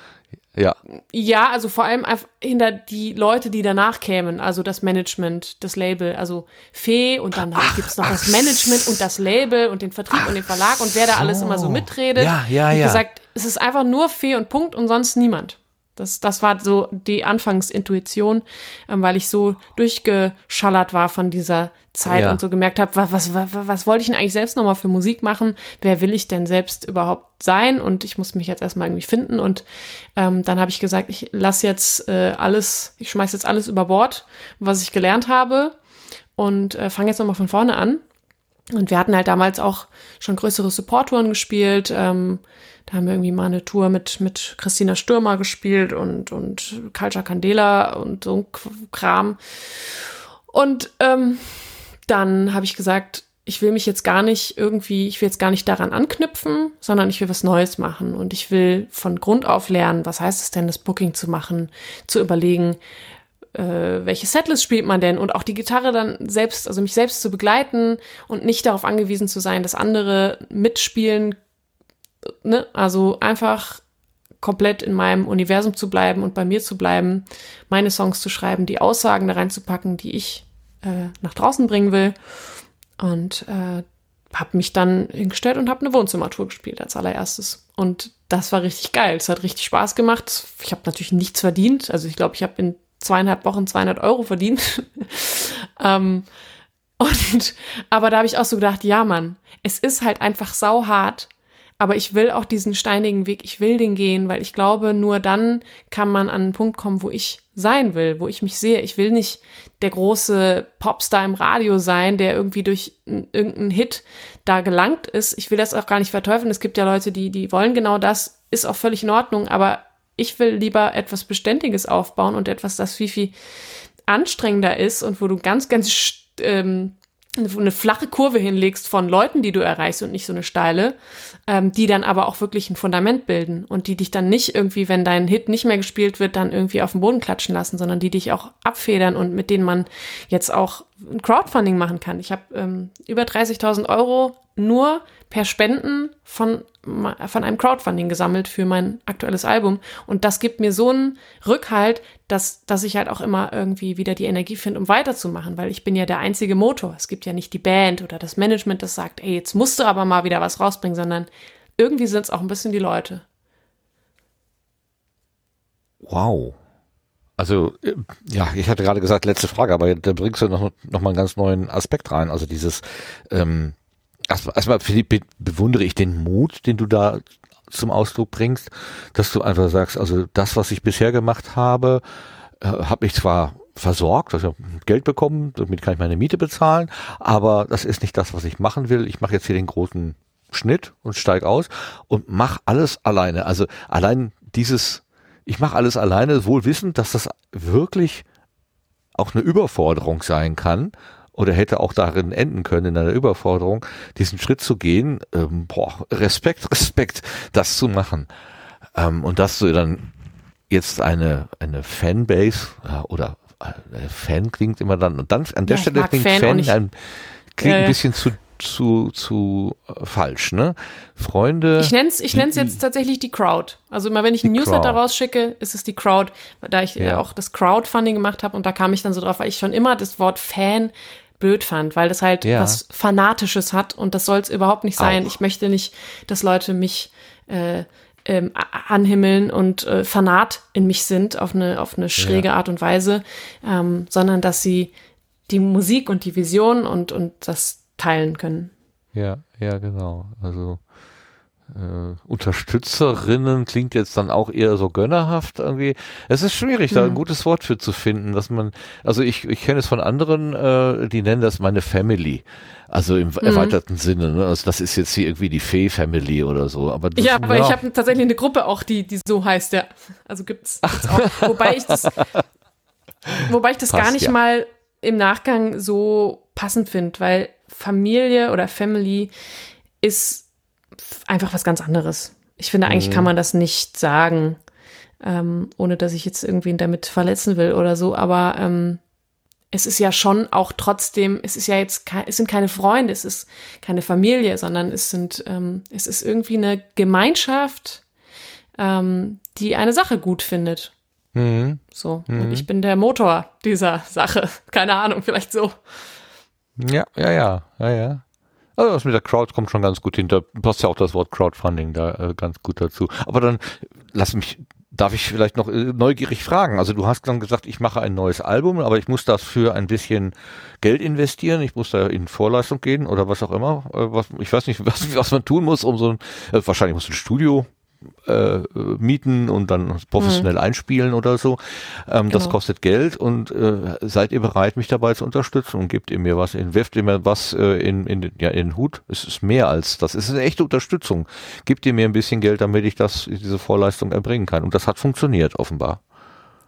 Ja. Ja, also vor allem hinter die Leute, die danach kämen, also das Management, das Label, also Fee und dann gibt es noch das Management und das Label und den Vertrieb ach, und den Verlag und wer da so. alles immer so mitredet. Ja, ja, ja. Wie gesagt, es ist einfach nur Fee und Punkt und sonst niemand. Das, das war so die Anfangsintuition, ähm, weil ich so durchgeschallert war von dieser Zeit ja. und so gemerkt habe, was, was, was, was wollte ich denn eigentlich selbst nochmal für Musik machen? Wer will ich denn selbst überhaupt sein? Und ich muss mich jetzt erstmal irgendwie finden. Und ähm, dann habe ich gesagt, ich lasse jetzt äh, alles, ich schmeiß jetzt alles über Bord, was ich gelernt habe und äh, fange jetzt nochmal von vorne an. Und wir hatten halt damals auch schon größere Support-Touren gespielt. Ähm, da haben wir irgendwie mal eine Tour mit, mit Christina Stürmer gespielt und, und Culture Candela und so ein Kram. Und ähm, dann habe ich gesagt, ich will mich jetzt gar nicht irgendwie, ich will jetzt gar nicht daran anknüpfen, sondern ich will was Neues machen und ich will von Grund auf lernen, was heißt es denn, das Booking zu machen, zu überlegen, äh, welche Setlist spielt man denn und auch die Gitarre dann selbst, also mich selbst zu begleiten und nicht darauf angewiesen zu sein, dass andere mitspielen ne, also einfach komplett in meinem Universum zu bleiben und bei mir zu bleiben, meine Songs zu schreiben, die Aussagen da reinzupacken, die ich äh, nach draußen bringen will. Und äh, habe mich dann hingestellt und habe eine Wohnzimmertour gespielt als allererstes. Und das war richtig geil. Es hat richtig Spaß gemacht. Ich habe natürlich nichts verdient. Also ich glaube, ich habe in zweieinhalb Wochen 200 Euro verdient. (laughs) ähm, und aber da habe ich auch so gedacht, ja Mann, es ist halt einfach sau hart, aber ich will auch diesen steinigen Weg, ich will den gehen, weil ich glaube, nur dann kann man an einen Punkt kommen, wo ich sein will, wo ich mich sehe. Ich will nicht der große Popstar im Radio sein, der irgendwie durch irgendeinen Hit da gelangt ist. Ich will das auch gar nicht verteufeln. Es gibt ja Leute, die, die wollen genau das, ist auch völlig in Ordnung, aber ich will lieber etwas Beständiges aufbauen und etwas, das viel, viel anstrengender ist und wo du ganz, ganz ähm, eine flache Kurve hinlegst von Leuten, die du erreichst und nicht so eine steile, ähm, die dann aber auch wirklich ein Fundament bilden und die dich dann nicht irgendwie, wenn dein Hit nicht mehr gespielt wird, dann irgendwie auf den Boden klatschen lassen, sondern die dich auch abfedern und mit denen man jetzt auch ein Crowdfunding machen kann. Ich habe ähm, über 30.000 Euro nur per Spenden von, von einem Crowdfunding gesammelt für mein aktuelles Album. Und das gibt mir so einen Rückhalt, dass, dass ich halt auch immer irgendwie wieder die Energie finde, um weiterzumachen, weil ich bin ja der einzige Motor. Es gibt ja nicht die Band oder das Management, das sagt, ey, jetzt musst du aber mal wieder was rausbringen, sondern irgendwie sind es auch ein bisschen die Leute. Wow. Also, äh, ja, ich hatte gerade gesagt, letzte Frage, aber da bringst du noch, noch mal einen ganz neuen Aspekt rein. Also dieses, ähm, erstmal, Philipp, bewundere ich den Mut, den du da zum Ausdruck bringst, dass du einfach sagst, also das, was ich bisher gemacht habe, äh, habe ich zwar versorgt, also Geld bekommen, damit kann ich meine Miete bezahlen, aber das ist nicht das, was ich machen will. Ich mache jetzt hier den großen Schnitt und steig aus und mach alles alleine. Also allein dieses, ich mache alles alleine, wohl wissend, dass das wirklich auch eine Überforderung sein kann oder hätte auch darin enden können, in einer Überforderung, diesen Schritt zu gehen, ähm, boah, Respekt, (laughs) Respekt, das zu machen. Ähm, und dass du dann jetzt eine, eine Fanbase ja, oder äh, Fan klingt immer dann, und dann an der ja, Stelle klingt Fan, Fan ein, klingt äh, ein bisschen zu zu, zu äh, falsch, ne? Freunde. Ich nenne es ich nenn's jetzt tatsächlich die Crowd. Also immer wenn ich ein Newsletter Crowd. rausschicke, ist es die Crowd, da ich ja. auch das Crowdfunding gemacht habe und da kam ich dann so drauf, weil ich schon immer das Wort Fan blöd fand, weil das halt ja. was Fanatisches hat und das soll es überhaupt nicht sein. Auch. Ich möchte nicht, dass Leute mich äh, ähm, anhimmeln und äh, Fanat in mich sind auf eine, auf eine schräge ja. Art und Weise, ähm, sondern dass sie die Musik und die Vision und, und das teilen können. Ja, ja, genau. Also äh, Unterstützerinnen klingt jetzt dann auch eher so gönnerhaft irgendwie. Es ist schwierig, da ein mhm. gutes Wort für zu finden, dass man, also ich, ich kenne es von anderen, äh, die nennen das meine Family. Also im mhm. erweiterten Sinne. Ne? Also das ist jetzt hier irgendwie die Fee-Family oder so. Aber das, ja, aber ja. ich habe tatsächlich eine Gruppe auch, die, die so heißt, ja. Also gibt's, gibt's auch. (laughs) Wobei ich das, wobei ich das Passt, gar nicht ja. mal im Nachgang so passend finde, weil Familie oder Family ist einfach was ganz anderes. Ich finde, eigentlich mhm. kann man das nicht sagen, ähm, ohne dass ich jetzt irgendwen damit verletzen will oder so, aber ähm, es ist ja schon auch trotzdem, es ist ja jetzt, es sind keine Freunde, es ist keine Familie, sondern es sind, ähm, es ist irgendwie eine Gemeinschaft, ähm, die eine Sache gut findet. Mhm. So. Mhm. Und ich bin der Motor dieser Sache. (laughs) Keine Ahnung, vielleicht so. Ja, ja, ja, ja, ja. Also das mit der Crowd kommt schon ganz gut hinter. Passt ja auch das Wort Crowdfunding da äh, ganz gut dazu. Aber dann lass mich, darf ich vielleicht noch äh, neugierig fragen? Also du hast dann gesagt, ich mache ein neues Album, aber ich muss dafür ein bisschen Geld investieren. Ich muss da in Vorleistung gehen oder was auch immer. Äh, was, ich weiß nicht, (laughs) was, was man tun muss, um so ein, äh, wahrscheinlich muss ein Studio äh, mieten und dann professionell mhm. einspielen oder so. Ähm, genau. Das kostet Geld und äh, seid ihr bereit, mich dabei zu unterstützen und gebt ihr mir was, in, werft ihr mir was äh, in, in, ja, in den Hut? Es ist mehr als das. Es ist eine echte Unterstützung. Gebt ihr mir ein bisschen Geld, damit ich das, diese Vorleistung erbringen kann. Und das hat funktioniert, offenbar.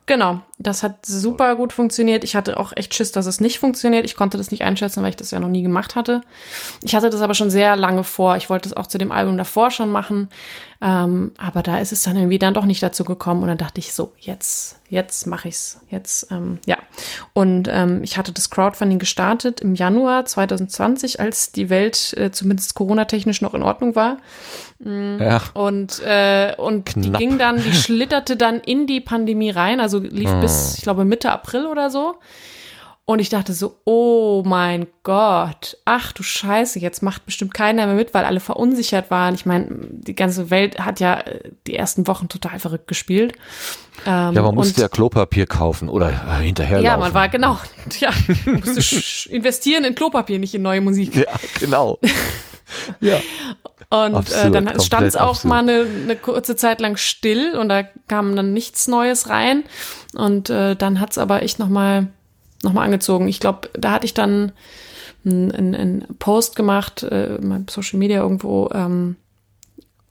Genau, das hat super gut funktioniert. Ich hatte auch echt Schiss, dass es nicht funktioniert. Ich konnte das nicht einschätzen, weil ich das ja noch nie gemacht hatte. Ich hatte das aber schon sehr lange vor. Ich wollte es auch zu dem Album davor schon machen. Ähm, aber da ist es dann irgendwie dann doch nicht dazu gekommen. Und dann dachte ich so, jetzt, jetzt mache ich's. Jetzt, ähm, ja. Und ähm, ich hatte das Crowdfunding gestartet im Januar 2020, als die Welt äh, zumindest Corona-technisch noch in Ordnung war. Mhm. Ja. Und, äh, und Knapp. die ging dann, die schlitterte dann in die Pandemie rein, also lief oh. bis, ich glaube, Mitte April oder so. Und ich dachte so, oh mein Gott, ach du Scheiße, jetzt macht bestimmt keiner mehr mit, weil alle verunsichert waren. Ich meine, die ganze Welt hat ja äh, die ersten Wochen total verrückt gespielt. Ähm, ja, man musste ja Klopapier kaufen oder äh, hinterher Ja, man war genau, (laughs) ja, musste investieren in Klopapier, nicht in neue Musik. Ja, genau. (laughs) ja. Und absurd, äh, dann stand es auch absurd. mal eine, eine kurze Zeit lang still und da kam dann nichts Neues rein. Und äh, dann hat's aber echt noch mal nochmal angezogen. Ich glaube, da hatte ich dann einen, einen Post gemacht, äh, in Social Media irgendwo, ähm,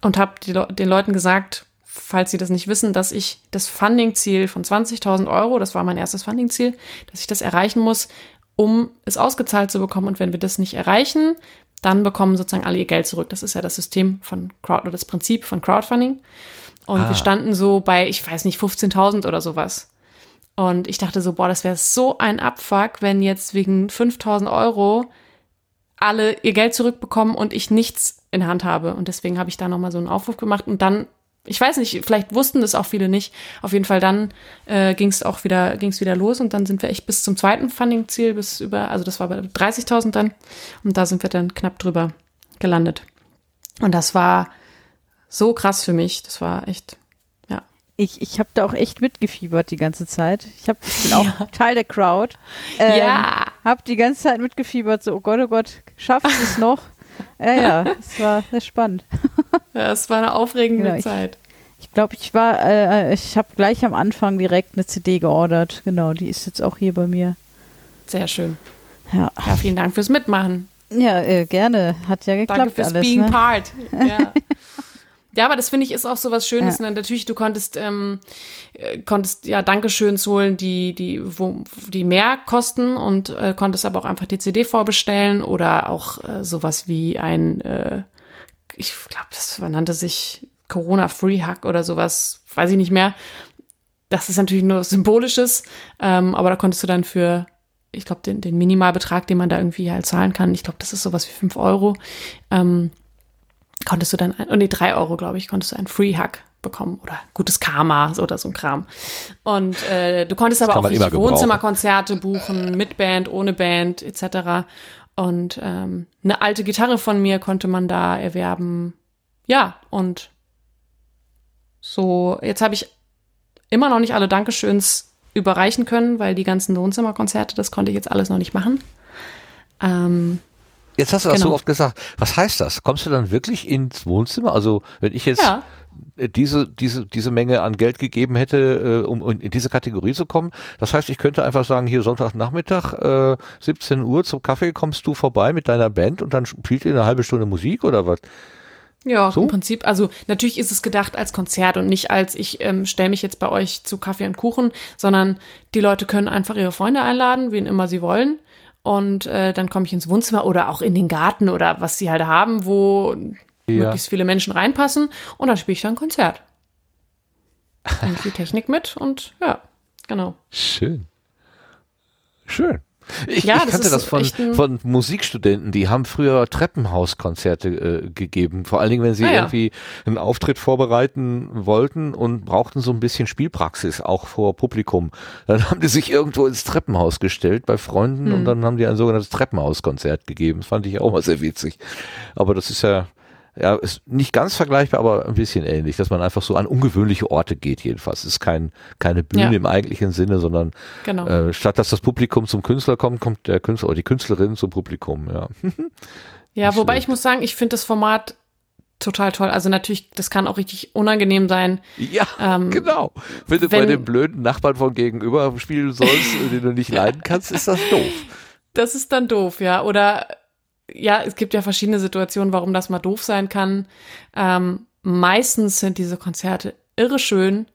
und habe Le den Leuten gesagt, falls sie das nicht wissen, dass ich das Funding-Ziel von 20.000 Euro, das war mein erstes Funding-Ziel, dass ich das erreichen muss, um es ausgezahlt zu bekommen. Und wenn wir das nicht erreichen, dann bekommen sozusagen alle ihr Geld zurück. Das ist ja das System von Crowd oder das Prinzip von Crowdfunding. Und ah. wir standen so bei, ich weiß nicht, 15.000 oder sowas. Und ich dachte so, boah, das wäre so ein Abfuck, wenn jetzt wegen 5000 Euro alle ihr Geld zurückbekommen und ich nichts in Hand habe. Und deswegen habe ich da nochmal so einen Aufruf gemacht und dann, ich weiß nicht, vielleicht wussten das auch viele nicht. Auf jeden Fall dann äh, ging es auch wieder, ging es wieder los und dann sind wir echt bis zum zweiten Funding-Ziel, bis über, also das war bei 30.000 dann und da sind wir dann knapp drüber gelandet. Und das war so krass für mich. Das war echt ich, ich habe da auch echt mitgefiebert die ganze Zeit. Ich, hab, ich bin auch (laughs) ja. Teil der Crowd. Ähm, ja. Hab die ganze Zeit mitgefiebert, so, oh Gott, oh Gott, schafft es (laughs) noch? ja, ja, es war sehr spannend. (laughs) ja, es war eine aufregende genau, Zeit. Ich glaube, ich war, äh, ich habe gleich am Anfang direkt eine CD geordert. Genau, die ist jetzt auch hier bei mir. Sehr schön. Ja. ja vielen Dank fürs Mitmachen. Ja, äh, gerne. Hat ja geklappt Danke fürs alles. Being ne? part. Ja. Ja, aber das finde ich ist auch so was Schönes. Ja. Ne? Natürlich, du konntest, ähm, äh, konntest ja Dankeschöns holen, die, die, wo, die mehr kosten und äh, konntest aber auch einfach die CD vorbestellen oder auch äh, sowas wie ein, äh, ich glaube, das nannte sich Corona Free Hack oder sowas, weiß ich nicht mehr. Das ist natürlich nur symbolisches, ähm, aber da konntest du dann für ich glaube, den, den Minimalbetrag, den man da irgendwie halt zahlen kann, ich glaube, das ist sowas wie fünf Euro, ähm, konntest du dann, oh nee, drei Euro, glaube ich, konntest du ein Free Hug bekommen oder gutes Karma oder so ein Kram. Und äh, du konntest aber auch Wohnzimmerkonzerte buchen, mit Band, ohne Band etc. Und ähm, eine alte Gitarre von mir konnte man da erwerben. Ja, und so, jetzt habe ich immer noch nicht alle Dankeschöns überreichen können, weil die ganzen Wohnzimmerkonzerte, das konnte ich jetzt alles noch nicht machen. Ähm, Jetzt hast du das Genau. so oft gesagt. Was heißt das? Kommst du dann wirklich ins Wohnzimmer? Also wenn ich jetzt Ja. äh, diese, diese, diese Menge an Geld gegeben hätte, äh, um um in diese Kategorie zu kommen, das heißt, ich könnte einfach sagen, hier Sonntagnachmittag, äh, 17 Uhr zum Kaffee kommst du vorbei mit deiner Band und dann spielt ihr eine halbe Stunde Musik oder was? Ja, So? im Prinzip. Also natürlich ist es gedacht als Konzert und nicht als ich ähm, stelle mich jetzt bei euch zu Kaffee und Kuchen, sondern die Leute können einfach ihre Freunde einladen, wen immer sie wollen. Und äh, dann komme ich ins Wohnzimmer oder auch in den Garten oder was sie halt haben, wo Ja. möglichst viele Menschen reinpassen. Und dann spiele ich dann ein Konzert. Und die (laughs) Technik mit und ja, genau. Schön. Schön. Ich, Ja, ich das kannte ist das von, von Musikstudenten, die haben früher Treppenhauskonzerte äh, gegeben. Vor allen Dingen, wenn sie Ah, ja. irgendwie einen Auftritt vorbereiten wollten und brauchten so ein bisschen Spielpraxis, auch vor Publikum. Dann haben die sich irgendwo ins Treppenhaus gestellt bei Freunden Hm. und dann haben die ein sogenanntes Treppenhauskonzert gegeben. Das fand ich auch mal sehr witzig. Aber das ist ja, ja, ist nicht ganz vergleichbar, aber ein bisschen ähnlich, dass man einfach so an ungewöhnliche Orte geht jedenfalls. Es ist kein, keine Bühne Ja. im eigentlichen Sinne, sondern Genau. äh, statt dass das Publikum zum Künstler kommt, kommt der Künstler oder die Künstlerin zum Publikum, ja. (laughs) Ja, Nicht wobei schlecht. ich muss sagen, ich finde das Format total toll. Also natürlich, das kann auch richtig unangenehm sein. Ja, Ähm, genau. Wenn du bei wenn- dem blöden Nachbarn von gegenüber spielen sollst, (laughs) den du nicht leiden kannst, ist das doof. Das ist dann doof, ja. Oder ja, es gibt ja verschiedene Situationen, warum das mal doof sein kann. Ähm, meistens sind diese Konzerte irre schön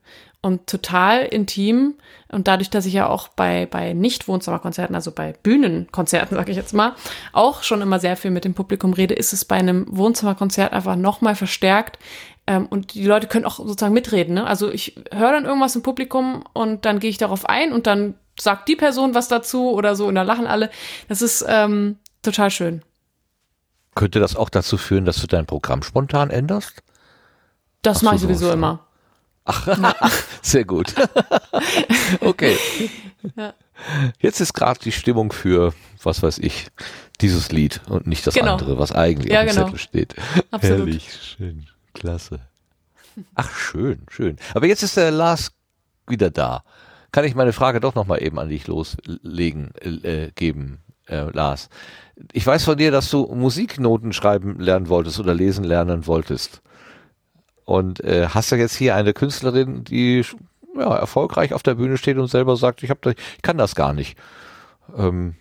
und total intim. Und dadurch, dass ich ja auch bei, bei Nicht-Wohnzimmerkonzerten, also bei Bühnenkonzerten, (laughs) sage ich jetzt mal, auch schon immer sehr viel mit dem Publikum rede, ist es bei einem Wohnzimmerkonzert einfach nochmal verstärkt. Ähm, und die Leute können auch sozusagen mitreden. Ne? Also ich höre dann irgendwas im Publikum und dann gehe ich darauf ein und dann sagt die Person was dazu oder so und dann lachen alle. Das ist ähm, total schön. Könnte das auch dazu führen, dass du dein Programm spontan änderst? Das Ach mache ich so, sowieso immer. (laughs) Sehr gut. (laughs) okay. Jetzt ist gerade die Stimmung für, was weiß ich, dieses Lied und nicht das Genau. andere, was eigentlich Ja, auf dem genau. Zettel steht. Absolut. Herrlich, schön, klasse. Ach, schön, schön. Aber jetzt ist der Lars wieder da. Kann ich meine Frage doch nochmal eben an dich loslegen, äh, geben, äh, Lars. Ich weiß von dir, dass du Musiknoten schreiben lernen wolltest oder lesen lernen wolltest. Und äh, hast du jetzt hier eine Künstlerin, die ja, erfolgreich auf der Bühne steht und selber sagt, ich, hab da, ich kann das gar nicht. Ähm,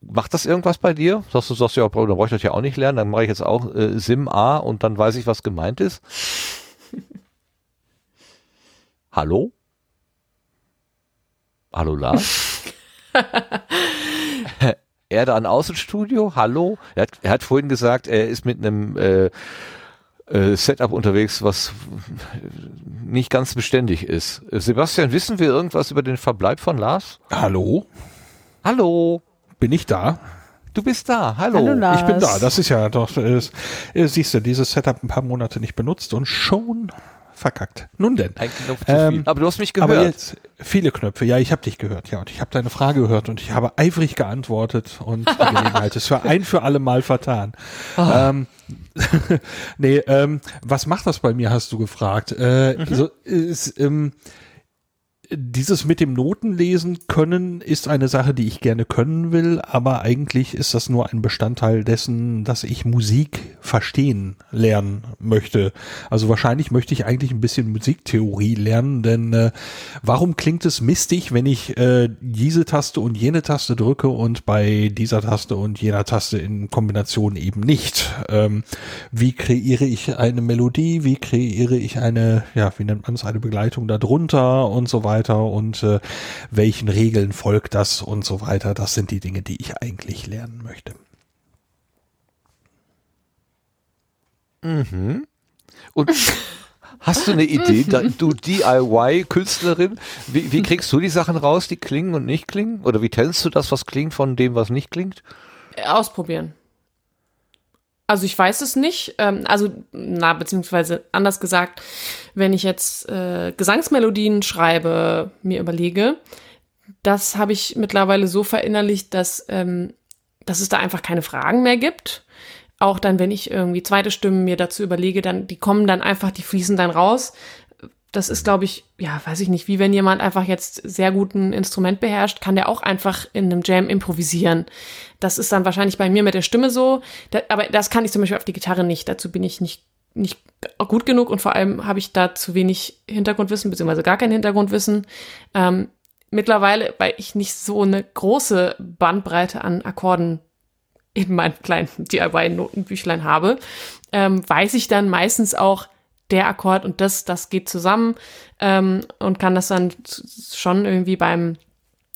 macht das irgendwas bei dir? Sagst du, sagst ja, dann brauche ich das ja auch nicht lernen, dann mache ich jetzt auch äh, Sim A und dann weiß ich, was gemeint ist. (laughs) Hallo? Hallo Lars? (laughs) er da ein Außenstudio? Hallo? Er hat, er hat vorhin gesagt, er ist mit einem äh, äh, Setup unterwegs, was nicht ganz beständig ist. Sebastian, wissen wir irgendwas über den Verbleib von Lars? Hallo? Hallo, Bin ich da? du bist da. Hallo. Hallo, Lars. Ich bin da. Das ist ja doch, äh, siehst du, dieses Setup ein paar Monate nicht benutzt und schon verkackt. Nun denn. Ein Knopf zu Ähm, viel. Aber du hast mich Aber gehört. jetzt viele Knöpfe. Ja, ich habe dich gehört. Ja, und ich habe deine Frage gehört und ich habe eifrig geantwortet und die Gelegenheit ist für ein für alle Mal vertan. Ah. Ähm, (laughs) nee, ähm, was macht das bei mir, hast du gefragt. Äh, Mhm. so, ist, ähm, dieses mit dem Notenlesen können ist eine Sache, die ich gerne können will, aber eigentlich ist das nur ein Bestandteil dessen, dass ich Musik verstehen lernen möchte. Also wahrscheinlich möchte ich eigentlich ein bisschen Musiktheorie lernen, denn äh, warum klingt es mistig, wenn ich äh, diese Taste und jene Taste drücke und bei dieser Taste und jener Taste in Kombination eben nicht? Ähm, wie kreiere ich eine Melodie? Wie kreiere ich eine, ja, wie nennt man es, eine Begleitung darunter und so weiter und äh, welchen Regeln folgt das und so weiter? Das sind die Dinge, die ich eigentlich lernen möchte. Und (laughs) hast du eine Idee, da, du DIY-Künstlerin, wie, wie kriegst du die Sachen raus, die klingen und nicht klingen? Oder wie trennst du das, was klingt, von dem, was nicht klingt? Ausprobieren. Also ich weiß es nicht. Ähm, also, na, beziehungsweise anders gesagt, wenn ich jetzt äh, Gesangsmelodien schreibe, mir überlege, das habe ich mittlerweile so verinnerlicht, dass, ähm, dass es da einfach keine Fragen mehr gibt. Auch dann, wenn ich irgendwie zweite Stimmen mir dazu überlege, dann, die kommen dann einfach, die fließen dann raus, das ist, glaube ich, ja, weiß ich nicht, wie wenn jemand einfach jetzt sehr gut ein Instrument beherrscht, kann der auch einfach in einem Jam improvisieren. Das ist dann wahrscheinlich bei mir mit der Stimme so, da, aber das kann ich zum Beispiel auf die Gitarre nicht. Dazu bin ich nicht, nicht gut genug und vor allem habe ich da zu wenig Hintergrundwissen, beziehungsweise gar kein Hintergrundwissen. Ähm, mittlerweile, weil ich nicht so eine große Bandbreite an Akkorden in meinem kleinen DIY-Notenbüchlein habe, ähm, weiß ich dann meistens auch, der Akkord und das, das geht zusammen ähm, und kann das dann schon irgendwie beim,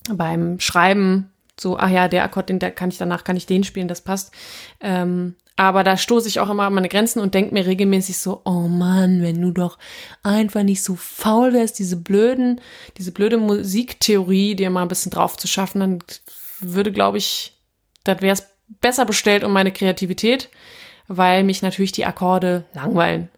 beim Schreiben so, ach ja, der Akkord, den der kann ich danach, kann ich den spielen, das passt. Ähm, aber da stoße ich auch immer an meine Grenzen und denke mir regelmäßig so, oh Mann, wenn du doch einfach nicht so faul wärst, diese blöden, diese blöde Musiktheorie dir mal ein bisschen drauf zu schaffen, dann würde, glaube ich, das wäre es besser bestellt um meine Kreativität, weil mich natürlich die Akkorde langweilen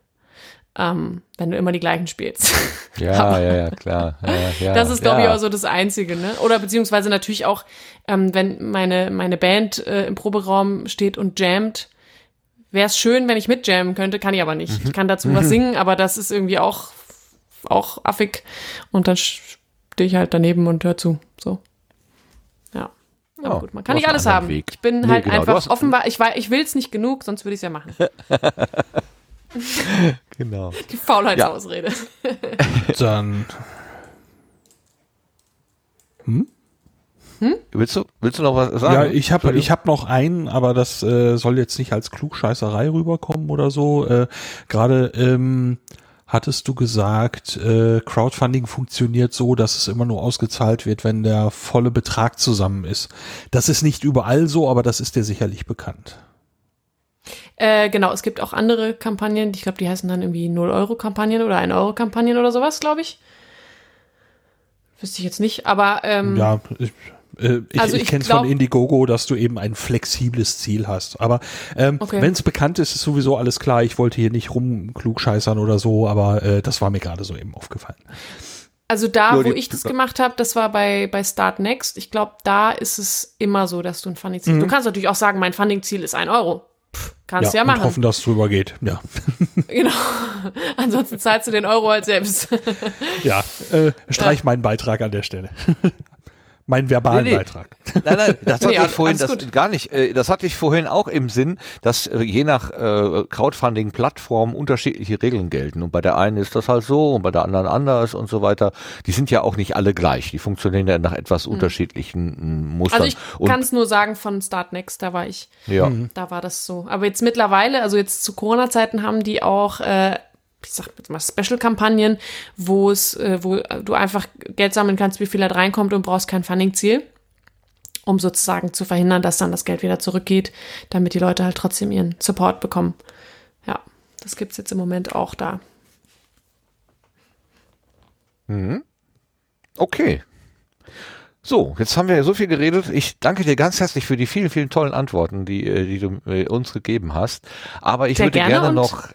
ähm, wenn du immer die gleichen spielst. (laughs) Ja, ja, ja, klar. Ja, ja, das ist, glaube ja. ich, auch so das Einzige, ne? Oder beziehungsweise natürlich auch, ähm, wenn meine, meine Band äh, im Proberaum steht und jammt, wäre es schön, wenn ich mit jammen könnte, kann ich aber nicht. Ich kann dazu was (laughs) singen, aber das ist irgendwie auch, auch affig. Und dann stehe ich halt daneben und höre zu. So. Ja. Aber Oh, gut, man kann nicht alles haben. Weg. Ich bin Nee, halt genau, einfach offenbar, ich, ich will es nicht genug, sonst würde ich es ja machen. (laughs) Genau. Die Faulheitsausrede. (laughs) Dann Willst du, willst du noch was sagen? Ja, ich habe ich hab noch einen, aber das äh, soll jetzt nicht als Klugscheißerei rüberkommen oder so. Äh, Gerade ähm, hattest du gesagt, äh, Crowdfunding funktioniert so, dass es immer nur ausgezahlt wird, wenn der volle Betrag zusammen ist. Das ist nicht überall so, aber das ist dir sicherlich bekannt. Äh, genau, es gibt auch andere Kampagnen, ich glaube, die heißen dann irgendwie 0-Euro-Kampagnen oder 1-Euro-Kampagnen oder sowas, glaube ich. Wüsste ich jetzt nicht, aber ähm, Ja, ich, äh, ich, Also ich, ich kenne es von Indiegogo, dass du eben ein flexibles Ziel hast. Aber ähm, Okay. wenn es bekannt ist, ist sowieso alles klar. Ich wollte hier nicht rumklugscheißern oder so, aber äh, das war mir gerade so eben aufgefallen. also da, Nur wo ich das gemacht habe, das war bei, bei Start Next. Ich glaube, da ist es immer so, dass du ein Funding-Ziel. Du kannst natürlich auch sagen, mein Funding-Ziel ist ein Euro. Kannst ja, und machen. hoffen, dass es drüber geht. Ja, (laughs) Genau. Ansonsten zahlst du den Euro halt selbst. ja äh, streich meinen Beitrag an der Stelle. (laughs) meinen verbalen Nee, nee. Beitrag. Nein, nein, das (laughs) hatte Nee, ich vorhin das gut. gar nicht. Äh, das hatte ich vorhin auch im Sinn, dass äh, je nach äh, Crowdfunding-Plattform unterschiedliche Regeln gelten. Und bei der einen ist das halt so und bei der anderen anders und so weiter. Die sind ja auch nicht alle gleich. Die funktionieren ja nach etwas unterschiedlichen mm, Mustern. Also ich kann es nur sagen von Start Next, da war ich ja. Da war das so. Aber jetzt mittlerweile, also jetzt zu Corona-Zeiten haben die auch, äh, ich sag jetzt mal Special-Kampagnen, wo es, äh, wo du einfach Geld sammeln kannst, wie viel da reinkommt und brauchst kein Funding-Ziel, um sozusagen zu verhindern, dass dann das Geld wieder zurückgeht, damit die Leute halt trotzdem ihren Support bekommen. Ja, das gibt's jetzt im Moment auch da. Okay. So, jetzt haben wir ja so viel geredet. Ich danke dir ganz herzlich für die vielen, vielen tollen Antworten, die, äh, die du äh, uns gegeben hast. Aber ich Sehr würde gerne gerne noch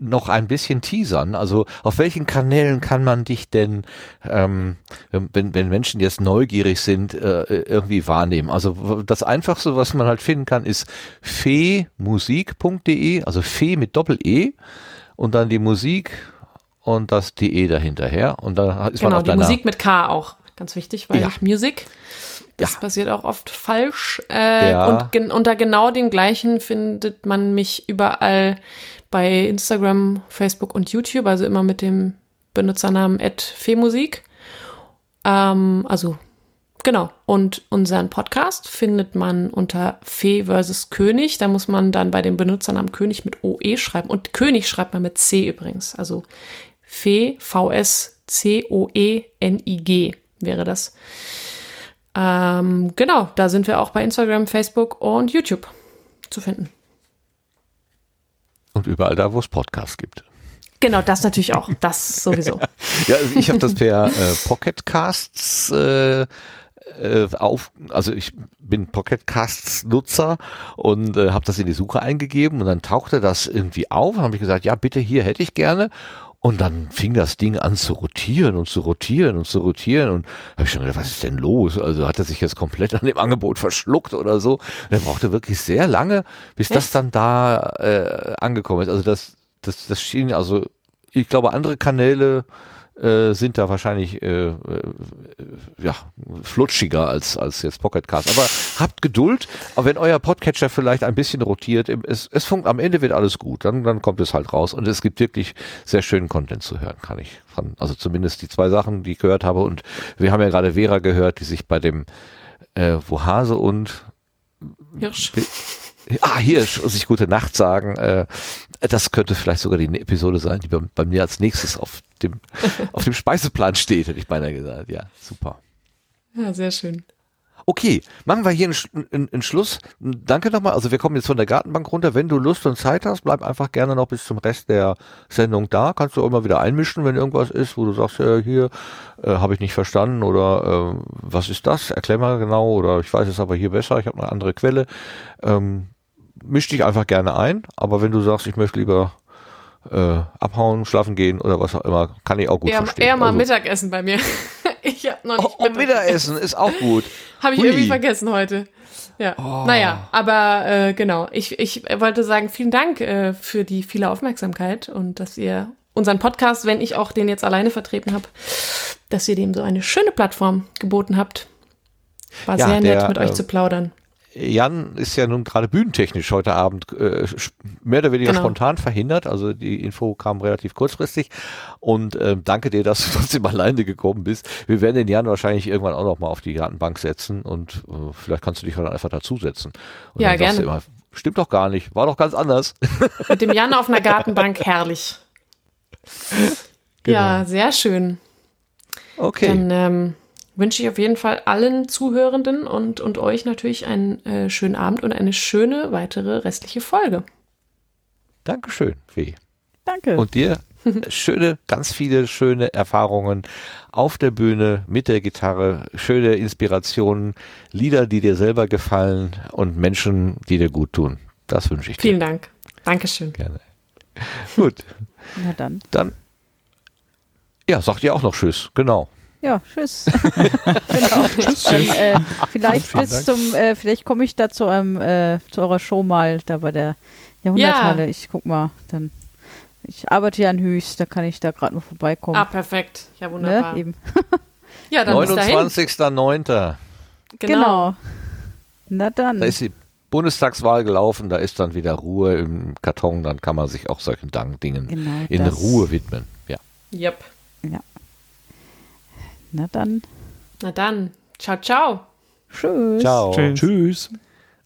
noch ein bisschen teasern. Also auf welchen Kanälen kann man dich denn, ähm, wenn, wenn Menschen jetzt neugierig sind, äh, irgendwie wahrnehmen? Also das Einfachste, was man halt finden kann, ist feemusik.de, also fee mit Doppel-E und dann die Musik und das DE dahinterher. Und da ist man Genau, auf die deiner Musik mit K auch. Ganz wichtig, weil Ja. Music, das Ja. passiert auch oft falsch. Äh, Ja. Und gen unter genau dem gleichen findet man mich überall bei Instagram, Facebook und YouTube, also immer mit dem Benutzernamen @femusik. Ähm, also genau. Und unseren Podcast findet man unter Fee versus König. Da muss man dann bei dem Benutzernamen König mit OE schreiben. Und König schreibt man mit C übrigens. Also Fee, V-S-C-O-E-N-I-G wäre das. Ähm, genau, da sind wir auch bei Instagram, Facebook und YouTube zu finden. Und überall da, wo es Podcasts gibt. Genau, das natürlich auch. Das sowieso. (laughs) Ja, also ich habe das per äh, Pocket Casts äh, äh, auf, also ich bin Pocket Casts Nutzer und äh, habe das in die Suche eingegeben und dann tauchte das irgendwie auf habe ich gesagt, ja bitte hier hätte ich gerne und dann fing das Ding an zu rotieren und zu rotieren und zu rotieren und habe ich schon gedacht, was ist denn los? Also hat er sich jetzt komplett an dem Angebot verschluckt oder so? Und er brauchte wirklich sehr lange, bis das Echt? dann da äh, angekommen ist. Also das, das, das schien, also ich glaube, andere Kanäle äh, sind da wahrscheinlich äh, äh, ja, flutschiger als, als jetzt Pocketcast. Aber habt Geduld, aber wenn euer Podcatcher vielleicht ein bisschen rotiert, es, es funkt, am Ende wird alles gut, dann, dann kommt es halt raus und es gibt wirklich sehr schönen Content zu hören, kann ich von, also zumindest die zwei Sachen, die ich gehört habe und wir haben ja gerade Vera gehört, die sich bei dem äh, wo Hase und Hirsch. Ah, Hirsch, sich gute Nacht sagen. Äh, das könnte vielleicht sogar die Episode sein, die bei, bei mir als nächstes auf dem, (laughs) auf dem Speiseplan steht, hätte ich beinahe gesagt. Ja, super. Ja, sehr schön. Okay, machen wir hier einen, einen, Schluss. Danke nochmal. Also wir kommen jetzt von der Gartenbank runter. Wenn du Lust und Zeit hast, bleib einfach gerne noch bis zum Rest der Sendung da. Kannst du auch immer wieder einmischen, wenn irgendwas ist, wo du sagst, äh, hier äh, habe ich nicht verstanden oder äh, was ist das? Erklär mal genau oder ich weiß es aber hier besser, ich habe eine andere Quelle. Ähm, misch dich einfach gerne ein, aber wenn du sagst, ich möchte lieber äh, abhauen, schlafen gehen oder was auch immer, kann ich auch gut eher, verstehen. Eher mal also, Mittagessen bei mir. (laughs) ich habe noch nicht oh, oh, Mittagessen ist auch gut. (laughs) habe ich Hui. irgendwie vergessen heute. Ja, oh. naja, aber äh, genau. Ich, ich wollte sagen, vielen Dank äh, für die viele Aufmerksamkeit und dass ihr unseren Podcast, wenn ich auch den jetzt alleine vertreten habe, dass ihr dem so eine schöne Plattform geboten habt. War ja, sehr nett, der, mit euch äh, zu plaudern. Jan ist ja nun gerade bühnentechnisch heute Abend äh, mehr oder weniger genau. spontan verhindert. Also die Info kam relativ kurzfristig. Und äh, danke dir, (laughs) dass du trotzdem alleine gekommen bist. Wir werden den Jan wahrscheinlich irgendwann auch noch mal auf die Gartenbank setzen und äh, vielleicht kannst du dich dann einfach dazusetzen. Und ja, gerne. Immer, Stimmt doch gar nicht. War doch ganz anders. (laughs) Mit dem Jan auf einer Gartenbank, herrlich. Genau. Ja, sehr schön. Okay. Dann ähm, wünsche ich auf jeden Fall allen Zuhörenden und, und euch natürlich einen äh, schönen Abend und eine schöne weitere restliche Folge. Dankeschön, Fee. Danke. Und dir (laughs) schöne, ganz viele schöne Erfahrungen auf der Bühne mit der Gitarre, schöne Inspirationen, Lieder, die dir selber gefallen und Menschen, die dir gut tun. Das wünsche ich dir. Vielen Dank. Dankeschön. Gerne. Gut. Na dann. Dann. Ja, sagt ihr auch noch Tschüss. Genau. Ja, tschüss. (laughs) genau. tschüss. Dann, äh, vielleicht bis zum, äh, vielleicht komme ich da zu, einem, äh, zu eurer Show mal da bei der Jahrhunderthalle. Ja. Ich guck mal, dann. Ich arbeite ja in Höchst, da kann ich da gerade noch vorbeikommen. Ah, perfekt. Ja, wunderbar. Ne? Eben. (laughs) ja, dann 29.09. Genau. genau. Na dann. Da ist die Bundestagswahl gelaufen, da ist dann wieder Ruhe im Karton, dann kann man sich auch solchen Dingen genau in Ruhe widmen. Ja. Yep. Ja. Na dann. Na dann. Ciao, ciao. Tschüss. Ciao. Tschüss. Tschüss.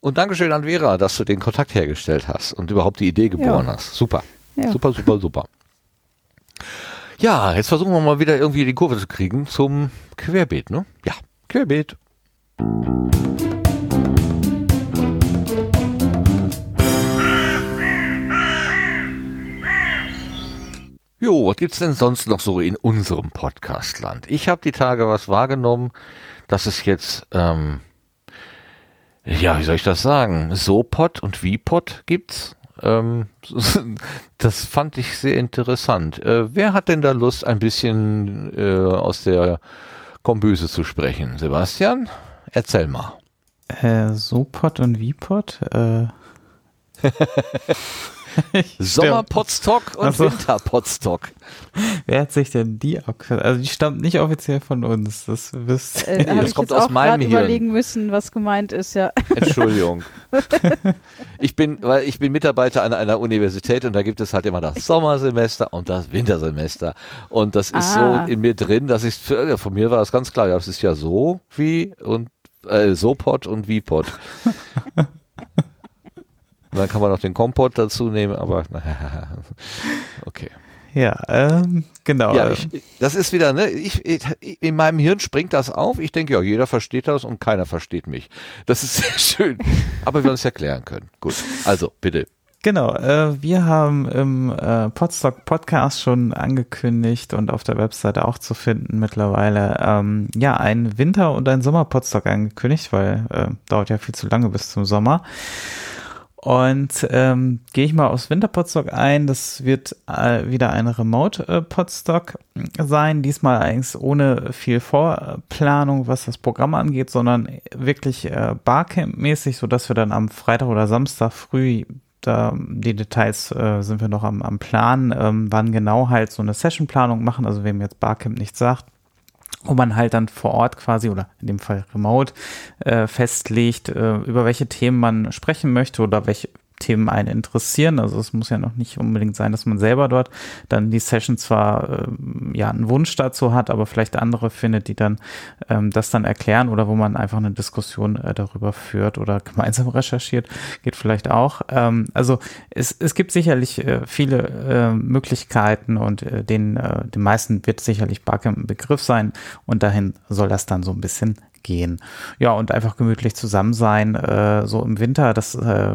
Und Dankeschön an Vera, dass du den Kontakt hergestellt hast und überhaupt die Idee geboren ja. hast. Super. Ja. Super, super, super. Ja, jetzt versuchen wir mal wieder irgendwie die Kurve zu kriegen zum Querbeet, ne? Ja, Querbeet. Jo, was gibt's denn sonst noch so in unserem Podcastland? Ich habe die Tage was wahrgenommen, dass es jetzt, ähm, ja, wie soll ich das sagen, So-Pod und Wie-Pod gibt's. Ähm, (laughs) das fand ich sehr interessant. Äh, wer hat denn da Lust, ein bisschen äh, aus der Kombüse zu sprechen? Sebastian, erzähl mal. Äh, So-Pod und Wie-Pod? Äh (laughs) (laughs) Sommer-Potstock und also, Winter-Potstock. (laughs) Wer hat sich denn die abgehört? Also die stammt nicht offiziell von uns. Das wisst äh, ihr. Das ich kommt aus meinem Hirn. überlegen müssen, was gemeint ist, ja. (laughs) Entschuldigung. ich bin, weil ich bin Mitarbeiter an einer Universität und da gibt es halt immer das Sommersemester und das Wintersemester. Und das ist ah. so in mir drin, dass ich, von mir war das ganz klar, ja, das ist ja so wie und äh, so Pot und wie Pot. Und dann kann man noch den Kompott dazu nehmen, aber (laughs) okay. Ja, ähm, genau. Ja, ich, das ist wieder, ne, ich, ich, in meinem Hirn springt das auf. Ich denke, ja, jeder versteht das und keiner versteht mich. Das ist (laughs) sehr schön. Aber wir uns erklären können. Gut. Also, bitte. Genau, äh, wir haben im äh, Podstock Podcast schon angekündigt und auf der Webseite auch zu finden mittlerweile, ähm, ja, ein Winter- und ein Sommer-Podstock angekündigt, weil äh, dauert ja viel zu lange bis zum Sommer. Und ähm, gehe ich mal aufs Winter-Podstock ein. Das wird äh, wieder ein Remote-Podstock sein. Diesmal eigentlich ohne viel Vorplanung, was das Programm angeht, sondern wirklich äh, Barcamp-mäßig, sodass wir dann am Freitag oder Samstag früh da die Details äh, sind wir noch am, am Plan, ähm, wann genau halt so eine Sessionplanung machen, also wem jetzt Barcamp nicht sagt, wo man halt dann vor Ort quasi oder in dem Fall remote äh, festlegt, äh, über welche Themen man sprechen möchte oder welche Themen einen interessieren. Also es muss ja noch nicht unbedingt sein, dass man selber dort dann die Session zwar äh, ja einen Wunsch dazu hat, aber vielleicht andere findet, die dann ähm, das dann erklären oder wo man einfach eine Diskussion äh, darüber führt oder (laughs) gemeinsam recherchiert, geht vielleicht auch. Ähm, also es, es gibt sicherlich äh, viele äh, Möglichkeiten und äh, den, äh, den meisten wird sicherlich Barcamp ein Begriff sein und dahin soll das dann so ein bisschen gehen. Ja, und einfach gemütlich zusammen sein, äh, so im Winter, das äh,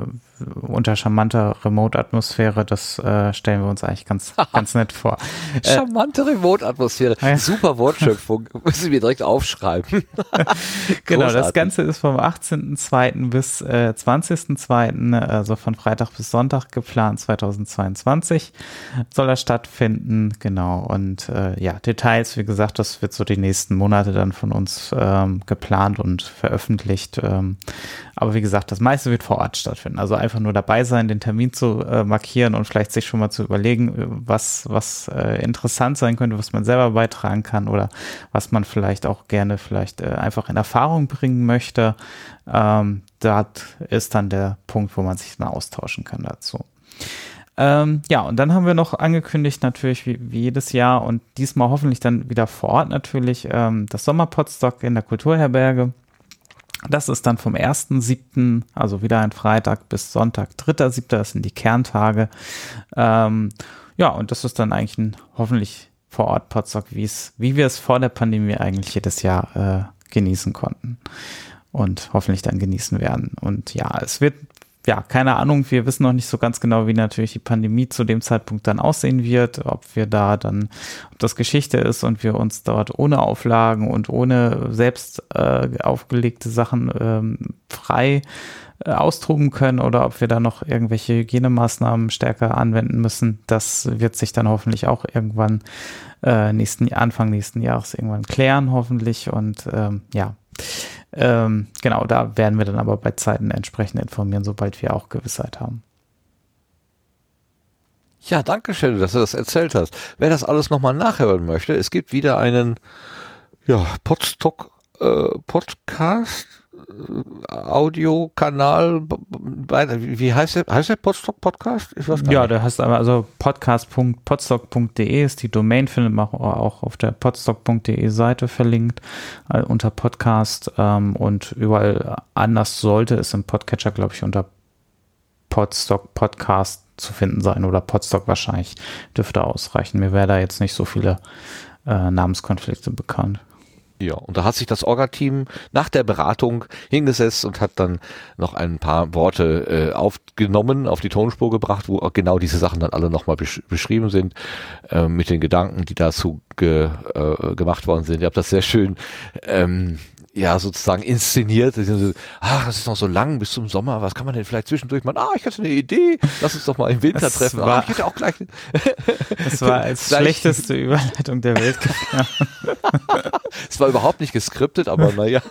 unter charmanter Remote-Atmosphäre, das äh, stellen wir uns eigentlich ganz, (laughs) ganz nett vor. Äh, Charmante Remote-Atmosphäre. (laughs) Super Wortschöpfung. (laughs) Müssen wir direkt aufschreiben. genau, das. Ganze ist vom 18.02. bis äh, 20.02., also von Freitag bis Sonntag geplant, 2022 soll das stattfinden, genau. Und äh, ja, Details, wie gesagt, das wird so die nächsten Monate dann von uns ähm, geplant und veröffentlicht. Ähm, aber wie gesagt, das meiste wird vor Ort stattfinden. Also einfach nur dabei sein, den Termin zu äh, markieren und vielleicht sich schon mal zu überlegen, äh, was, was äh, interessant sein könnte, was man selber beitragen kann oder was man vielleicht auch gerne vielleicht äh, einfach in Erfahrung bringen möchte. Ähm, das ist dann der Punkt, wo man sich dann austauschen kann dazu. Ähm, ja, und dann haben wir noch angekündigt, natürlich wie, wie jedes Jahr und diesmal hoffentlich dann wieder vor Ort natürlich ähm, das Sommerpotstock in der Kulturherberge. Das ist dann vom 1.7., also wieder ein Freitag bis Sonntag, 3.7., das sind die Kerntage. Ähm, ja, und das ist dann eigentlich ein hoffentlich vor Ort es, wie wir es vor der Pandemie eigentlich jedes Jahr äh, genießen konnten und hoffentlich dann genießen werden. Und ja, es wird ja, keine Ahnung, wir wissen noch nicht so ganz genau, wie natürlich die Pandemie zu dem Zeitpunkt dann aussehen wird, ob wir da dann, ob das Geschichte ist und wir uns dort ohne Auflagen und ohne selbst äh, aufgelegte Sachen ähm, frei äh, austoben können oder ob wir da noch irgendwelche Hygienemaßnahmen stärker anwenden müssen. Das wird sich dann hoffentlich auch irgendwann äh, nächsten Anfang nächsten Jahres irgendwann klären, hoffentlich. Und ähm, ja, ähm, genau, da werden wir dann aber bei Zeiten entsprechend informieren, sobald wir auch Gewissheit haben. Ja, danke schön, dass du das erzählt hast. Wer das alles nochmal nachhören möchte, es gibt wieder einen ja, Podstock äh, Podcast Audiokanal wie heißt der heißt der Podstock Podcast? Ich weiß gar Ja, nicht. der heißt aber also podcast.podstock.de ist die Domain, findet man auch auf der podstock.de Seite verlinkt äh, unter Podcast ähm, und überall anders sollte es im Podcatcher, glaube ich, unter Podstock Podcast zu finden sein oder Podstock wahrscheinlich dürfte ausreichen. Mir wäre da jetzt nicht so viele äh, Namenskonflikte bekannt. Ja, und da hat sich das Orga-Team nach der Beratung hingesetzt und hat dann noch ein paar Worte äh, aufgenommen, auf die Tonspur gebracht, wo genau diese Sachen dann alle nochmal besch beschrieben sind, äh, mit den Gedanken, die dazu ge äh, gemacht worden sind. Ihr habt das sehr schön ähm, ja, sozusagen inszeniert. Ach, das ist noch so lang bis zum Sommer. Was kann man denn vielleicht zwischendurch machen? Ah, ich hatte eine Idee. Lass uns doch mal im Winter Das treffen. Ah, war- ich hätte auch gleich. (laughs) Das war als schlechteste Überleitung der Welt. (laughs) Es war überhaupt nicht geskriptet, aber naja.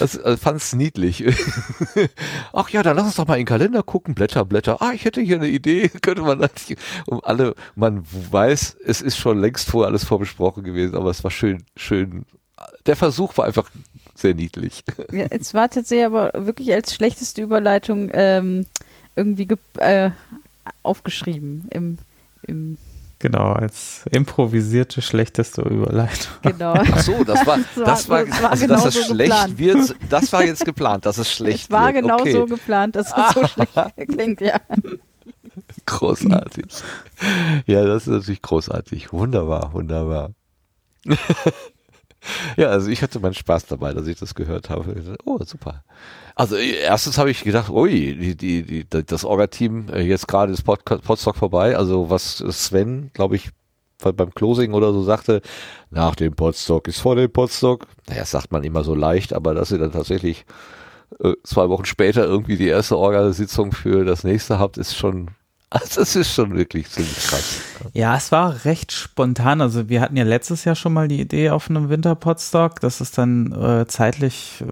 Also, also fand es niedlich. (laughs) Ach ja, dann lass uns doch mal in den Kalender gucken. Blätter, Blätter. Ah, ich hätte hier eine Idee. Könnte man natürlich, um alle, man weiß, es ist schon längst vorher alles vorbesprochen gewesen, aber es war schön, schön. Der Versuch war einfach sehr niedlich. Ja, es war tatsächlich aber wirklich als schlechteste Überleitung ähm, irgendwie ge äh, aufgeschrieben im, im Genau, als improvisierte schlechteste Überleitung. genau. Ach so, das war, das war, das war also, genau dass das so schlecht geplant. wird, das war jetzt geplant, dass es schlecht Es war wird. genau okay. so geplant, dass es so (laughs) schlecht klingt, ja. Großartig. Ja, das ist natürlich großartig. Wunderbar, wunderbar. Ja, also ich hatte meinen Spaß dabei, dass ich das gehört habe. Oh, super. Also äh, erstens habe ich gedacht, ui, die, die, die, das Orga-Team, äh, jetzt gerade ist Pod Podstock vorbei, also was Sven, glaube ich, bei- beim Closing oder so sagte, nach dem Podstock ist vor dem Podstock. Naja, das sagt man immer so leicht, aber dass ihr dann tatsächlich äh, zwei Wochen später irgendwie die erste Orga-Sitzung für das nächste habt, ist schon (laughs) Also es ist schon wirklich ziemlich krass. Ja, es war recht spontan. Also wir hatten ja letztes Jahr schon mal die Idee auf einem Winterpodstock. Das ist dann äh, zeitlich äh,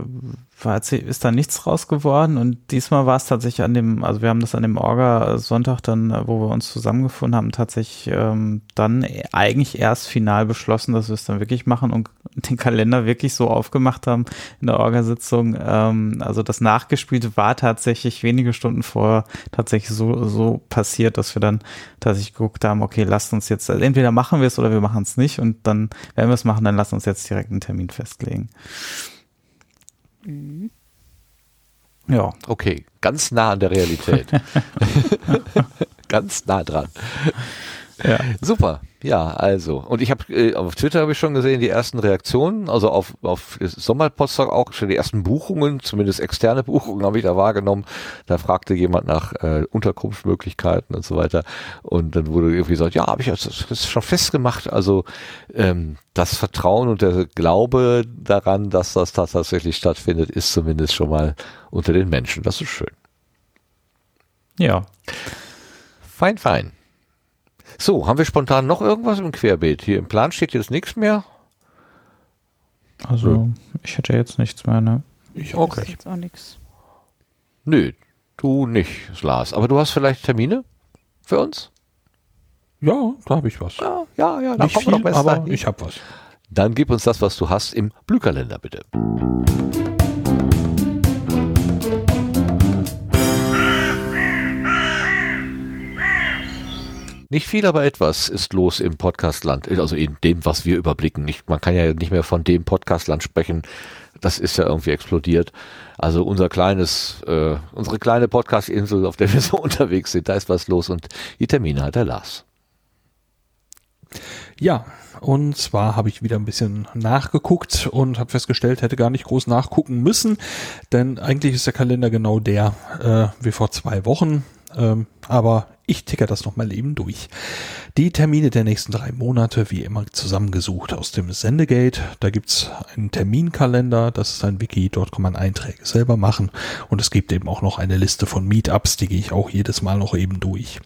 war, ist da nichts raus geworden und diesmal war es tatsächlich an dem, also wir haben das an dem Orga-Sonntag dann, äh, wo wir uns zusammengefunden haben, tatsächlich ähm, dann eigentlich erst final beschlossen, dass wir es dann wirklich machen und (laughs) den Kalender wirklich so aufgemacht haben in der Orga-Sitzung. Ähm, also das Nachgespielte war tatsächlich wenige Stunden vorher tatsächlich so, so passiert, dass wir dann tatsächlich geguckt haben, okay, lasst uns jetzt, also entweder machen wir es oder wir machen es nicht und dann, wenn wir es machen, dann lasst uns jetzt direkt einen Termin festlegen. Mhm. Ja. Okay, ganz nah an der Realität. (laughs) ganz nah dran. Ja. Super. Ja, also. Und ich habe äh, auf Twitter habe ich schon gesehen, die ersten Reaktionen, also auf, auf Sommerpostdoc auch schon die ersten Buchungen, zumindest externe Buchungen habe ich da wahrgenommen. Da fragte jemand nach äh, Unterkunftsmöglichkeiten und so weiter. Und dann wurde irgendwie gesagt, ja, habe ich das, das schon festgemacht. Also ähm, das Vertrauen und der Glaube daran, dass das tatsächlich stattfindet, ist zumindest schon mal unter den Menschen. Das ist schön. Ja. Fein, fein. So, haben wir spontan noch irgendwas im Querbeet? Hier im Plan steht jetzt nichts mehr. Also, Nö. ich hätte jetzt nichts mehr, ne? Ich okay. jetzt auch nichts. Nö, du nicht, Lars. Aber du hast vielleicht Termine für uns? Ja, da habe ich was. Ja, ja, ja. Nicht viel, aber ich habe was. Dann gib uns das, was du hast im Blühkalender, bitte. Nicht viel, aber etwas ist los im Podcastland, also in dem, was wir überblicken. Nicht, man kann ja nicht mehr von dem Podcastland sprechen. Das ist ja irgendwie explodiert. Also unser kleines, äh, unsere kleine Podcast-Insel, auf der wir so (laughs) unterwegs sind, da ist was los und die Termine hat der Lars. Ja, und zwar habe ich wieder ein bisschen nachgeguckt und habe festgestellt, hätte gar nicht groß nachgucken müssen, denn eigentlich ist der Kalender genau der äh, wie vor zwei Wochen. Ähm, aber ich ticker das nochmal eben durch. Die Termine der nächsten drei Monate, wie immer zusammengesucht aus dem Sendegate. Da gibt's einen Terminkalender, das ist ein Wiki, dort kann man Einträge selber machen. Und es gibt eben auch noch eine Liste von Meetups, die gehe ich auch jedes Mal noch eben durch.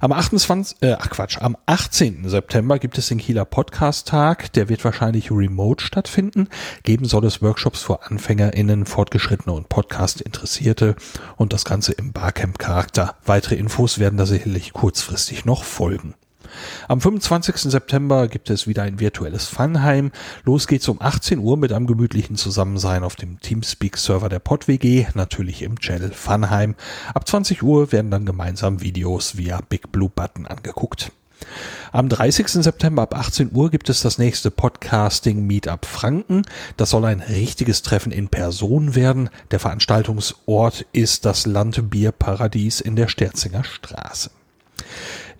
Am 28, äh, ach Quatsch, am 18. September gibt es den Kieler Podcast Tag. Der wird wahrscheinlich remote stattfinden. Geben soll es Workshops für AnfängerInnen, Fortgeschrittene und Podcast-Interessierte und das Ganze im Barcamp-Charakter. Weitere Infos werden da sicherlich kurzfristig noch folgen. Am 25. September gibt es wieder ein virtuelles Funheim. Los geht's um 18 Uhr mit einem gemütlichen Zusammensein auf dem Teamspeak-Server der PodWG, natürlich im Channel Funheim. Ab 20 Uhr werden dann gemeinsam Videos via Big Blue Button angeguckt. Am 30. September ab 18 Uhr gibt es das nächste Podcasting Meetup Franken. Das soll ein richtiges Treffen in Person werden. Der Veranstaltungsort ist das Landbierparadies in der Sterzinger Straße.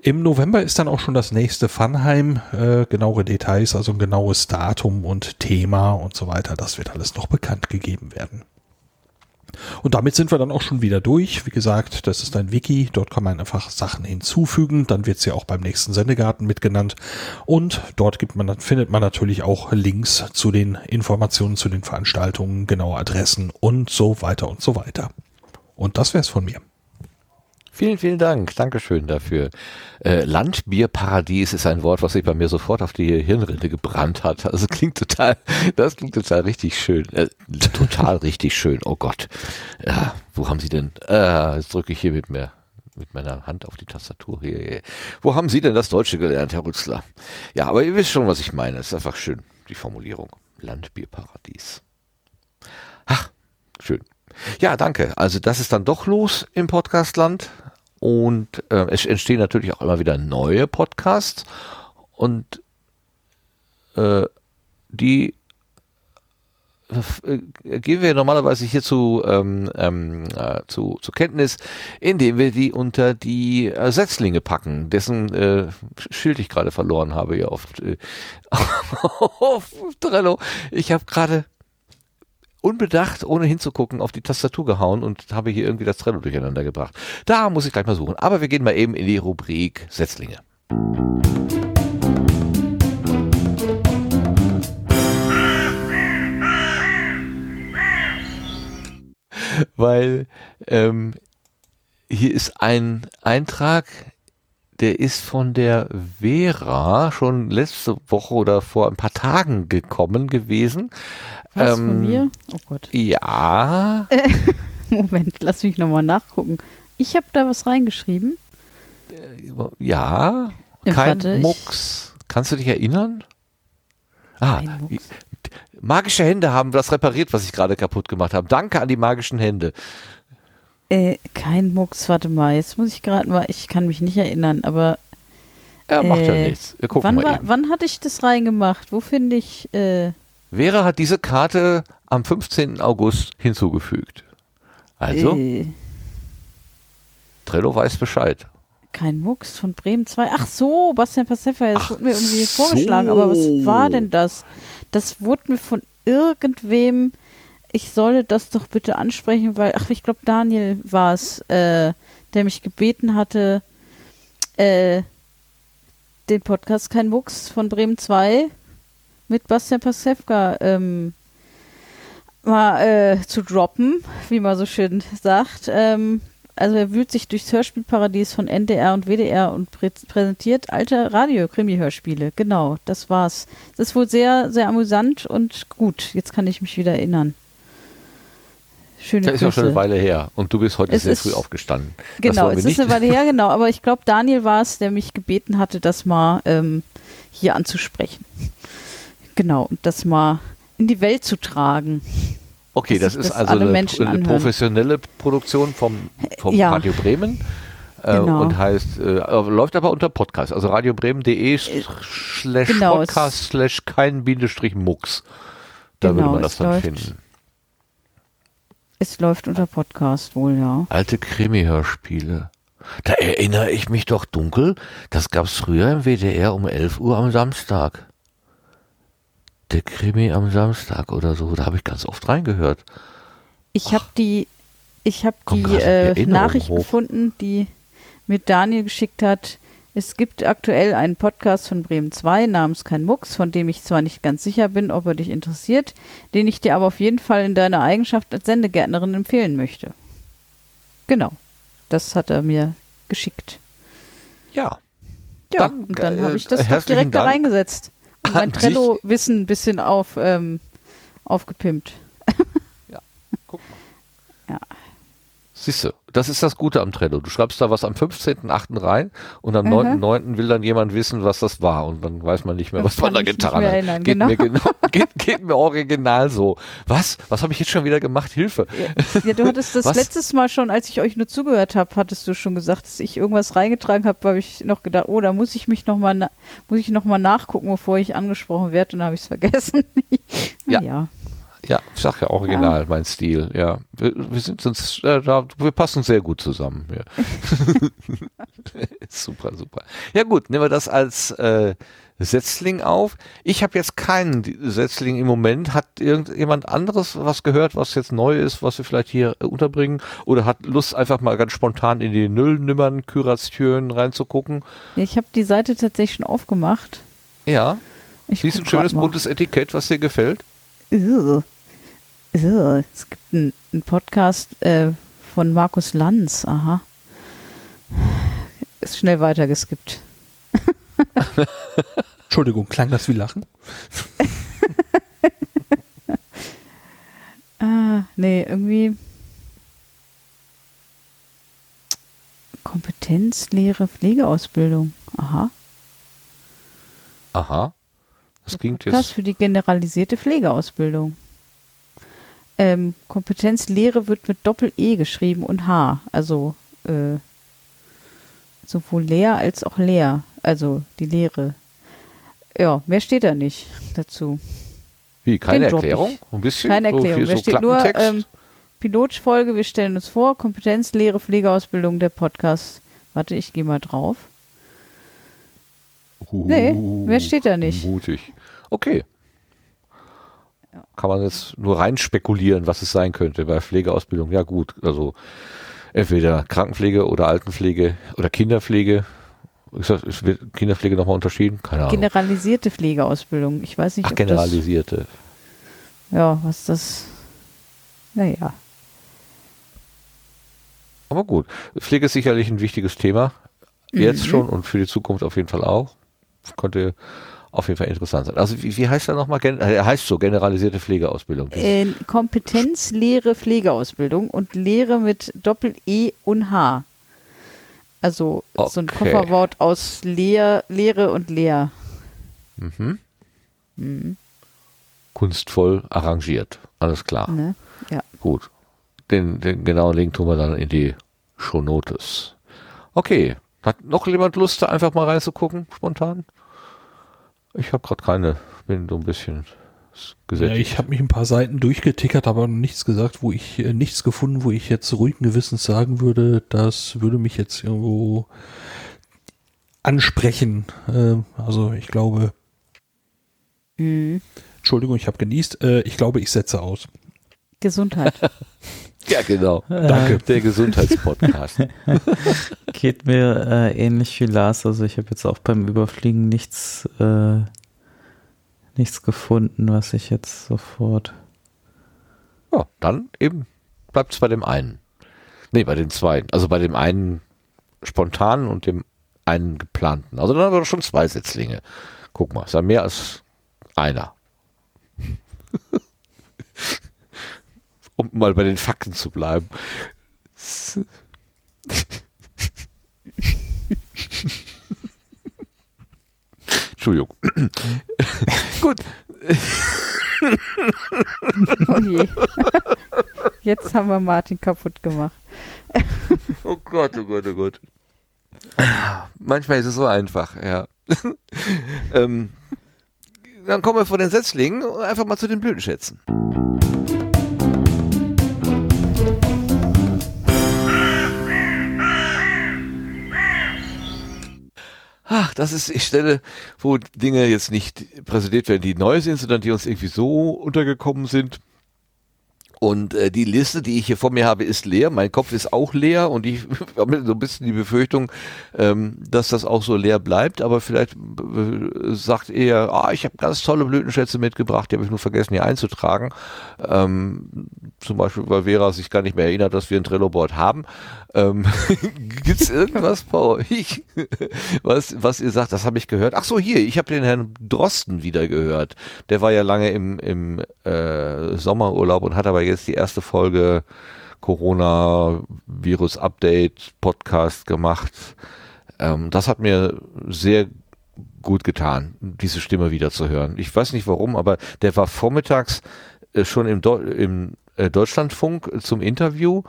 Im November ist dann auch schon das nächste Funheim. Äh, genauere Details, also ein genaues Datum und Thema und so weiter, das wird alles noch bekannt gegeben werden. Und damit sind wir dann auch schon wieder durch. Wie gesagt, das ist ein Wiki. Dort kann man einfach Sachen hinzufügen. Dann wird es ja auch beim nächsten Sendegarten mitgenannt. Und dort gibt man, findet man natürlich auch Links zu den Informationen zu den Veranstaltungen, genaue Adressen und so weiter und so weiter. Und das wär's von mir. Vielen, vielen Dank. Dankeschön dafür. Äh, Landbierparadies ist ein Wort, was sich bei mir sofort auf die Hirnrinde gebrannt hat. Also klingt total, das klingt total richtig schön. Äh, total (laughs) richtig schön. Oh Gott. Ja, wo haben Sie denn? Äh, jetzt drücke ich hier mit mir mit meiner Hand auf die Tastatur hier. Wo haben Sie denn das Deutsche gelernt, Herr Rützler? Ja, aber ihr wisst schon, was ich meine. Es ist einfach schön, die Formulierung. Landbierparadies. Ach, schön. Ja, danke. Also das ist dann doch los im Podcastland. Und äh, es entstehen natürlich auch immer wieder neue Podcasts und äh, die äh, geben wir normalerweise hier zu, ähm, ähm, äh, zu, zu Kenntnis, indem wir die unter die äh, Setzlinge packen, dessen äh, Schild ich gerade verloren habe hier auf, äh, (laughs) auf Trello. Ich habe gerade unbedacht, ohne hinzugucken, auf die Tastatur gehauen und habe hier irgendwie das Trello durcheinander gebracht. Da muss ich gleich mal suchen. Aber wir gehen mal eben in die Rubrik Setzlinge. Weil ähm, hier ist ein Eintrag, der ist von der Vera schon letzte Woche oder vor ein paar Tagen gekommen gewesen. Was von Ähm, mir? Oh Gott. Ja, (laughs) Moment, lass mich nochmal nachgucken. Ich habe da was reingeschrieben. ja, Ja, kein warte, Mucks. Kannst du dich erinnern? Ah, magische Hände haben das repariert, was ich gerade kaputt gemacht habe. Danke an die magischen Hände. Äh, kein Mucks, warte mal, jetzt muss ich gerade mal, ich kann mich nicht erinnern, aber Ja, macht ja Äh, nichts. Wir gucken wann, mal war, wann hatte ich das reingemacht? Wo finde ich, äh, Vera hat diese Karte am 15. August hinzugefügt. Also, äh, Trello weiß Bescheid. kein Mucks von Bremen 2. Ach so, Bastian Passefa, das Ach wurde mir irgendwie so. vorgeschlagen, aber was war denn das? Das wurde mir von irgendwem, ich solle das doch bitte ansprechen, weil, ach, ich glaube, Daniel war es, äh, der mich gebeten hatte, äh, den Podcast Kein Mucks von Bremen 2 mit Bastian Pasewka ähm, mal äh, zu droppen, wie man so schön sagt. Ähm, also er wühlt sich durchs Hörspielparadies von NDR und WDR und prä präsentiert alte Radio-Krimi-Hörspiele. Genau, das war's. Das ist wohl sehr, sehr amüsant und gut. Jetzt kann ich mich wieder erinnern. Schöne Das ist ja schon eine. Weile her. Und du bist heute Es sehr früh aufgestanden. Das Genau, es ist eine Weile (laughs) her, genau. Aber ich glaube, Daniel war es, der mich gebeten hatte, das mal ähm, hier anzusprechen. Genau, und das mal in die Welt zu tragen. Okay, das sich ist das also eine, eine professionelle Produktion vom, vom Ja. Radio Bremen. Äh, Genau. Und heißt, äh, aber läuft aber unter Podcast, also radiobremen.de slash genau, Podcast slash kein Bindestrich Mucks. Da Genau, würde man das dann finden. Es läuft unter Podcast wohl, ja. Alte Krimi-Hörspiele. Da erinnere ich mich doch dunkel, das gab's früher im WDR um 11 Uhr am Samstag. Der Krimi am Samstag oder so, da habe ich ganz oft reingehört. Ich habe die, ich Kommt die äh, Nachricht hoch. gefunden, die mir Daniel geschickt hat. Es gibt aktuell einen Podcast von Bremen 2 namens Kein Mucks, von dem ich zwar nicht ganz sicher bin, ob er dich interessiert, den ich dir aber auf jeden Fall in deiner Eigenschaft als Sendegärtnerin empfehlen möchte. Genau. Das hat er mir geschickt. Ja. Ja, Dann, und dann äh, habe ich das herzlichen direkt da Dank reingesetzt. Und mein. Trello-Wissen ein bisschen auf, ähm, aufgepimpt. (laughs) Guck mal. Ja. Siehst du, das ist das Gute am Trello. Du schreibst da was am 15.8. rein und am Mhm. 9.9. will dann jemand wissen, was das war und dann weiß man nicht mehr, Das was man da getan hat. erinnern, geht, genau. mir genau (laughs) geht, geht mir original so. Was? Was habe ich jetzt schon wieder gemacht? Hilfe. Ja, du hattest das Was? letztes Mal schon, als ich euch nur zugehört habe, hattest du schon gesagt, dass ich irgendwas reingetragen habe, habe ich noch gedacht, oh, da muss ich mich noch mal, na muss ich noch mal nachgucken, bevor ich angesprochen werde, und dann habe ich es vergessen. (laughs) Ja. ja. Ja, ich sag ja original, mein Stil. Ja, wir, wir sind uns, äh, da, wir passen sehr gut zusammen. Ja. (laughs) super, super. Ja gut, nehmen wir das als äh, Setzling auf. Ich habe jetzt keinen Setzling im Moment. Hat irgendjemand anderes was gehört, was jetzt neu ist, was wir vielleicht hier äh, unterbringen? Oder hat Lust, einfach mal ganz spontan in die Nullnummern, Küratstüren reinzugucken? Ja, Ich habe die Seite tatsächlich schon aufgemacht. Ja, Ich siehst du ein schönes buntes Etikett, was dir gefällt? Ugh. Es gibt einen, einen Podcast äh, von Markus Lanz. Aha. Ist schnell weitergeskippt. (laughs) Entschuldigung, klang das wie Lachen? (laughs) Ah, nee, irgendwie Kompetenzlehre Pflegeausbildung. Aha. Aha. Das klingt jetzt. für die generalisierte Pflegeausbildung. Ähm, Kompetenzlehre wird mit Doppel-E geschrieben und H. Also äh, sowohl leer als auch leer. Also die Lehre. Ja, mehr steht da nicht dazu. Wie, keine Den Erklärung? Ein bisschen? Keine So Erklärung. viel da so steht nur ähm, Pilotfolge, wir stellen uns vor, Kompetenzlehre, Pflegeausbildung, der Podcast. Warte, ich gehe mal drauf. Nee, mehr steht da nicht. Mutig. Okay. Kann man jetzt nur rein spekulieren, was es sein könnte bei Pflegeausbildung. Ja gut, also entweder Krankenpflege oder Altenpflege oder Kinderpflege. Ist das, ist, Kinderpflege nochmal unterschieden? Keine Ahnung. Generalisierte Pflegeausbildung. Ich weiß nicht, Ach, ob das, generalisierte. ja, was das, naja. Aber gut, Pflege ist sicherlich ein wichtiges Thema. Jetzt Mhm. schon und für die Zukunft auf jeden Fall auch. Könnte auf jeden Fall interessant sein. Also wie, wie heißt er nochmal? Gen er heißt so, generalisierte Pflegeausbildung. Äh, Kompetenzlehre Pflegeausbildung und Lehre mit Doppel-E und H. Also so ein Okay. Kofferwort aus Lehr, Lehre und Lehr. Mhm. Mhm. Kunstvoll arrangiert. Alles klar. Ne? Ja. Gut. Den, den genauen Link tun wir dann in die Shownotes. Okay. Hat noch jemand Lust, da einfach mal reinzugucken, spontan? Ich habe gerade keine. Bin so ein bisschen Ja, gesättigt. ich habe mich ein paar Seiten durchgetickert, aber nichts gesagt, wo ich äh, nichts gefunden, wo ich jetzt ruhigen Gewissens sagen würde, das würde mich jetzt irgendwo ansprechen. Ähm, also ich glaube, Mhm. Entschuldigung, ich habe genießt. Äh, ich glaube, ich setze aus. Gesundheit. (laughs) ja, genau. Danke. Der Gesundheitspodcast. (laughs) Geht mir äh, ähnlich wie Lars. Also ich habe jetzt auch beim Überfliegen nichts, äh, nichts gefunden, was ich jetzt sofort. ja, dann eben bleibt es bei dem einen. Nee, bei den zwei. Also bei dem einen spontanen und dem einen geplanten. Also dann haben wir doch schon zwei Setzlinge. Guck mal, ist ja mehr als einer. (laughs) um mal bei den Fakten zu bleiben. Entschuldigung. Gut, Oh je. Jetzt haben wir Martin kaputt gemacht. Oh Gott, oh Gott, oh Gott. Manchmal ist es so einfach, ja. ähm, dann kommen wir von den Setzlingen und einfach mal zu den Blütenschätzen. Ach, das ist die Stelle, wo Dinge jetzt nicht präsentiert werden, die neu sind, sondern die uns irgendwie so untergekommen sind. Und äh, die Liste, die ich hier vor mir habe, ist leer. Mein Kopf ist auch leer und ich (laughs) habe so ein bisschen die Befürchtung, ähm, dass das auch so leer bleibt. Aber vielleicht äh, sagt er, ah, ich habe ganz tolle Blütenschätze mitgebracht, die habe ich nur vergessen hier einzutragen. Ähm, zum Beispiel, weil Vera sich gar nicht mehr erinnert, dass wir ein Trello-Board haben. Ähm, (laughs) Gibt es irgendwas bei euch, (laughs) was, was ihr sagt, das habe ich gehört? Ach so, hier, ich habe den Herrn Drosten wieder gehört. Der war ja lange im, im äh, Sommerurlaub und hat aber jetzt die erste Folge Corona-Virus-Update-Podcast gemacht. Ähm, das hat mir sehr gut getan, diese Stimme wieder zu hören. Ich weiß nicht warum, aber der war vormittags äh, schon im, Deu im äh, Deutschlandfunk zum Interview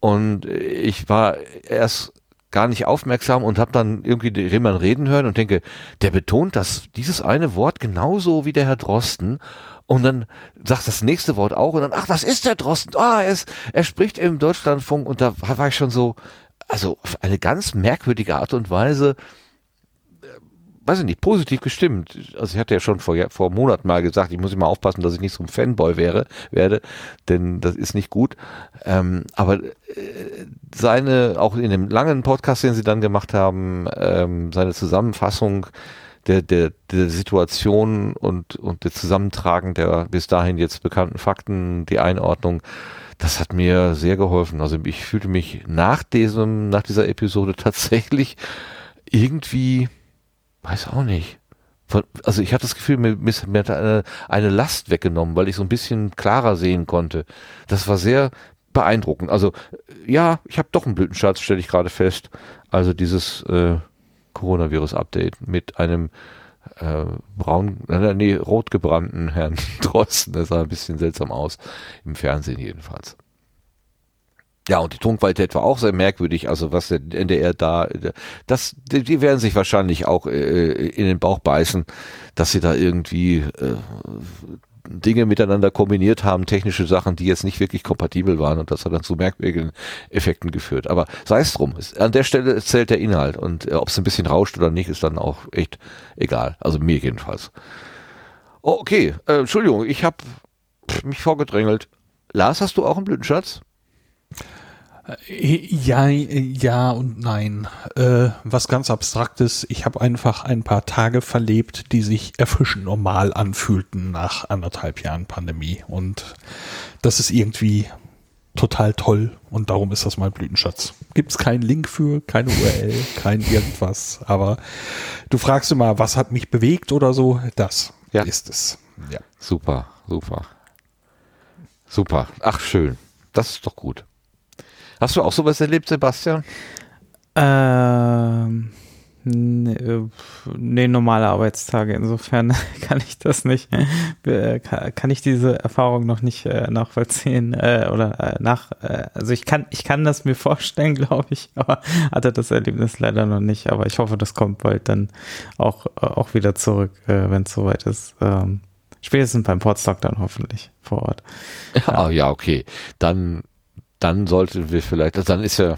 und äh, ich war erst gar nicht aufmerksam und habe dann irgendwie den Rehmann reden hören und denke, der betont das dieses eine Wort genauso wie der Herr Drosten und dann sagt das nächste Wort auch und dann ach, das ist der Drosten. Ah, er, ist, er spricht im Deutschlandfunk und da war ich schon so also auf eine ganz merkwürdige Art und Weise weiß ich nicht, positiv gestimmt. Also ich hatte ja schon vor, vor Monaten mal gesagt, ich muss immer aufpassen, dass ich nicht so ein Fanboy wäre, werde, denn das ist nicht gut. Ähm, aber äh, seine, auch in dem langen Podcast, den sie dann gemacht haben, ähm, seine Zusammenfassung der, der, der Situation und, und der Zusammentragen der bis dahin jetzt bekannten Fakten, die Einordnung, das hat mir sehr geholfen. Also ich fühlte mich nach diesem, nach dieser Episode (laughs) tatsächlich irgendwie weiß auch nicht. Von, also ich hatte das Gefühl, mir, mir hat eine, eine Last weggenommen, weil ich so ein bisschen klarer sehen konnte. Das war sehr beeindruckend. Also ja, ich habe doch einen Blütenschatz, stelle ich gerade fest. Also dieses äh, Coronavirus-Update mit einem äh, braun, äh, nee, rot gebrannten Herrn (laughs) Drosten. Das sah ein bisschen seltsam aus, im Fernsehen jedenfalls. Ja, und die Tonqualität war auch sehr merkwürdig, also was der NDR da, das, die, werden sich wahrscheinlich auch äh, in den Bauch beißen, dass sie da irgendwie äh, Dinge miteinander kombiniert haben, technische Sachen, die jetzt nicht wirklich kompatibel waren und das hat dann zu merkwürdigen Effekten geführt. Aber sei es drum, an der Stelle zählt der Inhalt und äh, ob es ein bisschen rauscht oder nicht, ist dann auch echt egal. Also mir jedenfalls. Oh, okay, äh, Entschuldigung, ich habe mich vorgedrängelt. Lars, hast du auch einen Blütenschatz? Ja, ja und nein. Äh, was ganz Abstraktes. Ich habe einfach ein paar Tage verlebt, die sich erfrischend normal anfühlten nach anderthalb Jahren Pandemie. Und das ist irgendwie total toll und darum ist das mein Blütenschatz. Gibt es keinen Link für, keine URL, (laughs) kein irgendwas, aber du fragst immer, was hat mich bewegt oder so, das ja. ist es. Ja. Super, super. Super. Ach, schön. Das ist doch gut. Hast du auch sowas erlebt, Sebastian? Ähm, Nee, äh, nee, normale Arbeitstage. Insofern (laughs) kann ich das nicht, äh, kann ich diese Erfahrung noch nicht äh, nachvollziehen äh, oder nach. Also ich kann, ich kann das mir vorstellen, (laughs) glaube ich, aber hatte das Erlebnis leider noch nicht. Aber ich hoffe, das kommt bald dann auch auch wieder zurück, wenn es soweit ist. Ähm, spätestens beim Podstock dann hoffentlich vor Ort. Ja, (laughs) ja, okay. Dann dann sollten wir vielleicht, also dann ist ja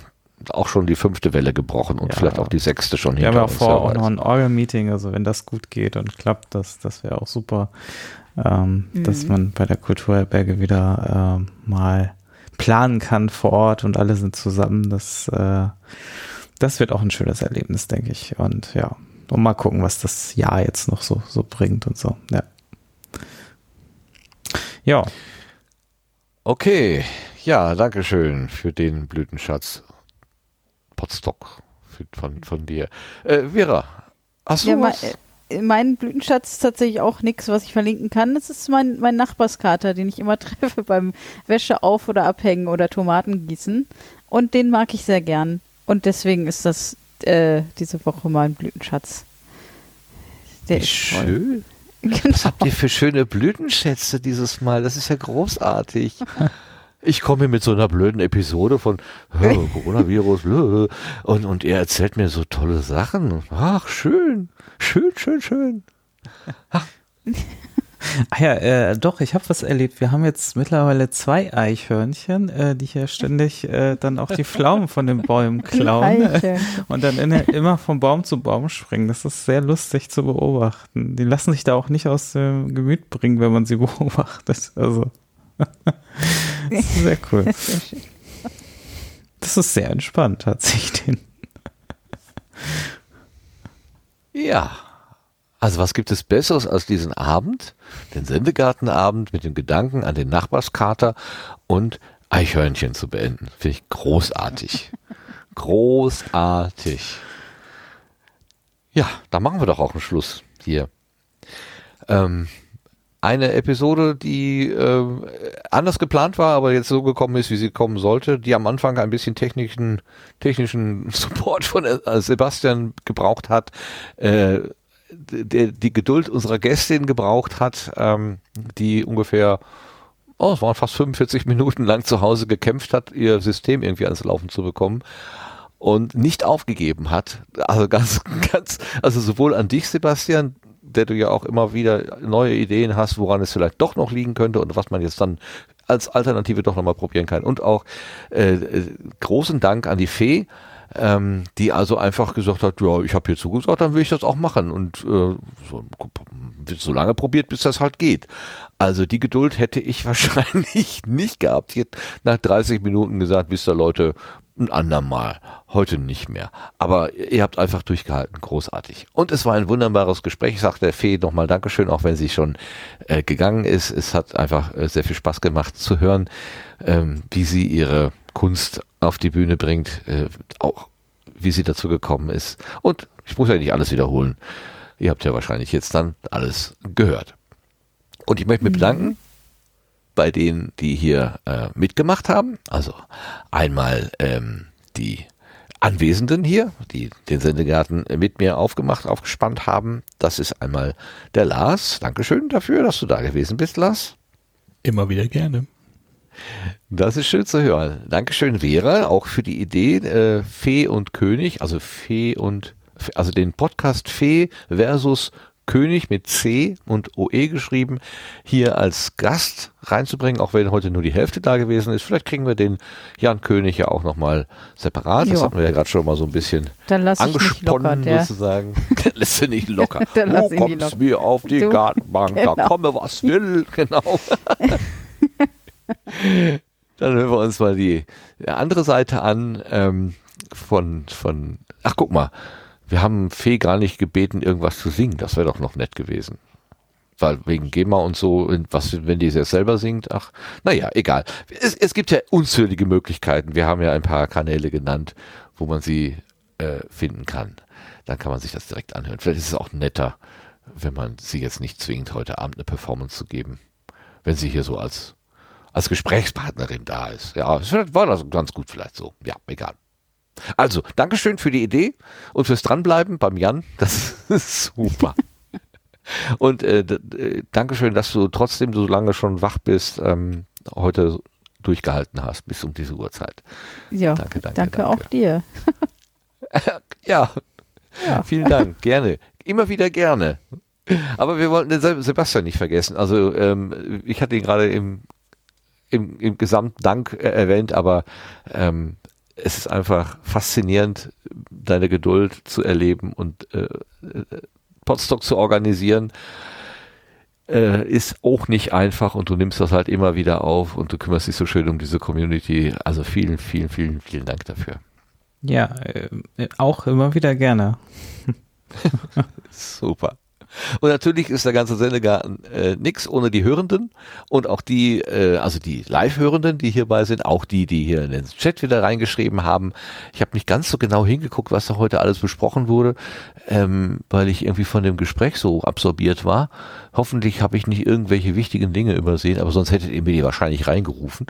auch schon die fünfte Welle gebrochen und ja. vielleicht auch die sechste schon Wir haben ja vor auch noch ein Orgel-Meeting, also wenn das gut geht und klappt, das, das wäre auch super, ähm, mhm. dass man bei der Kulturherberge wieder äh, mal planen kann vor Ort und alle sind zusammen. Das, äh, das wird auch ein schönes Erlebnis, denke ich. Und ja, und mal gucken, was das Jahr jetzt noch so, so bringt und so. Ja. Ja. Okay. Ja, danke schön für den Blütenschatz. Potstock von, von dir. Äh, Vera, hast du ja, was? Mein, äh, mein Blütenschatz ist tatsächlich auch nichts, was ich verlinken kann. Es ist mein, mein Nachbarskater, den ich immer (laughs) treffe beim Wäsche auf- oder abhängen oder Tomaten gießen. Und den mag ich sehr gern. Und deswegen ist das äh, diese Woche mein Blütenschatz. Der Wie schön. Genau. Was habt ihr für schöne Blütenschätze dieses Mal? Das ist ja großartig. (laughs) ich komme mit so einer blöden Episode von oh, Coronavirus (laughs) blö, und, und er erzählt mir so tolle Sachen. Ach, schön, schön, schön, schön. Ach. (laughs) Ah ja, äh, doch, ich habe was erlebt. Wir haben jetzt mittlerweile zwei Eichhörnchen, äh, die hier ständig äh, dann auch die Pflaumen von den Bäumen klauen äh, und dann in, immer von Baum zu Baum springen. Das ist sehr lustig zu beobachten. Die lassen sich da auch nicht aus dem Gemüt bringen, wenn man sie (laughs) beobachtet. Also (laughs) das ist sehr cool. Das ist sehr entspannt, hat sich den. Ja. Also was gibt es Besseres als diesen Abend, den Sendegartenabend mit dem Gedanken an den Nachbarskater und Eichhörnchen zu beenden? Finde ich großartig. (laughs) großartig. Ja, da machen wir doch auch einen Schluss hier. Ähm, eine Episode, die äh, anders geplant war, aber jetzt so gekommen ist, wie sie kommen sollte, die am Anfang ein bisschen technischen, technischen (laughs) Support von äh, Sebastian gebraucht hat, äh, der die Geduld unserer Gästin gebraucht hat, ähm, die ungefähr, oh, es waren fast 45 (laughs) Minuten lang zu Hause gekämpft hat, ihr System irgendwie ans Laufen zu bekommen und nicht aufgegeben hat. Also ganz, (laughs) ganz, also sowohl an dich, Sebastian, der du ja auch immer wieder neue Ideen hast, woran es vielleicht doch noch liegen könnte und was man jetzt dann als Alternative doch nochmal probieren kann. Und auch äh, äh, großen Dank an die Fee, ähm, die also einfach gesagt hat, ja, ich habe hier zugesagt, dann will ich das auch machen. Und äh, so, so lange probiert, bis das halt geht. Also die Geduld hätte ich (laughs) wahrscheinlich nicht gehabt. Jetzt nach 30 Minuten gesagt, wisst ihr Leute, ein andermal, heute nicht mehr. Aber ihr habt einfach durchgehalten, großartig. Und es war ein wunderbares Gespräch. Ich sage der Fee nochmal Dankeschön, auch wenn sie schon äh, gegangen ist. Es hat einfach äh, sehr viel Spaß gemacht zu hören, ähm, wie sie ihre Kunst auf die Bühne bringt, äh, auch wie sie dazu gekommen ist. Und ich muss ja nicht alles wiederholen. Ihr habt ja wahrscheinlich jetzt dann alles gehört. Und ich möchte mich bedanken bei denen, die hier äh, mitgemacht haben. Also einmal ähm, die Anwesenden hier, die den Sendegarten mit mir aufgemacht, aufgespannt haben. Das ist einmal der Lars. Dankeschön dafür, dass du da gewesen bist, Lars. Immer wieder gerne. Das ist schön zu hören. Dankeschön, Vera, auch für die Idee äh, Fee und König, also Fee und also den Podcast Fee versus König mit C und OE geschrieben, hier als Gast reinzubringen, auch wenn heute nur die Hälfte da gewesen ist. Vielleicht kriegen wir den Jan König ja auch nochmal separat. Das jo. hatten wir ja gerade schon mal so ein bisschen angesponnen, locker, sozusagen. (laughs) Der lässt sie nicht locker. (laughs) Wo oh, kommst mir auf die du, Gartenbank, genau. da komme was will. (laughs) Genau. (laughs) Dann hören wir uns mal die andere Seite an ähm, von, von, ach guck mal, wir haben Fee gar nicht gebeten, irgendwas zu singen. Das wäre doch noch nett gewesen. weil wegen GEMA und so, was, wenn die es jetzt selber singt, ach, naja, egal. Es, es gibt ja unzählige Möglichkeiten. Wir haben ja ein paar Kanäle genannt, wo man sie äh, finden kann. Dann kann man sich das direkt anhören. Vielleicht ist es auch netter, wenn man sie jetzt nicht zwingt, heute Abend eine Performance zu geben. Wenn sie hier so als, als Gesprächspartnerin da ist. Ja, war das ganz gut vielleicht so. Ja, egal. Also, Dankeschön für die Idee und fürs Dranbleiben beim Jan. (laughs) Das ist super. (laughs) Und äh, äh, Dankeschön, dass du trotzdem so lange schon wach bist, ähm, heute durchgehalten hast bis um diese Uhrzeit. Ja, danke, danke, danke, danke. auch dir. (laughs) ja. ja, vielen Dank, gerne. Immer wieder gerne. Aber wir wollten den Sebastian nicht vergessen. Also ähm, ich hatte ihn gerade im, im, im Gesamtdank äh, erwähnt, aber ähm, es ist einfach faszinierend, deine Geduld zu erleben und äh, äh Podstock zu organisieren, äh, ist auch nicht einfach und du nimmst das halt immer wieder auf und du kümmerst dich so schön um diese Community. Also vielen, vielen, vielen, vielen Dank dafür. Ja, äh, auch immer wieder gerne. (laughs) Super. Und natürlich ist der ganze Sendegarten äh, nix ohne die Hörenden und auch die, äh, also die Live-Hörenden, die hierbei sind, auch die, die hier in den Chat wieder reingeschrieben haben. Ich habe nicht ganz so genau hingeguckt, was da heute alles besprochen wurde, ähm, weil ich irgendwie von dem Gespräch so absorbiert war. Hoffentlich habe ich nicht irgendwelche wichtigen Dinge übersehen, aber sonst hättet ihr mir die wahrscheinlich reingerufen.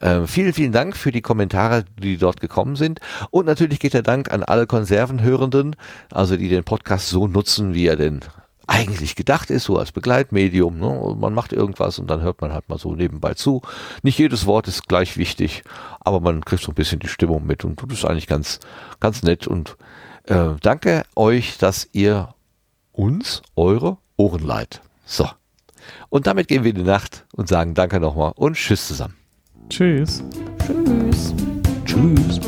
Ähm, vielen, vielen Dank für die Kommentare, die dort gekommen sind. Und natürlich geht der Dank an alle Konservenhörenden, also die den Podcast so nutzen, wie er denn eigentlich gedacht ist, so als Begleitmedium. Ne? Man macht irgendwas und dann hört man halt mal so nebenbei zu. Nicht jedes Wort ist gleich wichtig, aber man kriegt so ein bisschen die Stimmung mit und das ist eigentlich ganz, ganz nett. Und äh, danke euch, dass ihr uns eure Ohren leiht. So. Und damit gehen wir in die Nacht und sagen Danke nochmal und Tschüss zusammen. Tschüss. Tschüss. Tschüss.